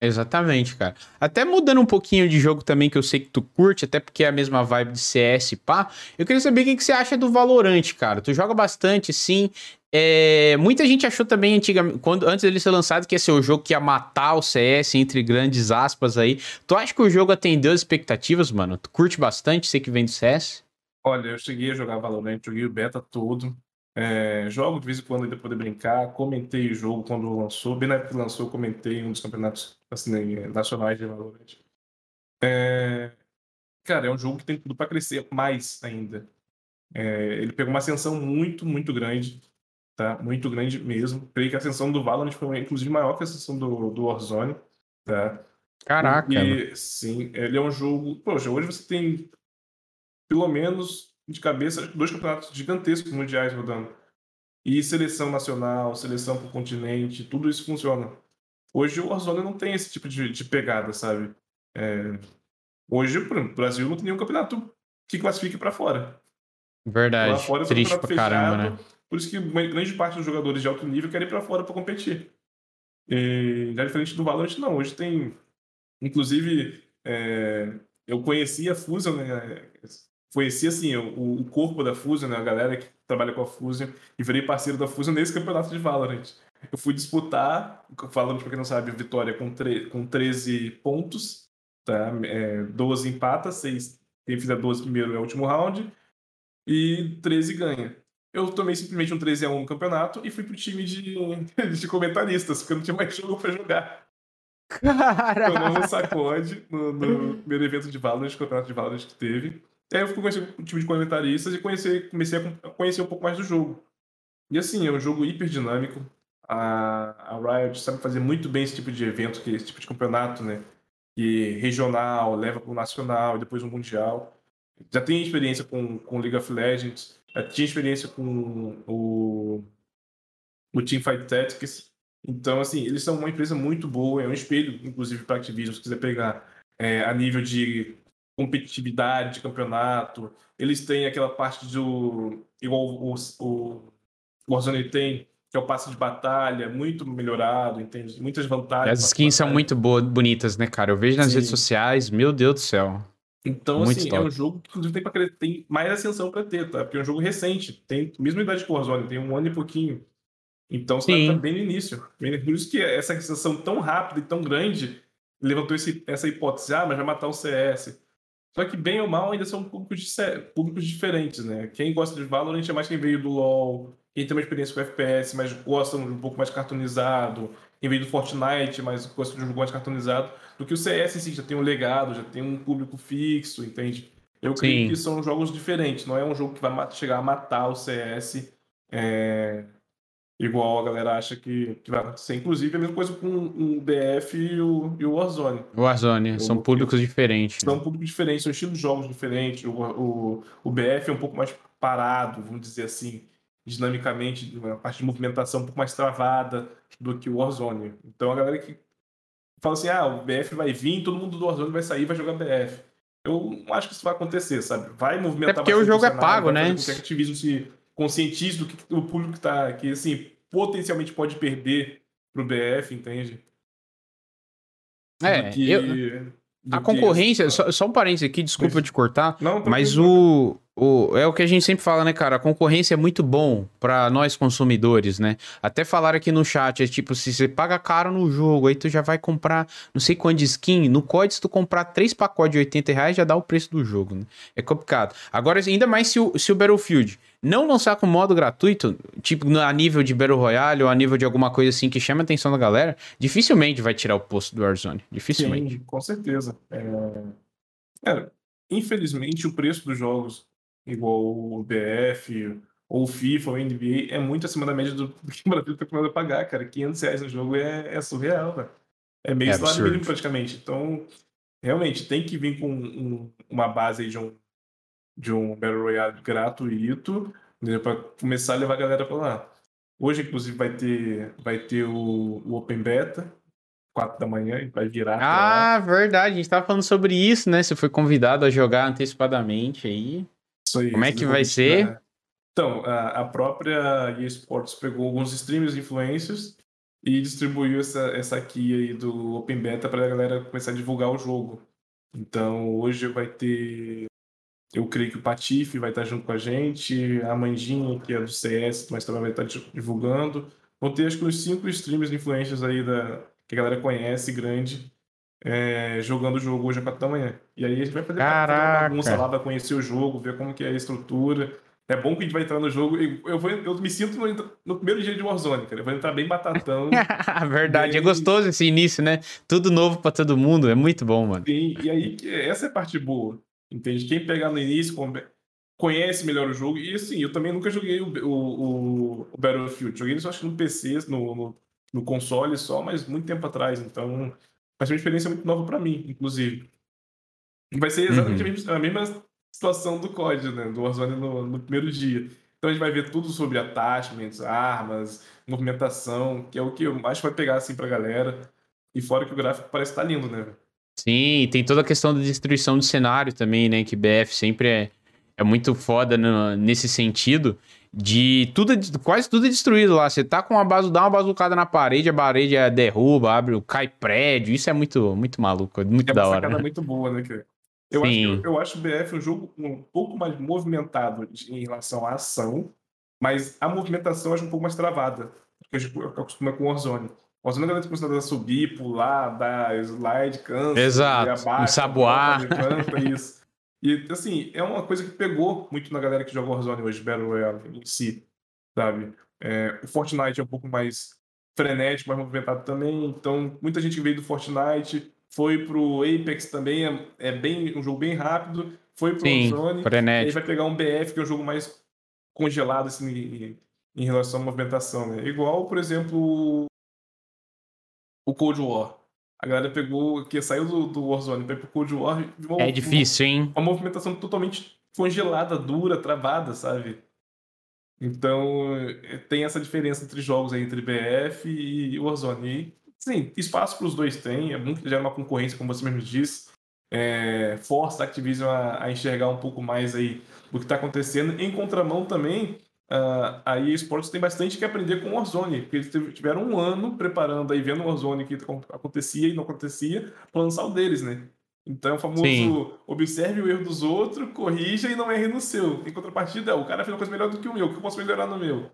Exatamente, cara. Até mudando um pouquinho de jogo também, que eu sei que tu curte, até porque é a mesma vibe de CS, pá. Eu queria saber o que, que você acha do Valorant, cara. Tu joga bastante, sim. É, muita gente achou também antigamente, quando, antes dele ser lançado, que ia ser o jogo que ia matar o CS, entre grandes aspas aí. Tu acha que o jogo atendeu as expectativas, mano? Tu curte bastante, sei que vem do CS? Olha, eu cheguei a jogar Valorant, joguei o beta todo. É, jogo de vez em quando ainda poder brincar. Comentei o jogo quando lançou. Bem na época que lançou, comentei um dos campeonatos assim, nacionais de Valorant. É, cara, é um jogo que tem tudo para crescer mais ainda. É, ele pegou uma ascensão muito, muito grande. Tá? Muito grande mesmo. Creio que a ascensão do Valorant foi, inclusive, maior que a ascensão do, do Warzone. Tá? Caraca! E, sim, ele é um jogo. Poxa, hoje você tem pelo menos de cabeça dois campeonatos gigantescos mundiais rodando. E seleção nacional, seleção por continente, tudo isso funciona. Hoje o Warzone não tem esse tipo de, de pegada, sabe? É... Hoje, o Brasil não tem nenhum campeonato que classifique para fora. Verdade. Lá fora, Triste pra fechado, caramba, né? Por isso que grande parte dos jogadores de alto nível querem ir para fora para competir. E, já diferente do Valorant, não. Hoje tem. Inclusive, é... eu conheci a Fusion, né? Conheci assim o, o, corpo da Fusion, né, a galera que trabalha com a Fusion, e virei parceiro da Fusion nesse campeonato de Valorant. Eu fui disputar, falando para quem não sabe, vitória com, com 13 pontos, tá? É, 12 empata, 6, quem fizer 12 primeiro é o último round, e 13 ganha. Eu tomei simplesmente um 13 a 1 no campeonato e fui pro time de, de comentaristas, porque eu não tinha mais jogo para jogar. Caraca! Eu sacode no, no primeiro evento de Valorant, campeonato de Valorant que teve. E aí eu fui conhecer o time de comentaristas e conhecer, comecei a conhecer um pouco mais do jogo. E assim, é um jogo hiper dinâmico. A, a Riot sabe fazer muito bem esse tipo de evento, que esse tipo de campeonato, né? Que regional, leva para o nacional, depois o mundial. Já tem experiência com, com League of Legends, já tinha experiência com o, o Teamfight Tactics. Então, assim, eles são uma empresa muito boa, é um espelho, inclusive, para Activision, se quiser pegar é, a nível de competitividade de campeonato. Eles têm aquela parte do. igual o, o Warzone tem, que é o passe de batalha, muito melhorado, entende? Muitas vantagens. As skins são muito boas, bonitas, né, cara? Eu vejo nas Sim. redes sociais, meu Deus do céu. Então, muito assim, top. é um jogo que inclusive tem, pra, tem mais ascensão para ter, tá? Porque é um jogo recente, tem mesma idade que o Warzone, tem um ano e pouquinho. Então você tá bem no início. Por isso que essa ascensão tão rápida e tão grande levantou esse, essa hipótese, ah, mas vai matar o CS. Só que, bem ou mal, ainda são públicos, públicos diferentes, né? Quem gosta de Valorant é mais quem veio do LoL, quem tem uma experiência com FPS, mas gosta de um pouco mais cartunizado, quem veio do Fortnite, mas gosta de um jogo mais cartunizado, do que o CS em si, já tem um legado, já tem um público fixo, entende? Eu creio que são jogos diferentes, não é um jogo que vai chegar a matar o CS é, igual a galera acha que, que vai acontecer. Inclusive, a mesma coisa com o BF e o, e o Warzone. Warzone, são públicos diferentes. São públicos diferentes, são estilos de jogos diferentes. O, o, o BF é um pouco mais parado, vamos dizer assim, dinamicamente, a parte de movimentação um pouco mais travada do que o Warzone. Então, a galera que fala assim, ah, o BF vai vir, todo mundo do Warzone vai sair vai jogar BF. Eu não acho que isso vai acontecer, sabe? Vai movimentar É porque o jogo é pago, né? Que a Activision se conscientize do que o público tá, que assim, potencialmente pode perder pro BF, entende? É, que, eu, a concorrência, só, só, um parênteses aqui, desculpa mas, te cortar, não, mas o, o, é o que a gente sempre fala, né, cara? A concorrência é muito bom para nós consumidores, né? Até falaram aqui no chat, é tipo, se você paga caro no jogo, aí tu já vai comprar não sei quanto de skin. No COD, se tu comprar três pacotes de 80 reais, já dá o preço do jogo, né? É complicado. Agora, ainda mais se o, se o Battlefield não lançar com modo gratuito, tipo a nível de Battle Royale ou a nível de alguma coisa assim que chama a atenção da galera, dificilmente vai tirar o posto do Warzone. Dificilmente. Sim, com certeza. É... é, infelizmente, o preço dos jogos igual o BF, ou o FIFA, ou o NBA, é muito acima da média do, que o Brasil está acostumado a pagar, cara. 500 reais no jogo é, é surreal, velho. É meio é salário mínimo praticamente. Então, realmente, tem que vir com um, uma base aí de um, de um Battle Royale gratuito, para começar a levar a galera para lá. Hoje, inclusive, vai ter, vai ter o, o Open Beta, 4 da manhã e vai virar. Ah, verdade. A gente tava falando sobre isso, né? Você foi convidado a jogar antecipadamente aí. Isso aí. Como é que vai ser? Né? Então, a, a própria EA Sports pegou alguns streamers influencers e distribuiu essa, essa key aí do Open Beta para a galera começar a divulgar o jogo. Então, hoje vai ter. Eu creio que o Patife vai estar junto com a gente, a Mandinha, que é do CS, mas também vai estar divulgando. Vão ter acho que uns cinco streamers influencers aí da, que a galera conhece, grande, é, jogando o jogo hoje às quatro da manhã. E aí a gente vai fazer uma bagunça lá, vai conhecer o jogo, ver como que é a estrutura. É bom que a gente vai entrar no jogo. Eu, vou, eu me sinto no, no primeiro dia de Warzone, cara. Eu vou entrar bem batatão. Verdade, é gostoso esse início, né? Tudo novo pra todo mundo, é muito bom, mano. Sim, e aí essa é a parte boa. Entende? Quem pegar no início conhece melhor o jogo. E assim, eu também nunca joguei o, o, o Battlefield. Joguei isso acho que no PC, no, no, no console só, mas muito tempo atrás. Então vai ser uma experiência muito nova para mim, inclusive. Vai ser exatamente uhum. a, mesma, a, mesma, situação do COD, né? Do Warzone no, no, primeiro dia. Então a gente vai ver tudo sobre attachments, armas, movimentação, que é o que eu acho que vai pegar assim pra galera. E fora que o gráfico parece estar tá lindo, né? Sim, tem toda a questão da destruição do cenário também, né? Que BF sempre é, é muito foda no, nesse sentido de tudo, quase tudo é destruído lá. Você tá com uma base, dá uma bazucada na parede, a parede é derruba, abre, cai prédio. Isso é muito, muito maluco, muito é da hora. É uma muito boa, né, cara? Eu Sim. acho, eu acho o BF um jogo um pouco mais movimentado em relação à ação, mas a movimentação eu acho um pouco mais travada, porque a gente acostuma com o Warzone. O Warzone a galera tem subir, pular, dar slide, cansa, Exato, abaixa, ensaboar. Levanta, isso. E, assim, é uma coisa que pegou muito na galera que joga Warzone hoje, Battle Royale em si, sabe? É, o Fortnite é um pouco mais frenético, mais movimentado também, então muita gente veio do Fortnite foi pro Apex também, é, é bem um jogo bem rápido, foi pro Sim, Warzone, frenético. aí vai pegar um BF, que é um jogo mais congelado, assim, em, em relação à movimentação, né? Igual, por exemplo, o Cold War. A galera pegou, que saiu do, do Warzone para pro Cold War. Uma, é difícil, hein? Uma, uma movimentação totalmente congelada, dura, travada, sabe? Então, eh, tem essa diferença entre jogos aí, entre BF e Warzone. E, sim, espaço para os dois tem, é muito que gera uma concorrência, como você mesmo disse. É, força a Activision a, a enxergar um pouco mais aí do que está acontecendo. Em contramão também, Uh, a EA Sports tem bastante que aprender com o Warzone, porque eles tiveram um ano preparando aí, vendo o Warzone que acontecia e não acontecia, para lançar o deles, né? Então é o famoso Sim. observe o erro dos outros, corrija e não erre no seu. Em contrapartida, o cara fez uma coisa melhor do que o meu, o que eu posso melhorar no meu?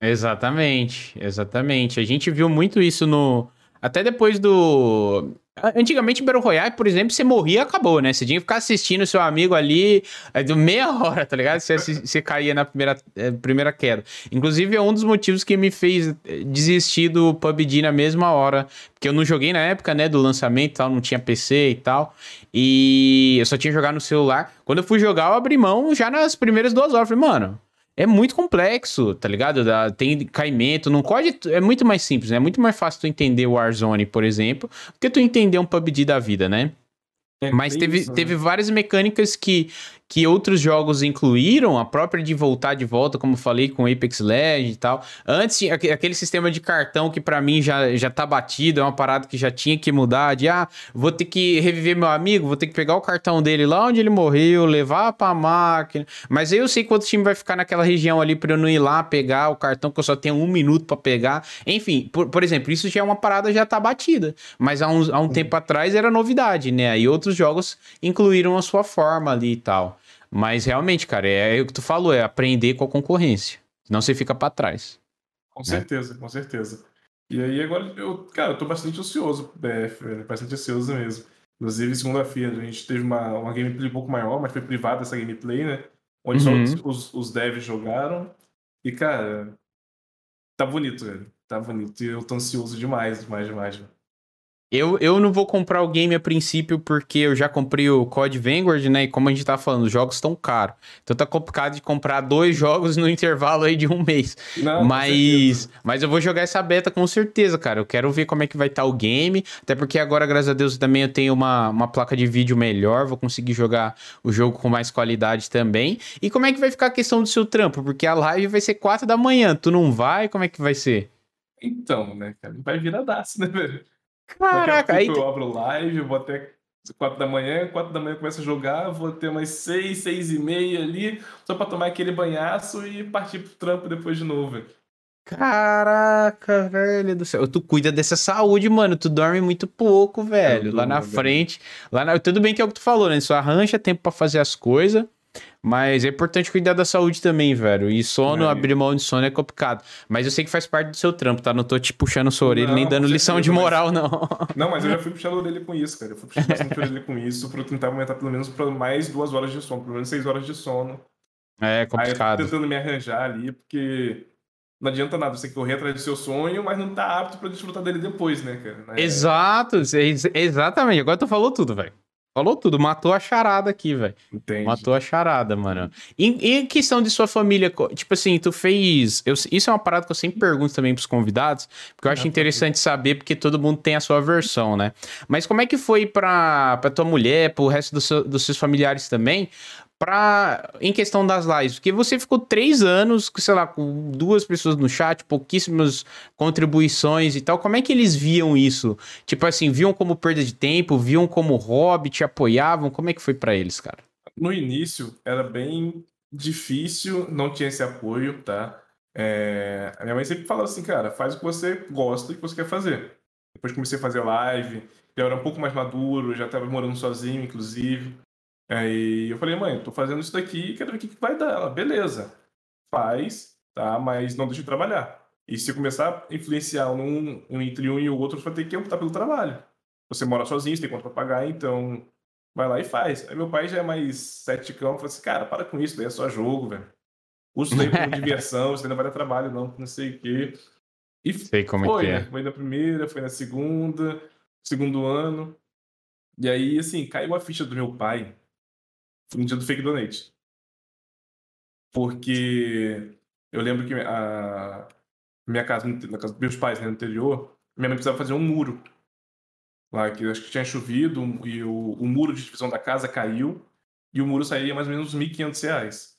Exatamente, exatamente. A gente viu muito isso no. Até depois do. Antigamente, Battle Royale, por exemplo, você morria acabou, né? Você tinha que ficar assistindo seu amigo ali é, de meia hora, tá ligado? Você, você caía na primeira, é, primeira queda. Inclusive, é um dos motivos que me fez é, desistir do PUBG na mesma hora. Porque eu não joguei na época, né, do lançamento e tal, não tinha PC e tal. E eu só tinha jogado no celular. Quando eu fui jogar, eu abri mão já nas primeiras duas horas. Falei, mano, é muito complexo, tá ligado? Tem caimento, não pode. É muito mais simples, né? É muito mais fácil tu entender o Warzone, por exemplo, do que tu entender um PUBG da vida, né? É, Mas teve, isso, né? teve várias mecânicas que que outros jogos incluíram, a própria de voltar de volta, como falei, com Apex Legends e tal. Antes, aquele sistema de cartão que para mim já, já tá batido, é uma parada que já tinha que mudar, de ah, vou ter que reviver meu amigo, vou ter que pegar o cartão dele lá onde ele morreu, levar pra máquina. Mas aí eu sei quanto time vai ficar naquela região ali pra eu não ir lá pegar o cartão, que eu só tenho um minuto para pegar. Enfim, por, por exemplo, isso já é uma parada já tá batida. Mas há, uns, há um tempo atrás era novidade, né? Aí outros jogos incluíram a sua forma ali e tal. Mas realmente, cara, é, é o que tu falou, é aprender com a concorrência. Senão você fica para trás. Com né? certeza, com certeza. E aí agora, eu, cara, eu tô bastante ansioso, BF, velho, bastante ansioso mesmo. Inclusive, segunda-feira a gente teve uma, uma gameplay um pouco maior, mas foi privada essa gameplay, né? Onde uhum. só os, os devs jogaram. E, cara, tá bonito, velho. Tá bonito. E eu tô ansioso demais, demais, demais. Velho. Eu, eu não vou comprar o game a princípio porque eu já comprei o COD Vanguard, né? E como a gente tá falando, os jogos estão caros. Então tá complicado de comprar dois jogos no intervalo aí de um mês. Não, mas, mas eu vou jogar essa beta com certeza, cara. Eu quero ver como é que vai estar tá o game. Até porque agora, graças a Deus, também eu tenho uma, uma placa de vídeo melhor. Vou conseguir jogar o jogo com mais qualidade também. E como é que vai ficar a questão do seu trampo? Porque a live vai ser quatro da manhã. Tu não vai? Como é que vai ser? Então, né, cara? Vai virar daço, né, velho? Caraca, aí. Eu abro live, vou até 4 da manhã, 4 da manhã eu começo a jogar, vou ter umas 6, 6 e meia ali, só pra tomar aquele banhaço e partir pro trampo depois de novo. Caraca, velho do céu. Tu cuida dessa saúde, mano. Tu dorme muito pouco, velho. lá na frente. Lá na... Tudo bem que é o que tu falou, né? Só arranja tempo para fazer as coisas. Mas é importante cuidar da saúde também, velho. E sono, é. abrir mão de sono é complicado. Mas eu sei que faz parte do seu trampo, tá? Não tô te puxando sua orelha, nem dando lição de moral, não. Não, mas eu já fui puxando a orelha com isso, cara. Eu fui puxando bastante a orelha com isso pra tentar aumentar pelo menos pra mais duas horas de sono, pelo menos seis horas de sono. É complicado. Aí tentando me arranjar ali, porque não adianta nada você correr atrás do seu sonho, mas não tá apto pra desfrutar dele depois, né, cara? É... Exato, exatamente. Agora tu falou tudo, velho. Falou tudo, matou a charada aqui, velho. Matou a charada, mano. E em questão de sua família, tipo assim, tu fez. Eu, isso é uma parada que eu sempre pergunto também pros convidados, porque eu acho interessante saber, porque todo mundo tem a sua versão, né? Mas como é que foi pra, pra tua mulher, pro resto do seu, dos seus familiares também, para em questão das lives, porque você ficou três anos, sei lá, com duas pessoas no chat, pouquíssimas contribuições e tal. Como é que eles viam isso? Tipo assim, viam como perda de tempo, viam como hobby, te apoiavam? Como é que foi para eles, cara? No início era bem difícil, não tinha esse apoio, tá? É... A minha mãe sempre falava assim, cara, faz o que você gosta e o que você quer fazer. Depois comecei a fazer live, eu era um pouco mais maduro, já estava morando sozinho, inclusive. Aí eu falei, mãe, tô fazendo isso daqui, quero ver o que, que vai dar. Ela, beleza, faz, tá? Mas não deixe de trabalhar. E se começar a influenciar um, um entre um e o outro, você vai ter que optar pelo trabalho. Você mora sozinho, você tem conta pra pagar, então vai lá e faz. Aí meu pai já é mais ceticão, falou assim, cara, para com isso, daí é só jogo, velho. Usa isso daí como diversão, você ainda vai dar trabalho, não, não sei o quê. E sei como foi, é que é. Né? Foi na primeira, foi na segunda, segundo ano. E aí, assim, caiu a ficha do meu pai no dia do fake donate. Porque eu lembro que a minha casa, na casa dos meus pais, né, no interior, minha mãe precisava fazer um muro. Lá, que acho que tinha chovido e o, o muro de divisão da casa caiu e o muro sairia mais ou menos uns 1.500 reais.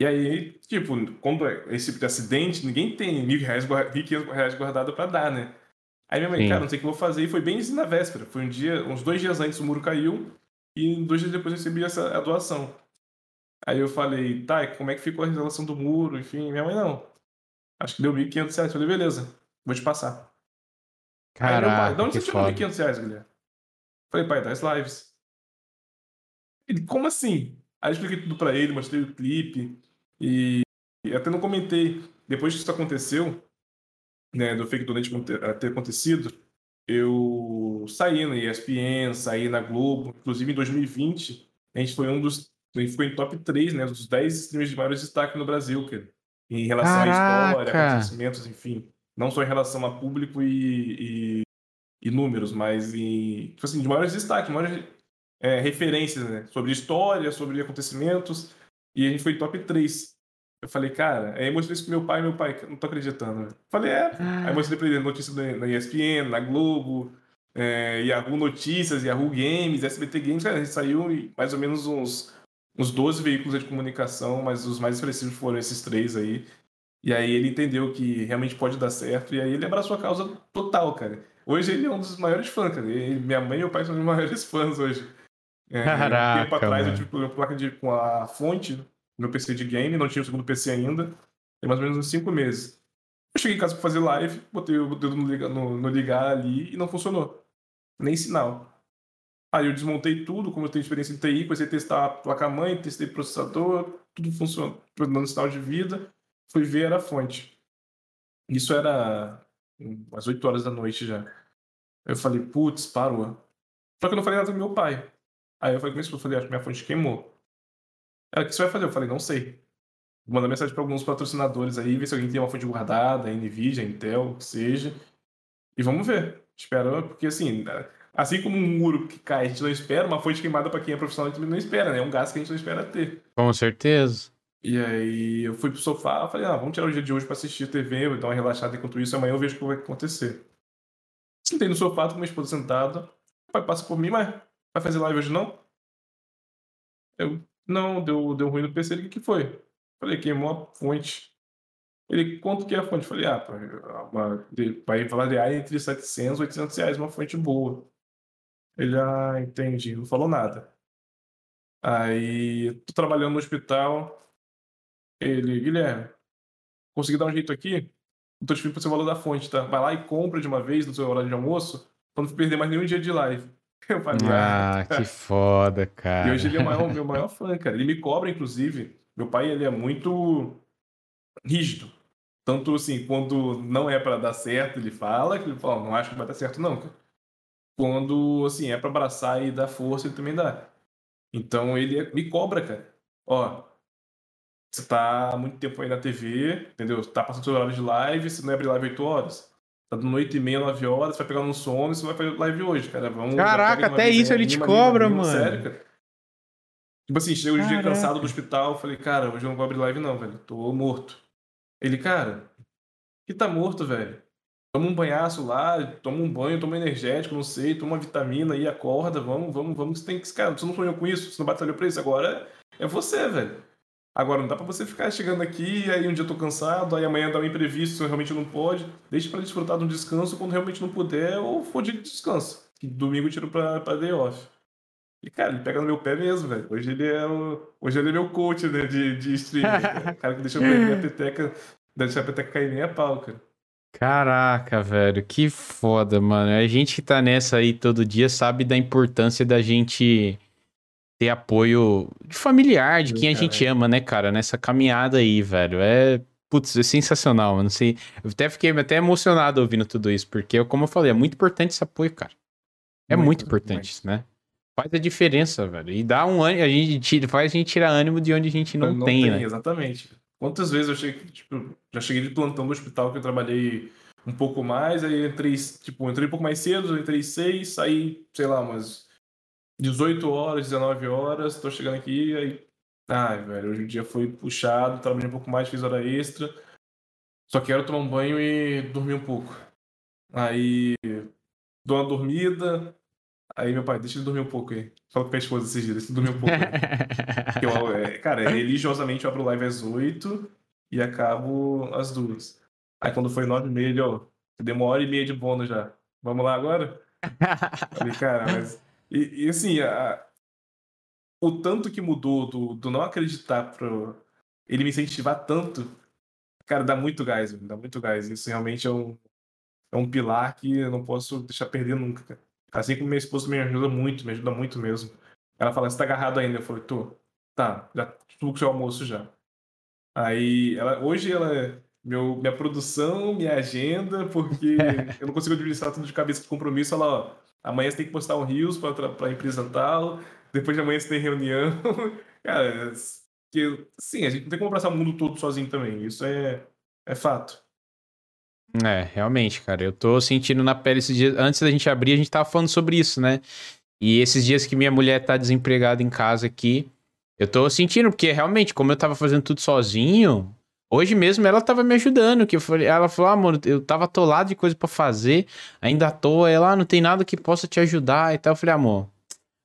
E aí, tipo, quando é esse tipo de acidente, ninguém tem 1.500 reais guardado para dar, né? Aí minha mãe, Sim. cara, não sei o que eu vou fazer. E foi bem na véspera. Foi um dia, uns dois dias antes o muro caiu. E dois dias depois eu recebi essa a doação. Aí eu falei, tá, como é que ficou a relação do muro? Enfim, minha mãe não. Acho que deu 1.500 reais. Falei, beleza, vou te passar. Caraca, pai, de onde você tirou 1.500 reais, Guilherme? Falei, pai, das lives. Ele, como assim? Aí eu expliquei tudo pra ele, mostrei o clipe. E, e até não comentei. Depois que isso aconteceu, né, do fake donate ter acontecido, eu saí na ESPN, saí na Globo, inclusive em 2020, a gente foi um dos. A gente ficou em top 3, né? Dos 10 streamers de maior destaque no Brasil, cara. Em relação Caraca. à história, acontecimentos, enfim. Não só em relação a público e, e, e números, mas em. Tipo assim, de maiores destaques, maiores é, referências, né? Sobre história, sobre acontecimentos. E a gente foi top 3. Eu falei, cara, aí mostrei isso pro meu pai, meu pai, não tô acreditando. Falei, é. Aí eu mostrei pra ele notícias na ESPN, na Globo, é, Yahoo Notícias, Yahoo Games, SBT Games. Cara, a gente saiu em mais ou menos uns, uns 12 veículos de comunicação, mas os mais expressivos foram esses três aí. E aí ele entendeu que realmente pode dar certo, e aí ele abraçou a causa total, cara. Hoje ele é um dos maiores fãs, cara. E minha mãe e meu pai são os maiores fãs hoje. É, Caraca, um tempo atrás mano. eu tive uma placa de, com a fonte meu PC de game, não tinha o segundo PC ainda. Tem mais ou menos uns 5 meses. Eu cheguei em casa pra fazer live, botei o dedo no ligar, no, no ligar ali e não funcionou. Nem sinal. Aí eu desmontei tudo, como eu tenho experiência em TI, comecei a testar a placa-mãe, testei processador, tudo funcionou, dando sinal de vida. Fui ver, era a fonte. Isso era umas 8 horas da noite já. Eu falei, putz, parou. Só que eu não falei nada pro meu pai. Aí eu falei, é que eu falei, acho que minha fonte queimou. Ela, o que você vai fazer? Eu falei, não sei. Vou mandar mensagem para alguns patrocinadores aí, ver se alguém tem uma fonte guardada, NVIDIA, Intel, o que seja. E vamos ver. Espera, porque assim, assim como um muro que cai, a gente não espera, uma fonte queimada para quem é profissional, a gente também não espera, né? É um gasto que a gente não espera ter. Com certeza. E aí eu fui pro sofá, falei, ah, vamos tirar o dia de hoje para assistir TV, vou dar uma relaxada enquanto isso, amanhã eu vejo o que vai acontecer. Sentei no sofá, com minha esposa sentada, o pai passa por mim, mas vai fazer live hoje não? Eu, não, deu, deu ruim no PC. Ele, o que foi? Falei, queimou a fonte. Ele, quanto que é a fonte? Falei, ah, uma, vai variar entre 700 e 800 reais, uma fonte boa. Ele, ah, entendi, não falou nada. Aí, tô trabalhando no hospital. Ele, Guilherme, consegui dar um jeito aqui? Não tô te pedindo pra você valor da fonte, tá? Vai lá e compra de uma vez no seu horário de almoço, pra não perder mais nenhum dia de live. Eu falei, ah, ah que foda, cara. E hoje ele é o maior, meu maior fã, cara. Ele me cobra, inclusive. Meu pai, ele é muito rígido. Tanto assim, quando não é para dar certo, ele fala, que ele fala, não acho que vai dar certo, não, cara. Quando, assim, é para abraçar e dar força, ele também dá. Então ele é, me cobra, cara. Ó, você tá há muito tempo aí na TV, entendeu? Tá passando seu horário de live, você não abre live 8 horas. Tá dando 8 e meia, 9 horas, vai pegar um sono e você vai fazer live hoje, cara. Vamos, Caraca, até isso ele te cobra, mano. Sério, cara. Tipo assim, chegou o dia cansado do hospital, falei, cara, hoje eu não vou abrir live não, velho. Tô morto. Ele, cara, que tá morto, velho? Toma um banhaço lá, toma um banho, toma um energético, não sei, toma uma vitamina aí, acorda, vamos, vamos, vamos, você tem que. Cara, você não sonhou com isso, você não batalhou pra isso, agora é você, velho. Agora, não dá pra você ficar chegando aqui, aí um dia eu tô cansado, aí amanhã dá um imprevisto, realmente não pode. Deixa pra desfrutar de um descanso quando realmente não puder, ou for dia de descanso. Que domingo eu tiro pra, pra day off. E, cara, ele pega no meu pé mesmo, velho. Hoje ele é o... Hoje ele é meu coach, né, de, de streaming. Né, o cara que deixa eu cair minha peteca, deixa a peteca cair nem a pau, cara. Caraca, velho, que foda, mano. A gente que tá nessa aí todo dia sabe da importância da gente ter apoio de familiar, de quem a gente ama, né, cara, nessa caminhada aí, velho. É, putz, é sensacional, não sei. Eu até fiquei até emocionado ouvindo tudo isso, porque, como eu falei, é muito importante esse apoio, cara. É muito, muito importante, muito. né? Faz a diferença, velho. E dá um ânimo, a gente faz a gente tirar ânimo de onde a gente não, não tem, tem, né? Exatamente. Quantas vezes eu cheguei, tipo, já cheguei de plantão do hospital que eu trabalhei um pouco mais, aí entrei, tipo, entrei um pouco mais cedo, entrei seis, saí, sei lá, umas 18 horas, 19 horas, tô chegando aqui, aí. Ai, velho, hoje o dia foi puxado, trabalhei um pouco mais, fiz hora extra. Só quero tomar um banho e dormir um pouco. Aí dou uma dormida. Aí meu pai, deixa ele dormir um pouco aí. Fala com a esposa esses dias, deixa ele dormir um pouco. eu, é, cara, religiosamente eu abro live às 8 e acabo às 2. Aí quando foi 9 e meia, ele, ó, deu uma hora e meia de bônus já. Vamos lá agora? Falei, cara, mas e, e assim, a, o tanto que mudou do, do não acreditar pro ele me incentivar tanto, cara, dá muito gás, dá muito gás. Isso realmente é um, é um pilar que eu não posso deixar perder nunca, cara. Assim como minha esposa me ajuda muito, me ajuda muito mesmo. Ela fala, você tá agarrado ainda? Eu falei, tô. Tá, já tudo o seu almoço já. Aí, ela, hoje ela meu, minha produção, minha agenda, porque eu não consigo administrar tudo de cabeça de compromisso. Ela, ó, amanhã você tem que postar um Rios para tal, depois de amanhã você tem reunião. Cara, que, sim, a gente não tem como abraçar o mundo todo sozinho também. Isso é, é fato. É, realmente, cara. Eu tô sentindo na pele esses dias. Antes da gente abrir, a gente tava falando sobre isso, né? E esses dias que minha mulher tá desempregada em casa aqui, eu tô sentindo, porque realmente, como eu tava fazendo tudo sozinho, hoje mesmo ela tava me ajudando. Que eu falei, ela falou, ah, mano, eu tava atolado de coisa para fazer, ainda tô, ela, ah, não tem nada que possa te ajudar e tal. Eu falei, amor,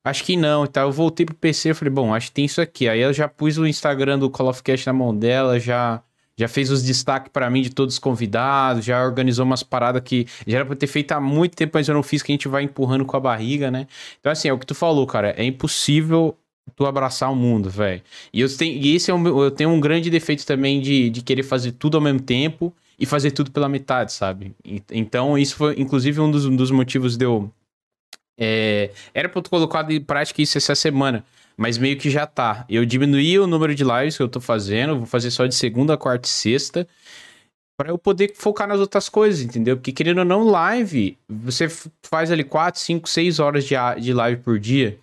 acho que não e tal. Eu voltei pro PC, eu falei, bom, acho que tem isso aqui. Aí eu já pus o Instagram do Call of Cast na mão dela, já já fez os destaques para mim de todos os convidados, já organizou umas paradas que já era pra ter feito há muito tempo, mas eu não fiz, que a gente vai empurrando com a barriga, né? Então, assim, é o que tu falou, cara, é impossível tu abraçar o mundo, velho. E, eu tenho, e esse é um, eu tenho um grande defeito também de, de querer fazer tudo ao mesmo tempo e fazer tudo pela metade, sabe? Então, isso foi, inclusive, um dos, um dos motivos de eu. É, era pra eu ter colocado em prática isso essa semana mas meio que já tá. Eu diminuí o número de lives que eu tô fazendo, vou fazer só de segunda, quarta e sexta, para eu poder focar nas outras coisas, entendeu? Porque querendo ou não, live, você faz ali 4, 5, 6 horas de, de live por dia.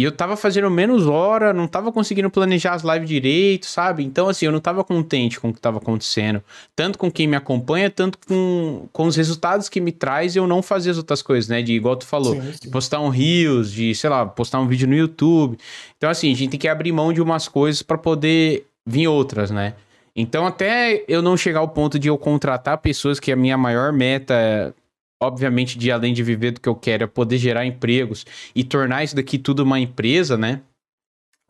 E eu tava fazendo menos hora, não tava conseguindo planejar as lives direito, sabe? Então, assim, eu não tava contente com o que tava acontecendo. Tanto com quem me acompanha, tanto com, com os resultados que me traz eu não fazer as outras coisas, né? De, igual tu falou, sim, sim. de postar um Reels, de, sei lá, postar um vídeo no YouTube. Então, assim, a gente tem que abrir mão de umas coisas para poder vir outras, né? Então, até eu não chegar ao ponto de eu contratar pessoas, que a minha maior meta obviamente, de além de viver do que eu quero, é poder gerar empregos e tornar isso daqui tudo uma empresa, né?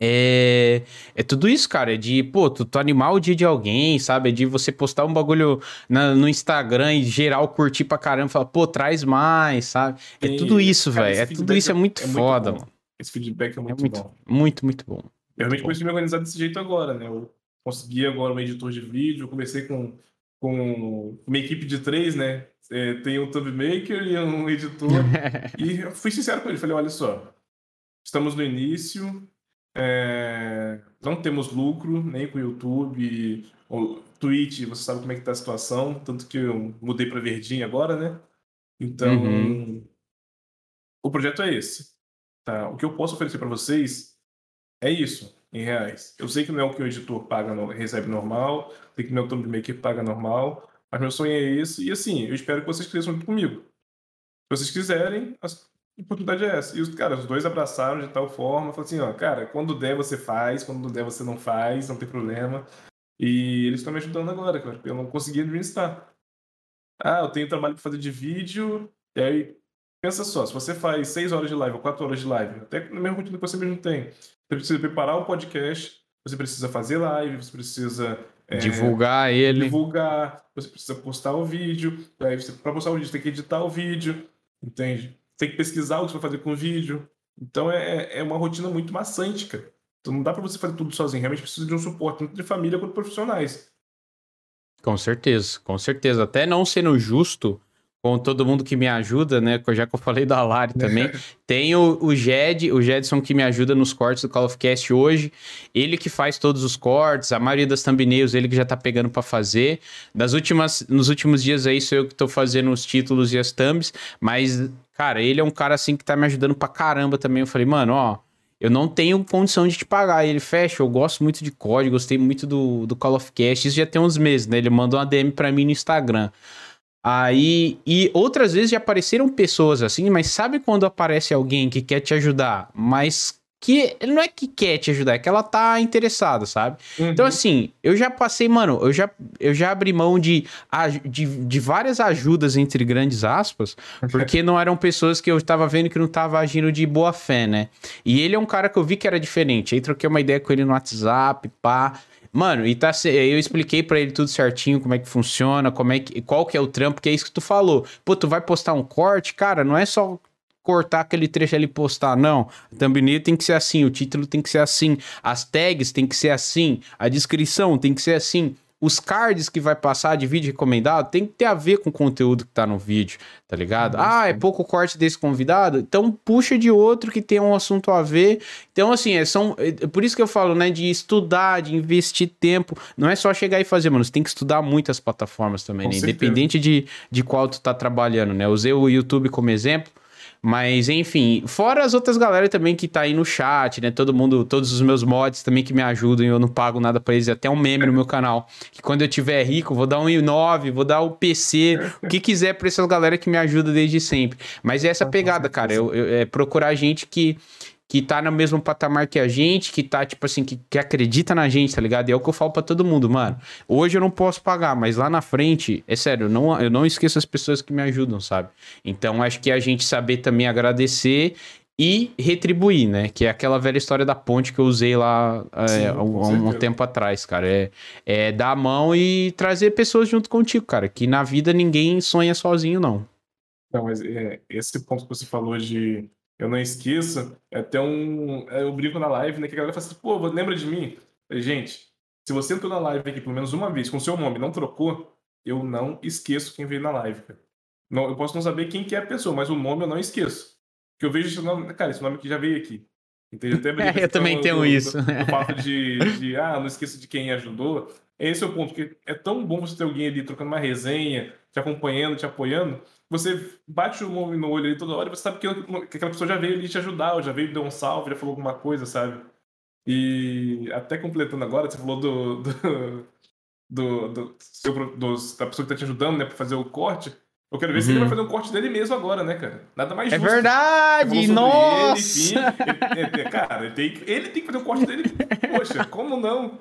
É, é tudo isso, cara. É de, pô, tu, tu, animar o dia de alguém, sabe? É de você postar um bagulho na, no Instagram e geral curtir pra caramba, falar, pô, traz mais, sabe? É e, tudo isso, velho. É tudo isso, é muito é foda, muito mano. Esse feedback é muito, é muito bom. Muito, muito bom. Eu realmente comecei a me organizar desse jeito agora, né? Eu consegui agora um editor de vídeo, eu comecei com, com uma equipe de três, né? É, tem um Tube Maker e um editor. e eu fui sincero com ele, falei, olha só, estamos no início, é, não temos lucro nem com o YouTube, o Twitch, você sabe como é que tá a situação, tanto que eu mudei para verdinho agora, né? Então, uhum. o projeto é esse. Tá? O que eu posso oferecer para vocês é isso, em reais. Eu sei que não é o que o editor paga, recebe normal, sei que não é o Thumb Maker paga normal, mas meu sonho é esse, e assim, eu espero que vocês cresçam junto comigo. Se vocês quiserem, a oportunidade é essa. E os caras, os dois abraçaram de tal forma, falaram assim, ó, cara, quando der você faz, quando der você não faz, não tem problema. E eles estão me ajudando agora, cara, porque eu não consegui administrar. Ah, eu tenho trabalho para fazer de vídeo, e aí, pensa só, se você faz 6 horas de live ou 4 horas de live, até na mesma rotina que você mesmo tem, você precisa preparar o podcast, você precisa fazer live, você precisa é, divulgar ele. Divulgar, você precisa postar o vídeo. Pra postar o vídeo, você tem que editar o vídeo, entende? Tem que pesquisar o que você vai fazer com o vídeo. Então é, é uma rotina muito maçante, cara. Então não dá para você fazer tudo sozinho. Realmente precisa de um suporte, tanto de família quanto profissionais. Com certeza, com certeza. Até não sendo justo, com todo mundo que me ajuda, né? Já que eu falei da Lari também. Tem o, o Jed, o Jedson que me ajuda nos cortes do Call of Cast hoje. Ele que faz todos os cortes, a maioria das thumbnails, ele que já tá pegando para fazer. Das últimas, nos últimos dias aí sou eu que tô fazendo os títulos e as thumbs, mas, cara, ele é um cara assim que tá me ajudando pra caramba também. Eu falei, mano, ó, eu não tenho condição de te pagar. Ele fecha, eu gosto muito de código, gostei muito do, do Call of Cast. Isso já tem uns meses, né? Ele mandou uma DM pra mim no Instagram. Aí, e outras vezes já apareceram pessoas assim, mas sabe quando aparece alguém que quer te ajudar, mas que não é que quer te ajudar, é que ela tá interessada, sabe? Uhum. Então, assim, eu já passei, mano, eu já, eu já abri mão de, de, de várias ajudas, entre grandes aspas, porque não eram pessoas que eu tava vendo que não tava agindo de boa fé, né? E ele é um cara que eu vi que era diferente. Aí troquei uma ideia com ele no WhatsApp, pá. Mano, e tá, eu expliquei para ele tudo certinho, como é que funciona, como é que, qual que é o trampo, que é isso que tu falou. Pô, tu vai postar um corte, cara, não é só cortar aquele trecho ali e postar, não. A thumbnail tem que ser assim, o título tem que ser assim, as tags tem que ser assim, a descrição tem que ser assim. Os cards que vai passar de vídeo recomendado tem que ter a ver com o conteúdo que tá no vídeo, tá ligado? Uhum, ah, é pouco corte desse convidado? Então puxa de outro que tem um assunto a ver. Então, assim, é, são, é por isso que eu falo, né, de estudar, de investir tempo. Não é só chegar e fazer, mano. Você tem que estudar muitas plataformas também, né? Independente de, de qual tu tá trabalhando, né? Usei o YouTube como exemplo. Mas, enfim, fora as outras galera também que tá aí no chat, né? Todo mundo, todos os meus mods também que me ajudam e eu não pago nada pra eles. Até um meme no meu canal. Que quando eu tiver rico, vou dar um i9, vou dar o PC, o que quiser pra essas galera que me ajuda desde sempre. Mas é essa pegada, cara. Eu, eu, é procurar gente que que tá no mesmo patamar que a gente, que tá, tipo assim, que, que acredita na gente, tá ligado? E é o que eu falo pra todo mundo, mano. Hoje eu não posso pagar, mas lá na frente, é sério, eu não, eu não esqueço as pessoas que me ajudam, sabe? Então acho que a gente saber também agradecer e retribuir, né? Que é aquela velha história da ponte que eu usei lá é, Sim, há um, um, tempo atrás, cara. É, é dar a mão e trazer pessoas junto contigo, cara. Que na vida ninguém sonha sozinho, não. Não, mas é, esse ponto que você falou de eu não esqueço, é até um. É, eu brinco na live, né? Que a galera fala assim, pô, lembra de mim? Falei, gente, se você entrou na live aqui pelo menos uma vez com seu nome não trocou, eu não esqueço quem veio na live, cara. Não, eu posso não saber quem que é a pessoa, mas o nome eu não esqueço. Porque eu vejo esse nome, cara, esse nome aqui já veio aqui. Entende? Até é, eu também tenho do, isso. O fato de, de, ah, não esqueça de quem ajudou. Esse é o ponto, porque é tão bom você ter alguém ali trocando uma resenha, te acompanhando, te apoiando, você bate o nome no olho ali toda hora e você sabe que, que aquela pessoa já veio ali te ajudar, ou já veio dar um salve, já falou alguma coisa, sabe? E até completando agora, você falou do. do, do, do, seu, dos, da pessoa que tá te ajudando, né, pra fazer o corte. Eu quero ver uhum. se ele vai uhum. fazer um corte dele mesmo agora, né, cara? Nada mais é justo. É verdade! Nossa! Ele, enfim, ele, cara, ele tem, ele tem que fazer o corte dele. Poxa, como não?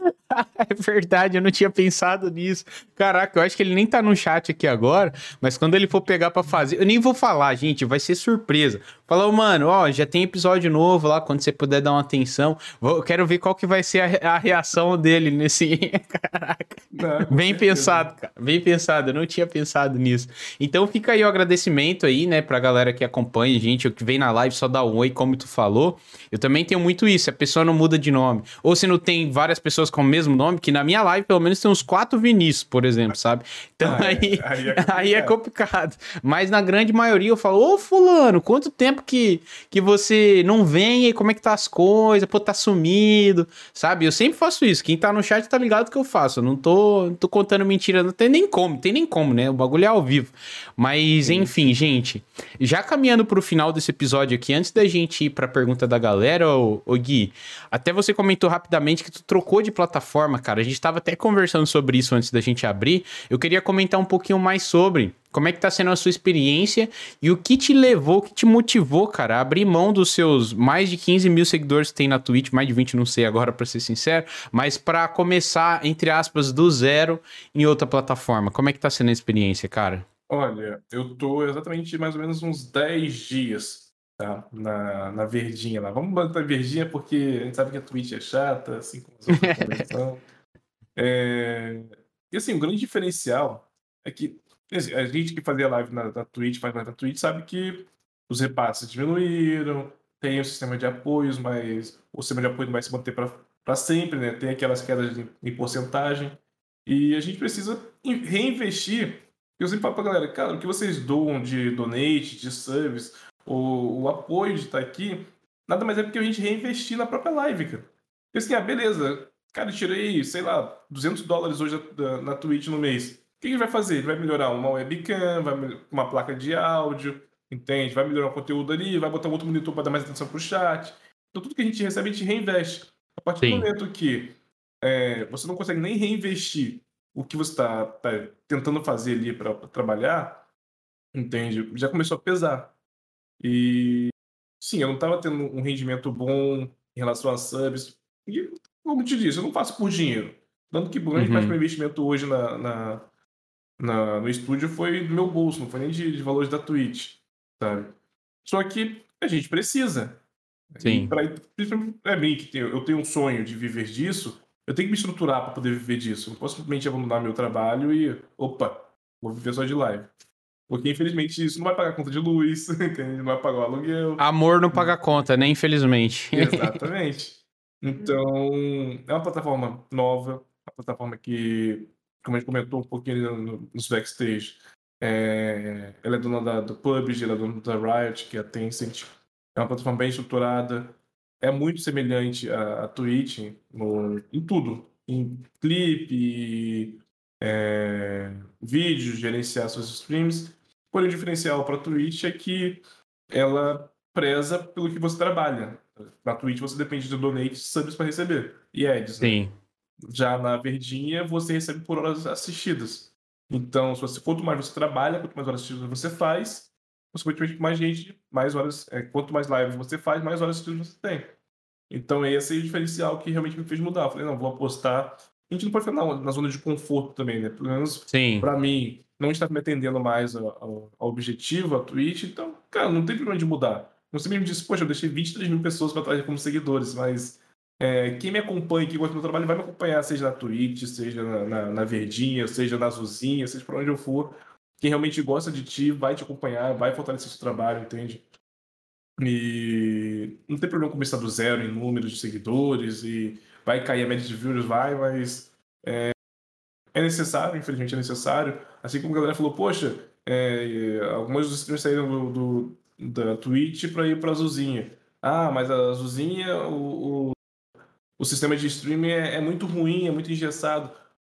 é verdade, eu não tinha pensado nisso. Caraca, eu acho que ele nem tá no chat aqui agora, mas quando ele for pegar para fazer, eu nem vou falar, gente, vai ser surpresa. Falou, mano, ó, já tem episódio novo lá, quando você puder dar uma atenção. Vou, quero ver qual que vai ser a, a reação dele nesse. Caraca. Não, bem pensado, cara. Bem pensado, eu não tinha pensado nisso. Então fica aí o agradecimento aí, né, pra galera que acompanha, gente, que vem na live só dá um oi, como tu falou. Eu também tenho muito isso, a pessoa não muda de nome. Ou se não tem várias pessoas com o mesmo nome, que na minha live pelo menos tem uns quatro Vinícius, por exemplo, sabe? Então ah, aí, é, aí, é aí, é complicado. Mas na grande maioria eu falo, ô fulano, quanto tempo tempo que, que você não vem e como é que tá as coisas, pô, tá sumido, sabe? Eu sempre faço isso. Quem tá no chat tá ligado que eu faço. Eu não tô, não tô contando mentira, não tem nem como, tem nem como, né? O bagulho é ao vivo. Mas, Sim. enfim, gente, já caminhando pro final desse episódio aqui, antes da gente ir pra pergunta da galera, ô, ô Gui, até você comentou rapidamente que tu trocou de plataforma, cara. A gente tava até conversando sobre isso antes da gente abrir. Eu queria comentar um pouquinho mais sobre como é que tá sendo a sua experiência e o que te levou, o que te motivou, cara, a abrir mão dos seus mais de 15 mil seguidores que tem na Twitch, mais de 20, não sei agora, para ser sincero, mas para começar, entre aspas, do zero em outra plataforma. Como é que tá sendo a experiência, cara? Olha, eu tô exatamente mais ou menos uns 10 dias tá? na, na verdinha lá. Vamos botar verdinha porque a gente sabe que a Twitch é chata, assim como as outras também é... E assim, o grande diferencial é que a gente que fazia live na, na Twitch, faz live na Twitch, sabe que os repasses diminuíram, tem o sistema de apoios, mas o sistema de apoio não vai se manter para sempre, né? Tem aquelas quedas de, em porcentagem. E a gente precisa reinvestir. Eu sempre falo pra galera, cara, o que vocês doam de donate, de service, o, o apoio de estar aqui, nada mais é porque a gente reinvestir na própria live, cara. Porque assim, ah, beleza, cara, eu tirei, sei lá, 200 dólares hoje na, na Twitch no mês que ele vai fazer? Ele vai melhorar uma webcam, vai uma placa de áudio, entende? Vai melhorar o conteúdo ali, vai botar um outro monitor para dar mais atenção para o chat. Então tudo que a gente recebe, a gente reinveste. A partir Sim. do momento que é, você não consegue nem reinvestir o que você está tá tentando fazer ali para trabalhar, entende? Já começou a pesar. E sim, eu não estava tendo um rendimento bom em relação a subs. E, como te disse, eu não faço por dinheiro. Tanto que grande uhum. parte do meu investimento hoje na, na, na, no estúdio foi do meu bolso, não foi nem de, de valores da Twitch, sabe? Só que a gente precisa. Sim. Pra, é mim que eu tenho um sonho de viver disso, eu tenho que me estruturar para poder viver disso. Não posso simplesmente abandonar meu trabalho e, opa, vou viver só de live. Porque, infelizmente, isso não vai pagar conta de luz, entende? Não vai pagar o aluguel. Amor não paga conta, né? Infelizmente. Exatamente. Então, é uma plataforma nova, uma plataforma que, como a gente comentou um pouquinho no, nos backstage, é, ela é dona da, do PUBG, ela é dona da Riot, que é a Tencent. É uma plataforma bem estruturada. É muito semelhante à, à Twitch no, em tudo. Em clipe, é, vídeos, gerenciar suas streams. Porém, o diferencial para a Twitch é que ela preza pelo que você trabalha. Na Twitch você depende de donates subs para receber. E ads. Né? Sim. Né? Já na Verdinha você recebe por horas assistidas. Então, se você, quanto mais você trabalha, quanto mais horas assistidas você faz, consequentemente mais gente, mais horas, é, quanto mais lives você faz, mais horas assistidas você tem. Então esse é o diferencial que realmente me fez mudar. Eu falei, não, vou apostar. A gente não pode ficar na, na zona de conforto também, né? Pelo menos para mim, não está me atendendo mais ao, ao, objetivo, a Twitch, então, cara, não tem problema de mudar. Você mesmo disse, poxa, eu deixei 23 mil pessoas para trás como seguidores, mas é, quem me acompanha, que gosta do meu trabalho, vai me acompanhar, seja na Twitch, seja na, na, na Verdinha, seja na Azulzinha, seja para onde eu for. Quem realmente gosta de ti vai te acompanhar, vai fortalecer o seu trabalho, entende? E não tem problema começar do zero em números de seguidores e vai cair a média de views, vai, mas é, é necessário, infelizmente é necessário. Assim como a galera falou, poxa, é, algumas dos streams saíram do, do da Twitch para ir para a Azulzinha. Ah, mas a Azulzinha, o, o o sistema de streaming é, é muito ruim, é muito engessado.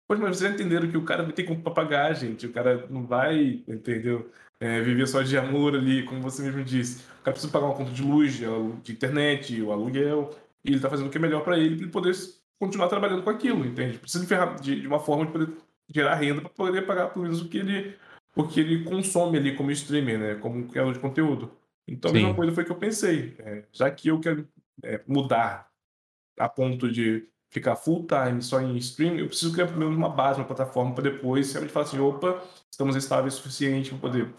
Pois, mas vocês entenderam que o cara tem como pagar, gente. O cara não vai, entendeu? É, viver só de amor ali, como você mesmo disse. O cara precisa pagar uma conta de luz, de internet, o aluguel. E ele está fazendo o que é melhor para ele, para ele poder continuar trabalhando com aquilo, entende? Precisa de, de, de uma forma de poder gerar renda para poder pagar pelo menos o que ele, o que ele consome ali como streamer, né? Como criador de conteúdo. Então, Sim. a mesma coisa foi que eu pensei. É, já que eu quero é, mudar a ponto de ficar full time só em stream, eu preciso criar primeiro uma base, uma plataforma para depois realmente falar assim, opa, estamos estáveis o suficiente para poder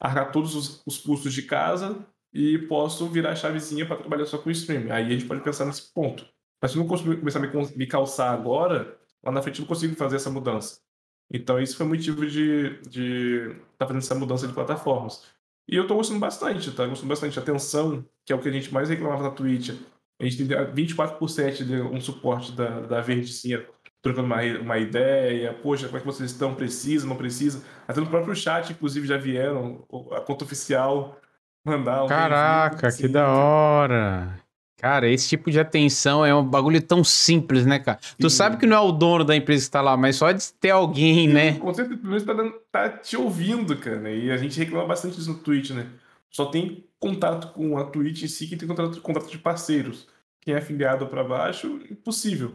arcar todos os, os, custos de casa e posso virar a chavezinha para trabalhar só com stream. Aí a gente pode pensar nesse ponto. Mas se eu não conseguir começar a me, me calçar agora, lá na frente eu não consigo fazer essa mudança. Então isso foi o motivo de estar de tá fazendo essa mudança de plataformas. E eu estou gostando bastante, tá? Gostando bastante. Atenção, que é o que a gente mais reclamava na Twitch, a gente tem 24 por 7 de um suporte da, da Verdicinha trocando uma, uma ideia, poxa, como é que vocês estão? Precisa, não precisa? Até no próprio chat, inclusive, já vieram a conta oficial mandar um Caraca, assim. que da hora! Cara, esse tipo de atenção é um bagulho tão simples, né, cara? Sim. Tu sabe que não é o dono da empresa que tá lá, mas só de ter alguém, Sim, né? Com certeza, pelo menos tá, dando, tá te ouvindo, cara. E a gente reclama bastante disso no Twitch, né? Só tem contato com a Twitch em si que tem contato, contato de parceiros. Quem é afiliado para baixo, impossível.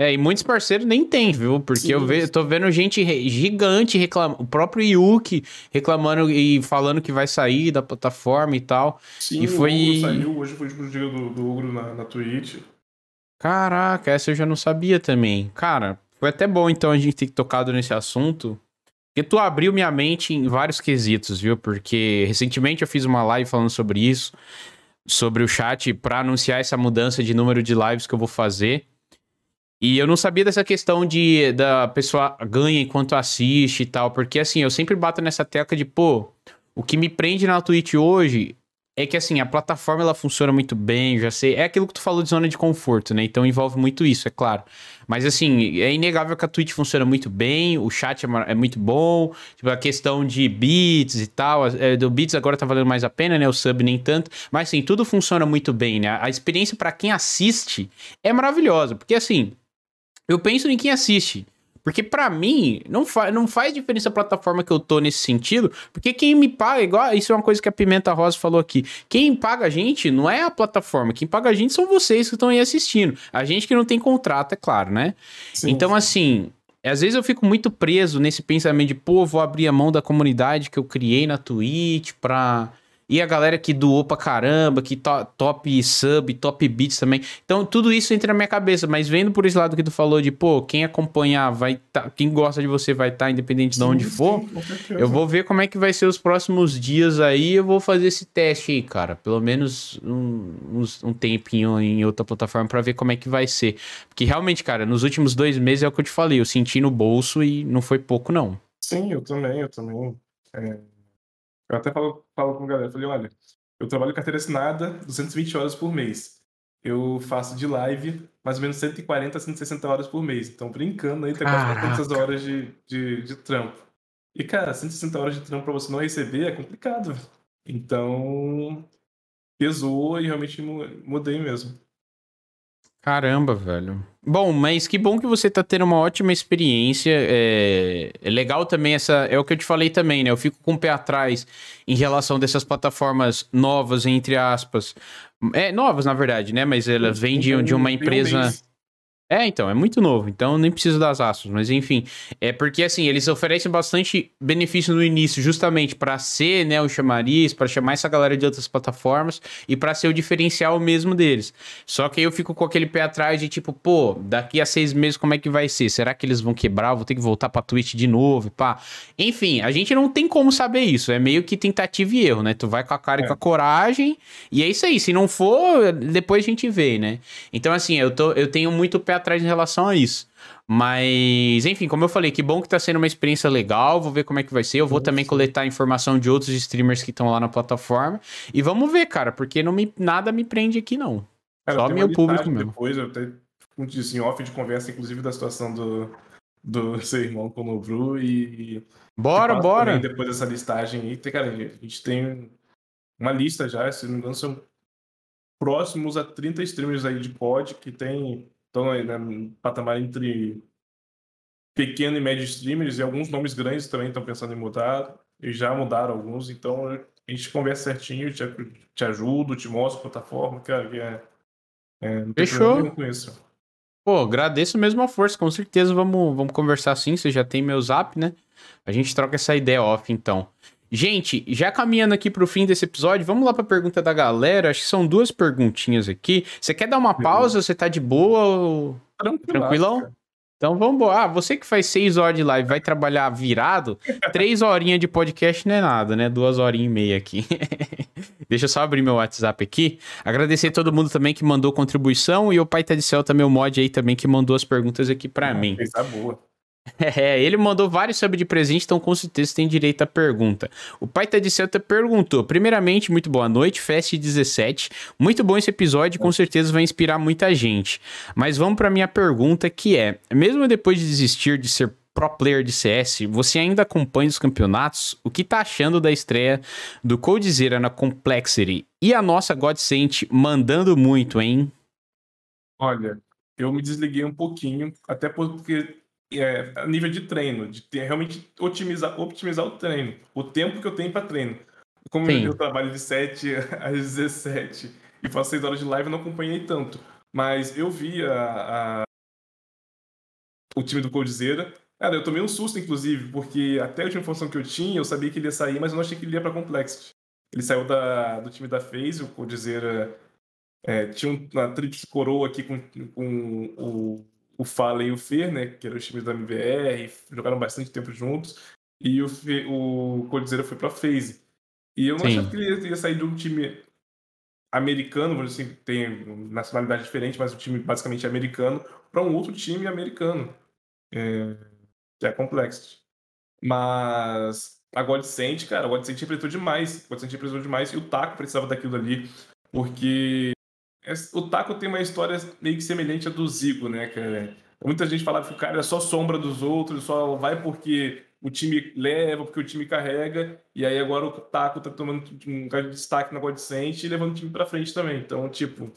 É, e muitos parceiros nem tem, viu? Porque Sim, eu ve, tô vendo gente gigante reclamando. O próprio Yuki reclamando e falando que vai sair da plataforma e tal. Sim, e foi... o Ogro saiu, hoje foi o dia do, do Ogro na, na Twitch. Caraca, essa eu já não sabia também. Cara, foi até bom então a gente ter tocado nesse assunto. Porque tu abriu minha mente em vários quesitos, viu? Porque recentemente eu fiz uma live falando sobre isso, sobre o chat, para anunciar essa mudança de número de lives que eu vou fazer. E eu não sabia dessa questão de da pessoa ganha enquanto assiste e tal, porque assim, eu sempre bato nessa tecla de, pô, o que me prende na Twitch hoje é que assim, a plataforma ela funciona muito bem, já sei. É aquilo que tu falou de zona de conforto, né? Então envolve muito isso, é claro. Mas assim, é inegável que a Twitch funciona muito bem, o chat é, é muito bom, tipo, a questão de bits e tal. É, do bits agora tá valendo mais a pena, né? O sub nem tanto. Mas assim, tudo funciona muito bem, né? A experiência para quem assiste é maravilhosa, porque assim, eu penso em quem assiste. Porque para mim, não, fa não faz diferença a plataforma que eu tô nesse sentido, porque quem me paga, igual, isso é uma coisa que a Pimenta Rosa falou aqui. Quem paga a gente não é a plataforma, quem paga a gente são vocês que estão aí assistindo. A gente que não tem contrato, é claro, né? Sim, então, sim. assim, às vezes eu fico muito preso nesse pensamento de, pô, vou abrir a mão da comunidade que eu criei na Twitch pra e a galera que doou pra caramba, que to top sub, top beats também. Então, tudo isso entra na minha cabeça. Mas vendo por esse lado que tu falou de, pô, quem acompanhar vai tá, quem gosta de você vai estar, tá, independente sim, de onde for. eu vou ver como é que vai ser os próximos dias aí. Eu vou fazer esse teste aí, cara. Pelo menos um, um, um tempinho em outra plataforma para ver como é que vai ser. Porque realmente, cara, nos últimos dois meses é o que eu te falei. Eu senti no bolso e não foi pouco, não. Sim, eu também, eu também. É eu até falo, falo com a galera, falei, olha, eu trabalho carteira assinada 220 horas por mês. Eu faço de live mais ou menos 140 a 160 horas por mês. Então, brincando aí, tem quase 400 horas de, de, de trampo. E, cara, 160 horas de trampo pra você não receber é complicado. Então, pesou e realmente mudei mesmo. Caramba, velho. Bom, mas que bom que você tá tendo uma ótima experiência. É, é, legal também essa. É o que eu te falei também, né? Eu fico com o pé atrás em relação dessas plataformas novas, entre aspas. É, novas, na verdade, né? Mas elas vêm de, de uma empresa. É, então, é muito novo, então nem preciso das aços, mas enfim, é porque assim, eles oferecem bastante benefício no início, justamente para ser, né, o chamariz, para chamar essa galera de outras plataformas e para ser o diferencial mesmo deles. Só que aí eu fico com aquele pé atrás de tipo, pô, daqui a seis meses como é que vai ser? Será que eles vão quebrar? Eu vou ter que voltar pra Twitch de novo, pá. Enfim, a gente não tem como saber isso, é meio que tentativa e erro, né? Tu vai com a cara é. e com a coragem, e é isso aí, se não for, depois a gente vê, né? Então assim, eu, tô, eu tenho muito pé atrás em relação a isso. Mas, enfim, como eu falei, que bom que tá sendo uma experiência legal. Vou ver como é que vai ser. Eu vou também coletar informação de outros streamers que estão lá na plataforma. E vamos ver, cara, porque não me, nada me prende aqui, não. Cara, Só meu público mesmo. Depois eu até um assim, off de conversa, inclusive, da situação do, do seu irmão com o Nobru e. Bora, bora! Depois dessa listagem aí, cara, a gente tem uma lista já, se não me engano, são próximos a 30 streamers aí de pod que tem estão aí, né, no patamar entre pequeno e médio streamers e alguns nomes grandes também estão pensando em mudar e já mudaram alguns, então a gente conversa certinho, te, te ajudo, te mostro a plataforma, cara, que é, é não Fechou. com isso. Pô, agradeço mesmo a força, com certeza vamos, vamos conversar sim, você já tem meu zap, né? A gente troca essa ideia off, então. Gente, já caminhando aqui pro fim desse episódio, vamos lá pra pergunta da galera. Acho que são duas perguntinhas aqui. Você quer dar uma pausa? Você tá de boa? Ou... Tranquilão? Então vamos embora. Ah, você que faz seis horas de live vai trabalhar virado, três horinhas de podcast não é nada, né? Duas horinhas e meia aqui. Deixa eu só abrir meu WhatsApp aqui. Agradecer todo mundo também que mandou contribuição e o Pai Tá de Céu também, o mod aí também que mandou as perguntas aqui para ah, mim. Coisa boa. É, ele mandou vários sub de presente, então com certeza tem direito à pergunta. O pai tá de Celta perguntou: primeiramente, muito boa noite, Fest 17. Muito bom esse episódio, com certeza vai inspirar muita gente. Mas vamos para minha pergunta, que é: mesmo depois de desistir de ser pro player de CS, você ainda acompanha os campeonatos? O que tá achando da estreia do Coldzera na Complexity? E a nossa Godsent mandando muito, hein? Olha, eu me desliguei um pouquinho, até porque é, a nível de treino, de ter, realmente otimizar, optimizar o treino, o tempo que eu tenho para treino. Como Sim. eu trabalho de 7 às 17 e faço 6 horas de live, eu não acompanhei tanto. Mas eu vi a, a... o time do Coldzera. Cara, eu tomei um susto, inclusive, porque até a última informação que eu tinha, eu sabia que ele ia sair, mas eu não achei que ele ia pra Complexity. Ele saiu da, do time da FaZe, o Coldzera é, tinha uma tríplice coroa aqui com, com o o Fallen e o Fer, né, que eram os times da MBR, jogaram bastante tempo juntos, e o, o Coldzera foi pra FaZe. E eu não Sim. achava que ele ia sair de um time americano, vamos dizer assim, tem nacionalidade diferente, mas o time basicamente americano, para um outro time americano, é, que é complexo. Mas a Godsend, cara, a Godsend apresentou demais, a Godsend apresentou demais, e o Taco precisava daquilo ali, porque o Taco tem uma história meio que semelhante à do Zico, né, cara? Muita gente falava que o cara é só sombra dos outros, só vai porque o time leva, porque o time carrega, e aí agora o Taco tá tomando um destaque na Godsent e levando o time pra frente também. Então, tipo,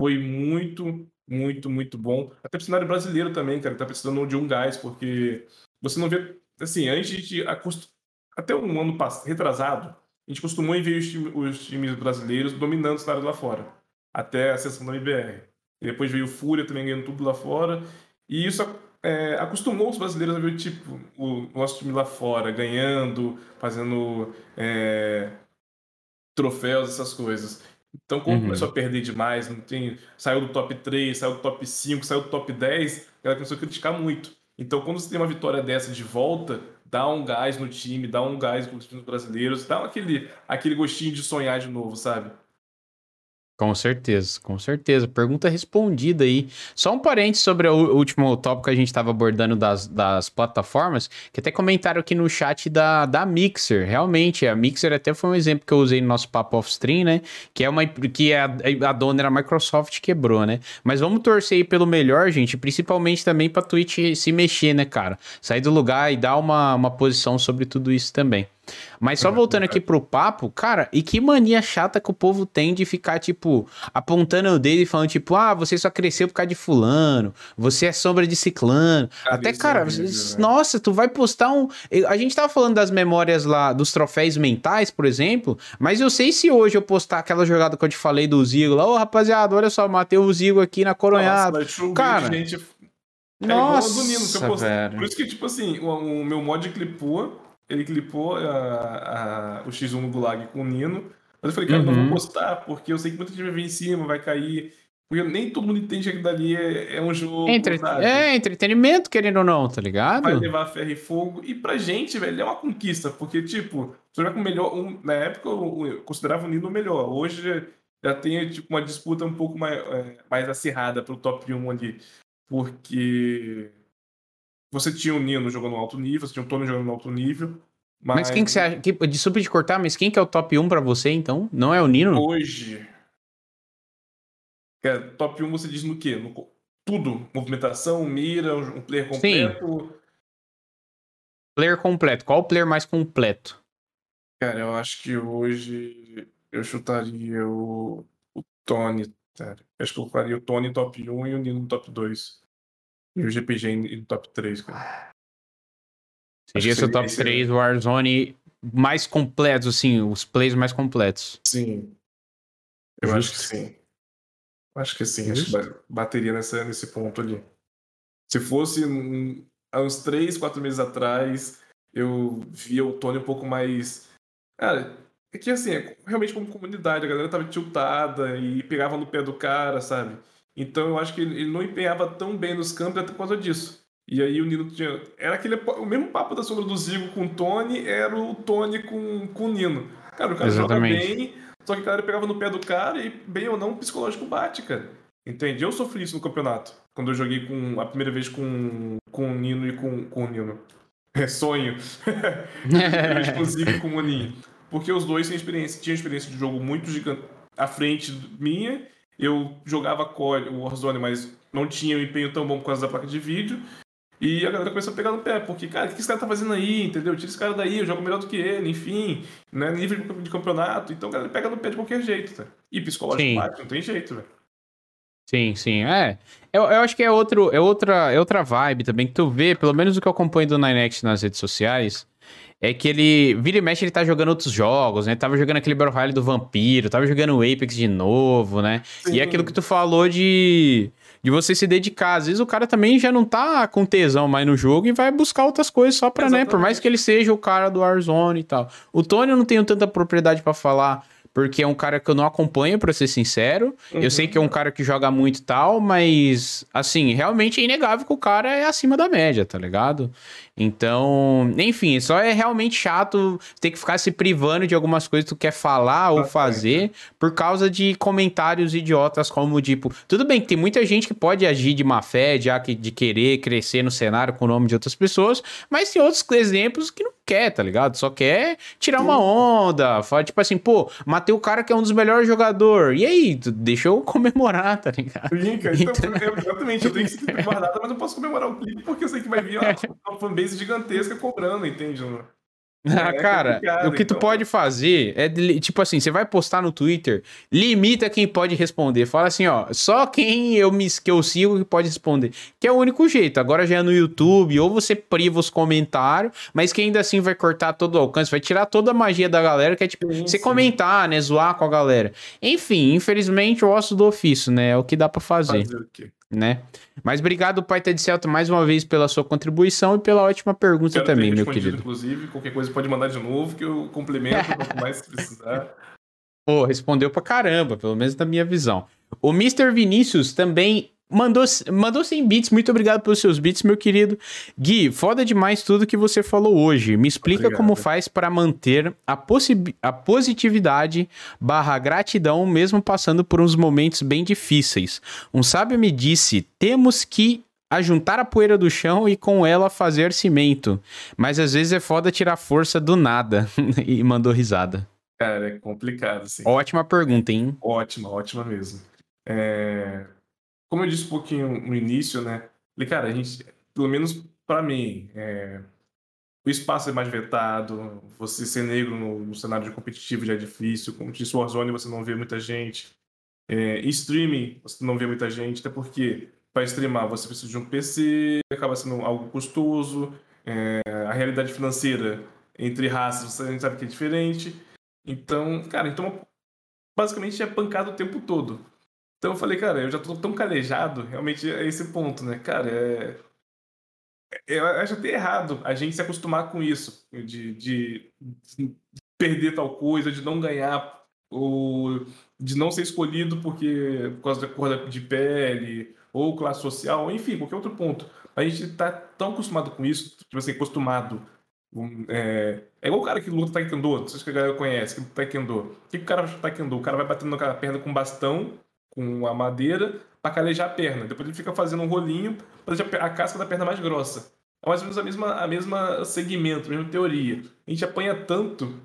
foi muito, muito, muito bom. Até pro cenário brasileiro também, cara, tá precisando de um gás, porque você não vê. Assim, antes de. Acost... Até um ano passado, retrasado, a gente costumou ver os, os times brasileiros dominando o cenário lá fora até a sessão da MBR. E depois veio o Fúria também ganhando tudo lá fora. E isso é, acostumou os brasileiros a ver tipo, o nosso time lá fora, ganhando, fazendo é, troféus, essas coisas. Então, quando uhum. começou a perder demais, não tem, saiu do top 3, saiu do top 5, saiu do top 10, ela começou a criticar muito. Então, quando você tem uma vitória dessa de volta, dá um gás no time, dá um gás com os times brasileiros, dá aquele, aquele gostinho de sonhar de novo, sabe? Com certeza, com certeza. Pergunta respondida aí. Só um parente sobre o último tópico que a gente estava abordando das, das plataformas, que até comentaram aqui no chat da, da Mixer. Realmente, a Mixer até foi um exemplo que eu usei no nosso papo off-stream, né? Que é uma que a, a dona era a Microsoft quebrou, né? Mas vamos torcer aí pelo melhor, gente, principalmente também para Twitch se mexer, né, cara? Sair do lugar e dar uma, uma posição sobre tudo isso também. Mas só voltando aqui pro papo, cara, e que mania chata que o povo tem de ficar, tipo, apontando o dedo e falando, tipo, ah, você só cresceu por causa de fulano, você é sombra de ciclano. Cara, Até, cara, é nossa, tu vai postar um. A gente tava falando das memórias lá, dos troféus mentais, por exemplo, mas eu sei se hoje eu postar aquela jogada que eu te falei do Zigo lá, ô rapaziada, olha só, matei o Zigo aqui na coronhada. Nossa, cara. Gente... É nossa, Nino, que eu postei. Por isso que, tipo assim, o, o meu mod clipou ele clipou a, a, o X1 no Gulag com o Nino. Mas eu falei, cara, uhum. não vou uhum. postar, porque eu sei que muita gente vai vir em cima, vai cair. Porque nem todo mundo entende que dali é, é um jogo. Entre... É, entretenimento, querendo ou não, tá ligado? Vai levar ferro e fogo. E pra gente, velho, é uma conquista. Porque, tipo, você vai com o melhor. Um, na época eu considerava o Nino o melhor. Hoje já, já tem tipo, uma disputa um pouco mais, é, mais acirrada pro top 1 ali. Porque você tinha o Nino jogando alto nível, você tinha o Tony jogando no alto nível. Mas, mas quem que você acha? Que, desculpa de cortar, mas quem que é o top 1 pra você, então? Não é o Nino? Hoje. É, top 1 você diz no quê? No, tudo. Movimentação, mira, um player completo. Sim. Player completo. Qual o player mais completo? Cara, eu acho que hoje eu chutaria o, o Tony, cara. Eu acho que eu faria o Tony top 1 e o Nino top 2. E o GPG no top 3, cara. Seria seu top 3 Warzone mais completos, assim, os plays mais completos. Sim. Eu Justo. acho que sim. Acho que sim, Justo. acho que bateria nessa, nesse ponto ali. Se fosse um, há uns 3, 4 meses atrás, eu via o Tony um pouco mais. Cara, é que assim, realmente como comunidade, a galera tava tiltada e pegava no pé do cara, sabe? Então eu acho que ele, não empenhava tão bem nos campos até por causa disso. E aí o Nino tinha. Era aquele. O mesmo papo da sombra do Zigo com o Tony era o Tony com, com o Nino. Cara, o cara Exatamente. joga bem, só que o cara pegava no pé do cara e, bem ou não, o psicológico bate, cara. Entende? Eu sofri isso no campeonato. Quando eu joguei com a primeira vez com, com o Nino e com, com o Nino. É sonho. Exclusivo com o Moninho. Porque os dois tinham experiência, tinham experiência de jogo muito gigante à frente minha eu jogava core, o Warzone, mas não tinha um empenho tão bom por causa da placa de vídeo. E a galera começou a pegar no pé, porque, cara, o que esse cara tá fazendo aí, entendeu? Tira esse cara daí, eu jogo melhor do que ele, enfim, né? Nível de campeonato. Então a galera pega no pé de qualquer jeito, tá? E psicológico bate, não tem jeito, velho. Sim, sim, é. Eu, eu acho que é, outro, é, outra, é outra vibe também que tu vê, pelo menos o que eu acompanho do Ninex nas redes sociais, é que ele, vira e mexe, ele tá jogando outros jogos, né? Tava jogando aquele Battle Royale do Vampiro, tava jogando o Apex de novo, né? Sim. E é aquilo que tu falou de, de você se dedicar. Às vezes o cara também já não tá com tesão mais no jogo e vai buscar outras coisas só pra, Exatamente. né? Por mais que ele seja o cara do Warzone e tal. O Tony eu não tenho tanta propriedade para falar porque é um cara que eu não acompanho, para ser sincero. Uhum. Eu sei que é um cara que joga muito e tal, mas, assim, realmente é inegável que o cara é acima da média, tá ligado? Então, enfim, só é realmente chato ter que ficar se privando de algumas coisas que tu quer falar ou fazer por causa de comentários idiotas como, tipo, tudo bem que tem muita gente que pode agir de má fé, de, de querer crescer no cenário com o nome de outras pessoas, mas tem outros exemplos que não quer, tá ligado? Só quer tirar uma onda, fala tipo assim, pô, matei o cara que é um dos melhores jogadores, e aí, deixa eu comemorar, tá ligado? Brinca, então, então... exatamente, eu tenho que ser guardado, mas eu posso comemorar o clipe porque eu sei que vai vir uma, uma fanbase fanbase gigantesca cobrando, entende? Ah, é cara, o que então... tu pode fazer é, tipo assim, você vai postar no Twitter, limita quem pode responder. Fala assim, ó, só quem eu me que eu sigo que pode responder. Que é o único jeito. Agora já é no YouTube, ou você priva os comentários, mas que ainda assim vai cortar todo o alcance, vai tirar toda a magia da galera, que é tipo, sim, você sim. comentar, né, zoar com a galera. Enfim, infelizmente o osso do ofício, né, é o que dá para fazer. Fazer? Né? Mas obrigado, Pai de Celta, mais uma vez pela sua contribuição e pela ótima pergunta Quero também, meu querido. Inclusive, qualquer coisa pode mandar de novo, que eu complemento quanto mais precisar. Pô, respondeu pra caramba, pelo menos da minha visão. O Mr. Vinícius também mandou, mandou 100 bits. Muito obrigado pelos seus bits, meu querido. Gui, foda demais tudo que você falou hoje. Me explica obrigado. como faz para manter a, a positividade barra gratidão, mesmo passando por uns momentos bem difíceis. Um sábio me disse: temos que ajuntar a poeira do chão e com ela fazer cimento. Mas às vezes é foda tirar força do nada. e mandou risada. Cara, é complicado, sim. Ótima pergunta, hein? Ótima, ótima mesmo. É... Como eu disse um pouquinho no início, né? Falei, cara, a gente, pelo menos para mim, é... o espaço é mais vetado, você ser negro no, no, cenário competitivo já é difícil. Como disse Warzone, você não vê muita gente. É... Streaming, você não vê muita gente, até porque para streamar você precisa de um PC, acaba sendo algo custoso. É... A realidade financeira entre raças, você, a gente sabe que é diferente. Então, cara, então basicamente é pancado o tempo todo. Então eu falei, cara, eu já tô tão calejado, realmente é esse ponto, né? Cara, é. é eu acho até errado a gente se acostumar com isso, de, de, de perder tal coisa, de não ganhar, ou de não ser escolhido porque por causa da cor de pele, ou classe social, enfim, qualquer outro ponto. A gente tá tão acostumado com isso, tipo assim, acostumado é, é igual o cara que luta taekwondo, vocês que a galera conhece, que luta taekwondo. O que, o cara taekwondo? O cara vai batendo na perna com bastão, com a madeira, para calejar a perna. Depois ele fica fazendo um rolinho para deixar a casca da perna mais grossa. É mais ou menos a mesma, a mesma segmento, a mesma teoria. A gente apanha tanto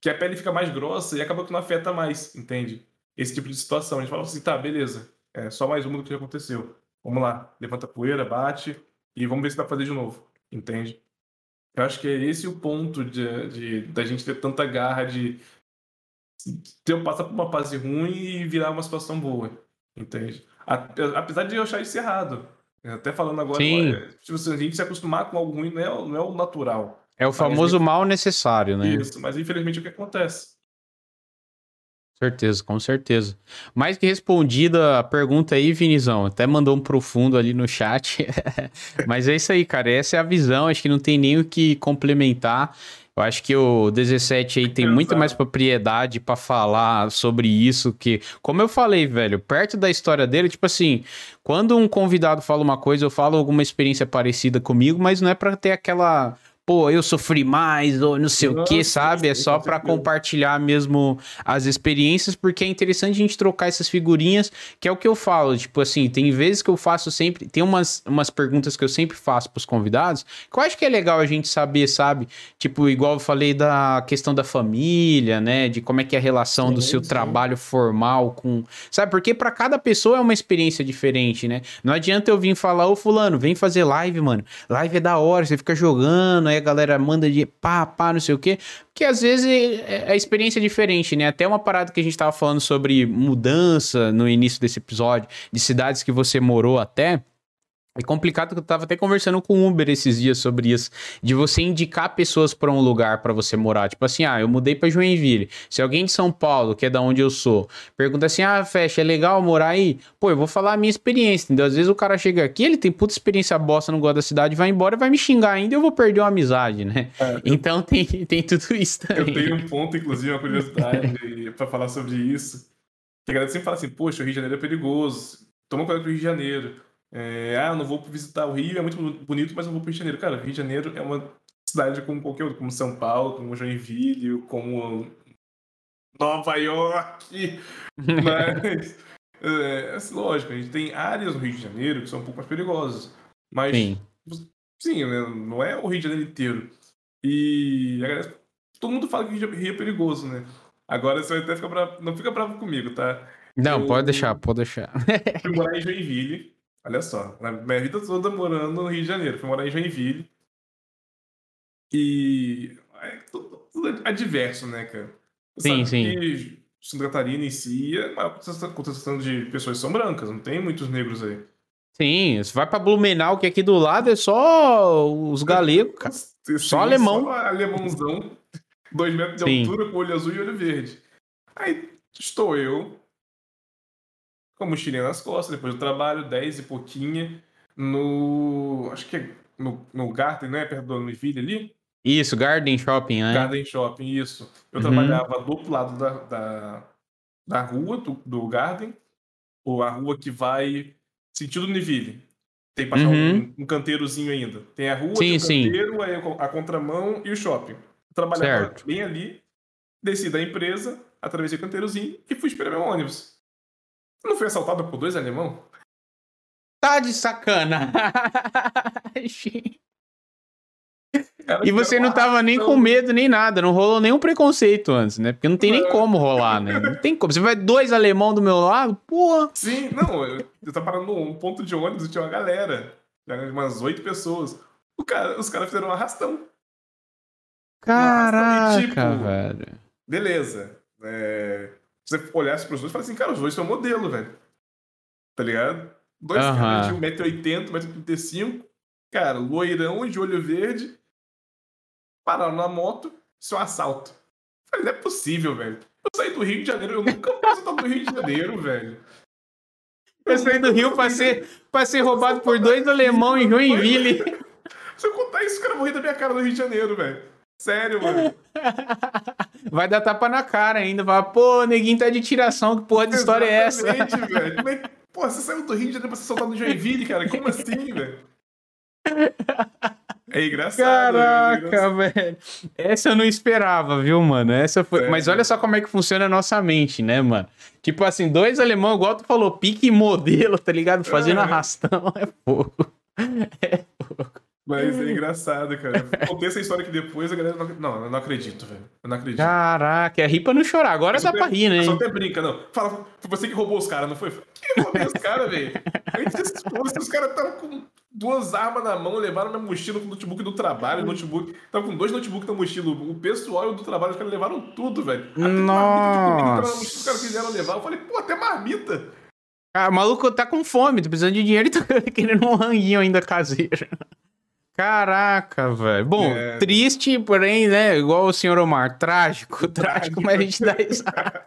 que a pele fica mais grossa e acaba que não afeta mais, entende? Esse tipo de situação. A gente fala assim, tá, beleza. É só mais uma do que já aconteceu. Vamos lá, levanta a poeira, bate e vamos ver se dá pra fazer de novo, entende? Eu acho que é esse o ponto de, de da gente ter tanta garra de ter, passar por uma fase ruim e virar uma situação boa, entende? Apesar de eu achar isso errado. Até falando agora. É, tipo, assim, a gente se acostumar com algo ruim não é, não é o natural. É o famoso mal necessário, né? Isso, mas infelizmente é o que acontece. Certeza, com certeza. Mais que respondida a pergunta aí, Vinizão. Até mandou um profundo ali no chat. Mas é isso aí, cara. Essa é a visão. Acho que não tem nem o que complementar. Eu acho que o 17 aí tem muito mais propriedade para falar sobre isso que, como eu falei, velho, perto da história dele, tipo assim, quando um convidado fala uma coisa, eu falo alguma experiência parecida comigo, mas não é para ter aquela pô, eu sofri mais, ou não sei Nossa, o que, sabe? É só para compartilhar mesmo as experiências, porque é interessante a gente trocar essas figurinhas, que é o que eu falo, tipo assim, tem vezes que eu faço sempre, tem umas, umas perguntas que eu sempre faço pros convidados, que eu acho que é legal a gente saber, sabe? Tipo, igual eu falei da questão da família, né? De como é que é a relação sim, do seu sim. trabalho formal com, sabe? Porque para cada pessoa é uma experiência diferente, né? Não adianta eu vir falar, ô fulano, vem fazer live, mano. Live é da hora, você fica jogando, aí a galera manda de pá, pá, não sei o quê. Porque às vezes é, é a experiência é diferente, né? Até uma parada que a gente tava falando sobre mudança no início desse episódio, de cidades que você morou até. É complicado que eu tava até conversando com o Uber esses dias sobre isso, de você indicar pessoas para um lugar para você morar. Tipo assim, ah, eu mudei para Joinville. Se alguém de São Paulo, que é da onde eu sou, pergunta assim: "Ah, fecha, é legal morar aí?" Pô, eu vou falar a minha experiência, entendeu? Às vezes o cara chega aqui, ele tem puta experiência bosta, não gosta da cidade, vai embora, vai me xingar ainda, eu vou perder uma amizade, né? É, então eu... tem, tem tudo isso também. Eu tenho um ponto, inclusive, uma curiosidade para falar sobre isso. Que a galera sempre fala assim: "Poxa, o Rio de Janeiro é perigoso. Toma cuidado com o Rio de Janeiro." É, ah, não vou visitar o Rio, é muito bonito, mas não vou para o Rio de Janeiro. Cara, o Rio de Janeiro é uma cidade como qualquer outra, como São Paulo, como Joinville, como Nova York. mas, é, assim, lógico, a gente tem áreas no Rio de Janeiro que são um pouco mais perigosas. Mas, sim, sim né, não é o Rio de Janeiro inteiro. E todo mundo fala que o Rio é perigoso, né? Agora você vai até ficar bravo. Não fica bravo comigo, tá? Não, eu, pode deixar, pode deixar. fui morar em Joinville. Olha só, na minha vida toda morando no Rio de Janeiro, fui morar em Joinville. E. É, tudo, tudo é diverso, né, cara? Você sim, sim. Que Santa Catarina em si, a maior concentração de pessoas são brancas, não tem muitos negros aí. Sim, você vai pra Blumenau, que aqui do lado é só os galegos, cara. Sim, só alemão. Só alemãozão, dois metros de sim. altura, com olho azul e olho verde. Aí estou eu, com a mochilinha nas costas, depois do trabalho, 10 e pouquinha, no. Acho que é no, no Garden, né? Perto do Univille ali. Isso, Garden Shopping, né? Garden Shopping, isso. Eu uhum. trabalhava do outro lado da, da, da rua, do, do Garden, ou a rua que vai sentido Niville. Tem passar uhum. um, um, canteirozinho ainda. Tem a rua, sim, o canteiro, a, a contramão e o shopping. Trabalhava bem ali, desci da empresa, atravessei o canteirozinho e fui esperar meu ônibus. Não fui assaltado por dois alemão? Tá de sacanagem. e você não tava nem com medo nem nada, não rolou nenhum preconceito antes, né? Porque não tem nem como rolar, né? Não tem como. Você vai dois alemão do meu lado, porra. Sim, não, eu, eu tava parando num ponto de ônibus e tinha uma galera, umas oito pessoas. Cara, os caras fizeram um arrastão. Caraca, um arrastão e, tipo, velho. Beleza. É, você olhasse pros dois e falasse assim, cara, os dois são modelo, velho. Tá ligado? Dois uhum. caras de 1,80m, 1,85m, cara, loirão de olho verde, pararam na moto, isso é um assalto. Eu falei, não é possível, velho. Eu saí do Rio de Janeiro, eu nunca posso estar no Rio de Janeiro, velho. Eu, eu saí do Rio pra ser, pra ser roubado por dois alemão em Joinville. Se eu contar isso, o cara morrer da minha cara no Rio de Janeiro, velho. Sério, mano. Vai dar tapa na cara ainda. Vai, pô, neguinho tá de tiração. Que porra de história é essa? velho. Como é Pô, você saiu do Rio de Janeiro pra ser soltado no Joinville, cara? Como assim, velho? É engraçado. Caraca, é engraçado. velho. Essa eu não esperava, viu, mano? Essa foi. É, Mas olha só como é que funciona a nossa mente, né, mano? Tipo assim, dois alemão, igual tu falou, pique modelo, tá ligado? Fazendo é. arrastão é fogo. É fogo. Mas é engraçado, cara. Contei essa história que depois a galera não. Não, eu não acredito, velho. Eu não acredito. Caraca, é rir pra não chorar. Agora dá pra rir, né? Só até brinca, não. Fala, foi você que roubou os caras, não foi? Quem roubou os caras, velho? Os caras estavam com duas armas na mão, levaram minha mochila com o notebook do trabalho, notebook. Tava com dois notebooks na mochila. O pessoal e o do trabalho, os caras levaram tudo, velho. Até Nossa. Mochila, os caras quiseram levar. Eu falei, pô, até marmita. Ah, o maluco tá com fome, tá precisando de dinheiro e tá querendo um ranguinho ainda caseiro. Caraca, velho. Bom, é... triste, porém, né? Igual o senhor Omar, trágico, trágico, mas a gente dá risada.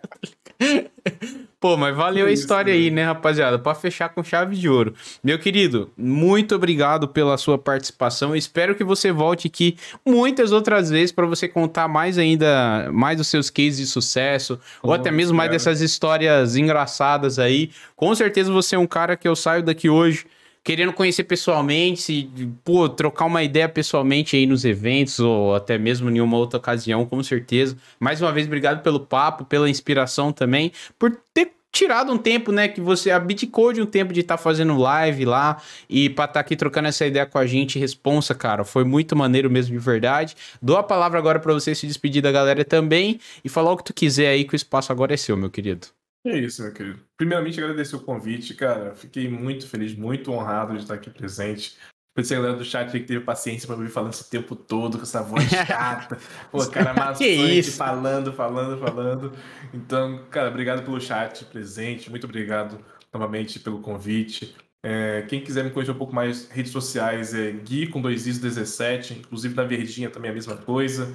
Pô, mas valeu a história aí, né, rapaziada? Para fechar com chave de ouro. Meu querido, muito obrigado pela sua participação. espero que você volte aqui muitas outras vezes para você contar mais ainda, mais dos seus cases de sucesso, oh, ou até mesmo mais dessas histórias engraçadas aí. Com certeza você é um cara que eu saio daqui hoje querendo conhecer pessoalmente, se, pô, trocar uma ideia pessoalmente aí nos eventos ou até mesmo em uma outra ocasião, com certeza. Mais uma vez, obrigado pelo papo, pela inspiração também, por ter tirado um tempo, né, que você abdicou de um tempo de estar tá fazendo live lá e para estar tá aqui trocando essa ideia com a gente, responsa, cara, foi muito maneiro mesmo de verdade. Dou a palavra agora para você se despedir da galera também e falar o que tu quiser aí que o espaço agora é seu, meu querido. É isso, meu querido. Primeiramente, agradecer o convite, cara. Fiquei muito feliz, muito honrado de estar aqui presente. Agradecer a galera do chat que teve paciência pra me falando esse tempo todo, com essa voz chata. Pô, cara maçante, falando, falando, falando. Então, cara, obrigado pelo chat presente. Muito obrigado novamente pelo convite. É, quem quiser me conhecer um pouco mais, redes sociais é Gui com dois is 17, inclusive na Verdinha também é a mesma coisa.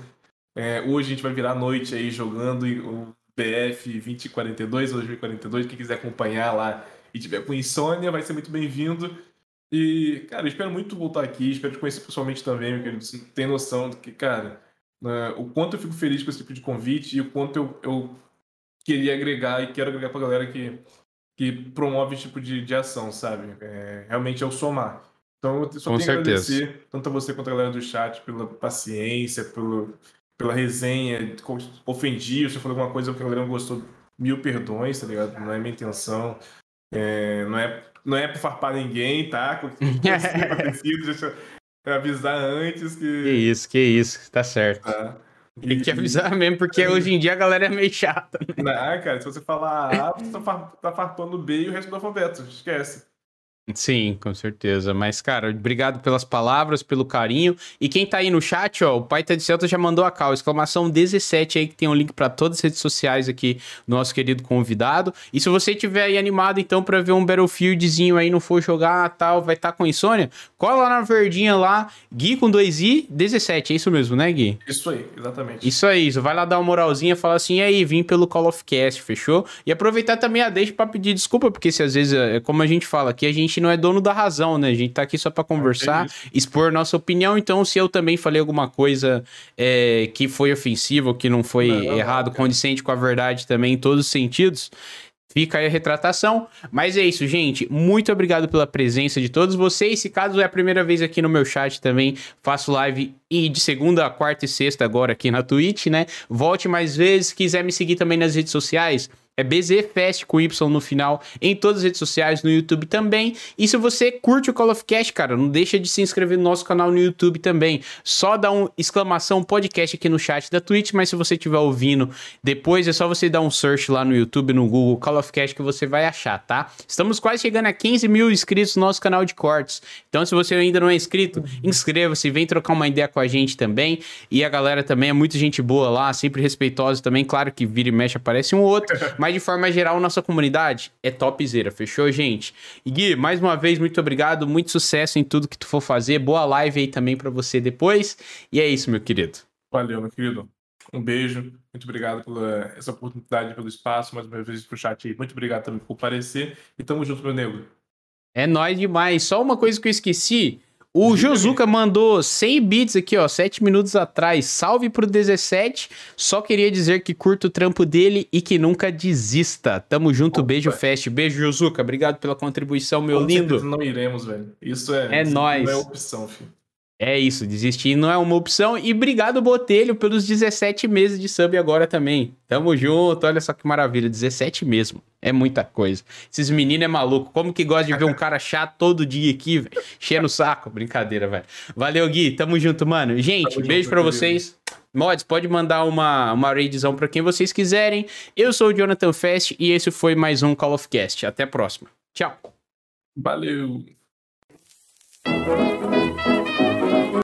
É, hoje a gente vai virar a noite aí jogando e o BF 2042 ou 2042, quem quiser acompanhar lá e tiver com insônia, vai ser muito bem-vindo. E, cara, espero muito voltar aqui, espero te conhecer pessoalmente também, meu querido. Você tem noção do que, cara, né, o quanto eu fico feliz com esse tipo de convite e o quanto eu, eu queria agregar e quero agregar pra galera que, que promove esse tipo de, de ação, sabe? É, realmente é o somar. Então eu só com tenho certeza. agradecer tanto a você quanto a galera do chat pela paciência, pelo, pela resenha, ofendi, se falou alguma coisa que a galera não gostou, mil perdões, tá ligado? Não é minha intenção. É, não, é, não é pra farpar ninguém, tá? Deixa eu avisar antes que. Que isso, que isso, tá certo. Tá. Tem que avisar mesmo, porque hoje em dia a galera é meio chata. Né? Não, cara, se você falar A, você tá farpando B e o resto do alfabeto, esquece. Sim, com certeza. Mas, cara, obrigado pelas palavras, pelo carinho. E quem tá aí no chat, ó, o Pai Tá de Celta já mandou a cal, exclamação 17 aí, que tem um link para todas as redes sociais aqui do nosso querido convidado. E se você tiver aí animado, então, para ver um Battlefieldzinho aí, não for jogar tal, vai estar tá com insônia, cola lá na verdinha lá, Gui com 2i, 17, é isso mesmo, né, Gui? Isso aí, exatamente. Isso aí, vai lá dar uma moralzinha, falar assim, e aí, vim pelo Call of Cast, fechou? E aproveitar também a deixa para pedir desculpa, porque se às vezes, é como a gente fala aqui, a gente gente não é dono da razão, né? A gente tá aqui só para conversar, expor nossa opinião. Então, se eu também falei alguma coisa é, que foi ofensiva, que não foi não, errado, não, condicente com a verdade também, em todos os sentidos, Fica aí a retratação. Mas é isso, gente. Muito obrigado pela presença de todos vocês. Se caso é a primeira vez aqui no meu chat também, faço live e de segunda, quarta e sexta agora aqui na Twitch, né? Volte mais vezes. Quiser me seguir também nas redes sociais, é BZFest com Y no final, em todas as redes sociais, no YouTube também. E se você curte o Call of Cast, cara, não deixa de se inscrever no nosso canal no YouTube também. Só dá um exclamação podcast aqui no chat da Twitch, mas se você estiver ouvindo depois, é só você dar um search lá no YouTube, no Google, Call of Cast, que você vai achar, tá? Estamos quase chegando a 15 mil inscritos no nosso canal de cortes. Então, se você ainda não é inscrito, inscreva-se, vem trocar uma ideia com a gente também. E a galera também é muita gente boa lá, sempre respeitosa também. Claro que vira e mexe aparece um outro, mas de forma geral, nossa comunidade é topzera, fechou, gente? E Gui, mais uma vez, muito obrigado, muito sucesso em tudo que tu for fazer. Boa live aí também para você depois. E é isso, meu querido. Valeu, meu querido. Um beijo. Muito obrigado pela essa oportunidade, pelo espaço, mais uma vez pro chat aí. Muito obrigado também por comparecer. E tamo junto, meu nego. É nóis demais. Só uma coisa que eu esqueci. O Josuka mandou 100 bits aqui, ó, 7 minutos atrás. Salve pro 17. Só queria dizer que curto o trampo dele e que nunca desista. Tamo junto, Opa. beijo fest. Beijo, Josuka. Obrigado pela contribuição, meu Com lindo. Não iremos, velho. Isso é, é isso nóis. não é opção, filho. É isso, desistir não é uma opção. E obrigado, Botelho, pelos 17 meses de sub agora também. Tamo junto, olha só que maravilha, 17 mesmo. É muita coisa. Esses meninos é maluco. Como que gosta de ver um cara chato todo dia aqui, velho? Cheio no saco. Brincadeira, velho. Valeu, Gui. Tamo junto, mano. Gente, Tamo beijo para vocês. Mods, pode mandar uma, uma raidzão pra quem vocês quiserem. Eu sou o Jonathan Fest e esse foi mais um Call of Cast. Até a próxima. Tchau. Valeu.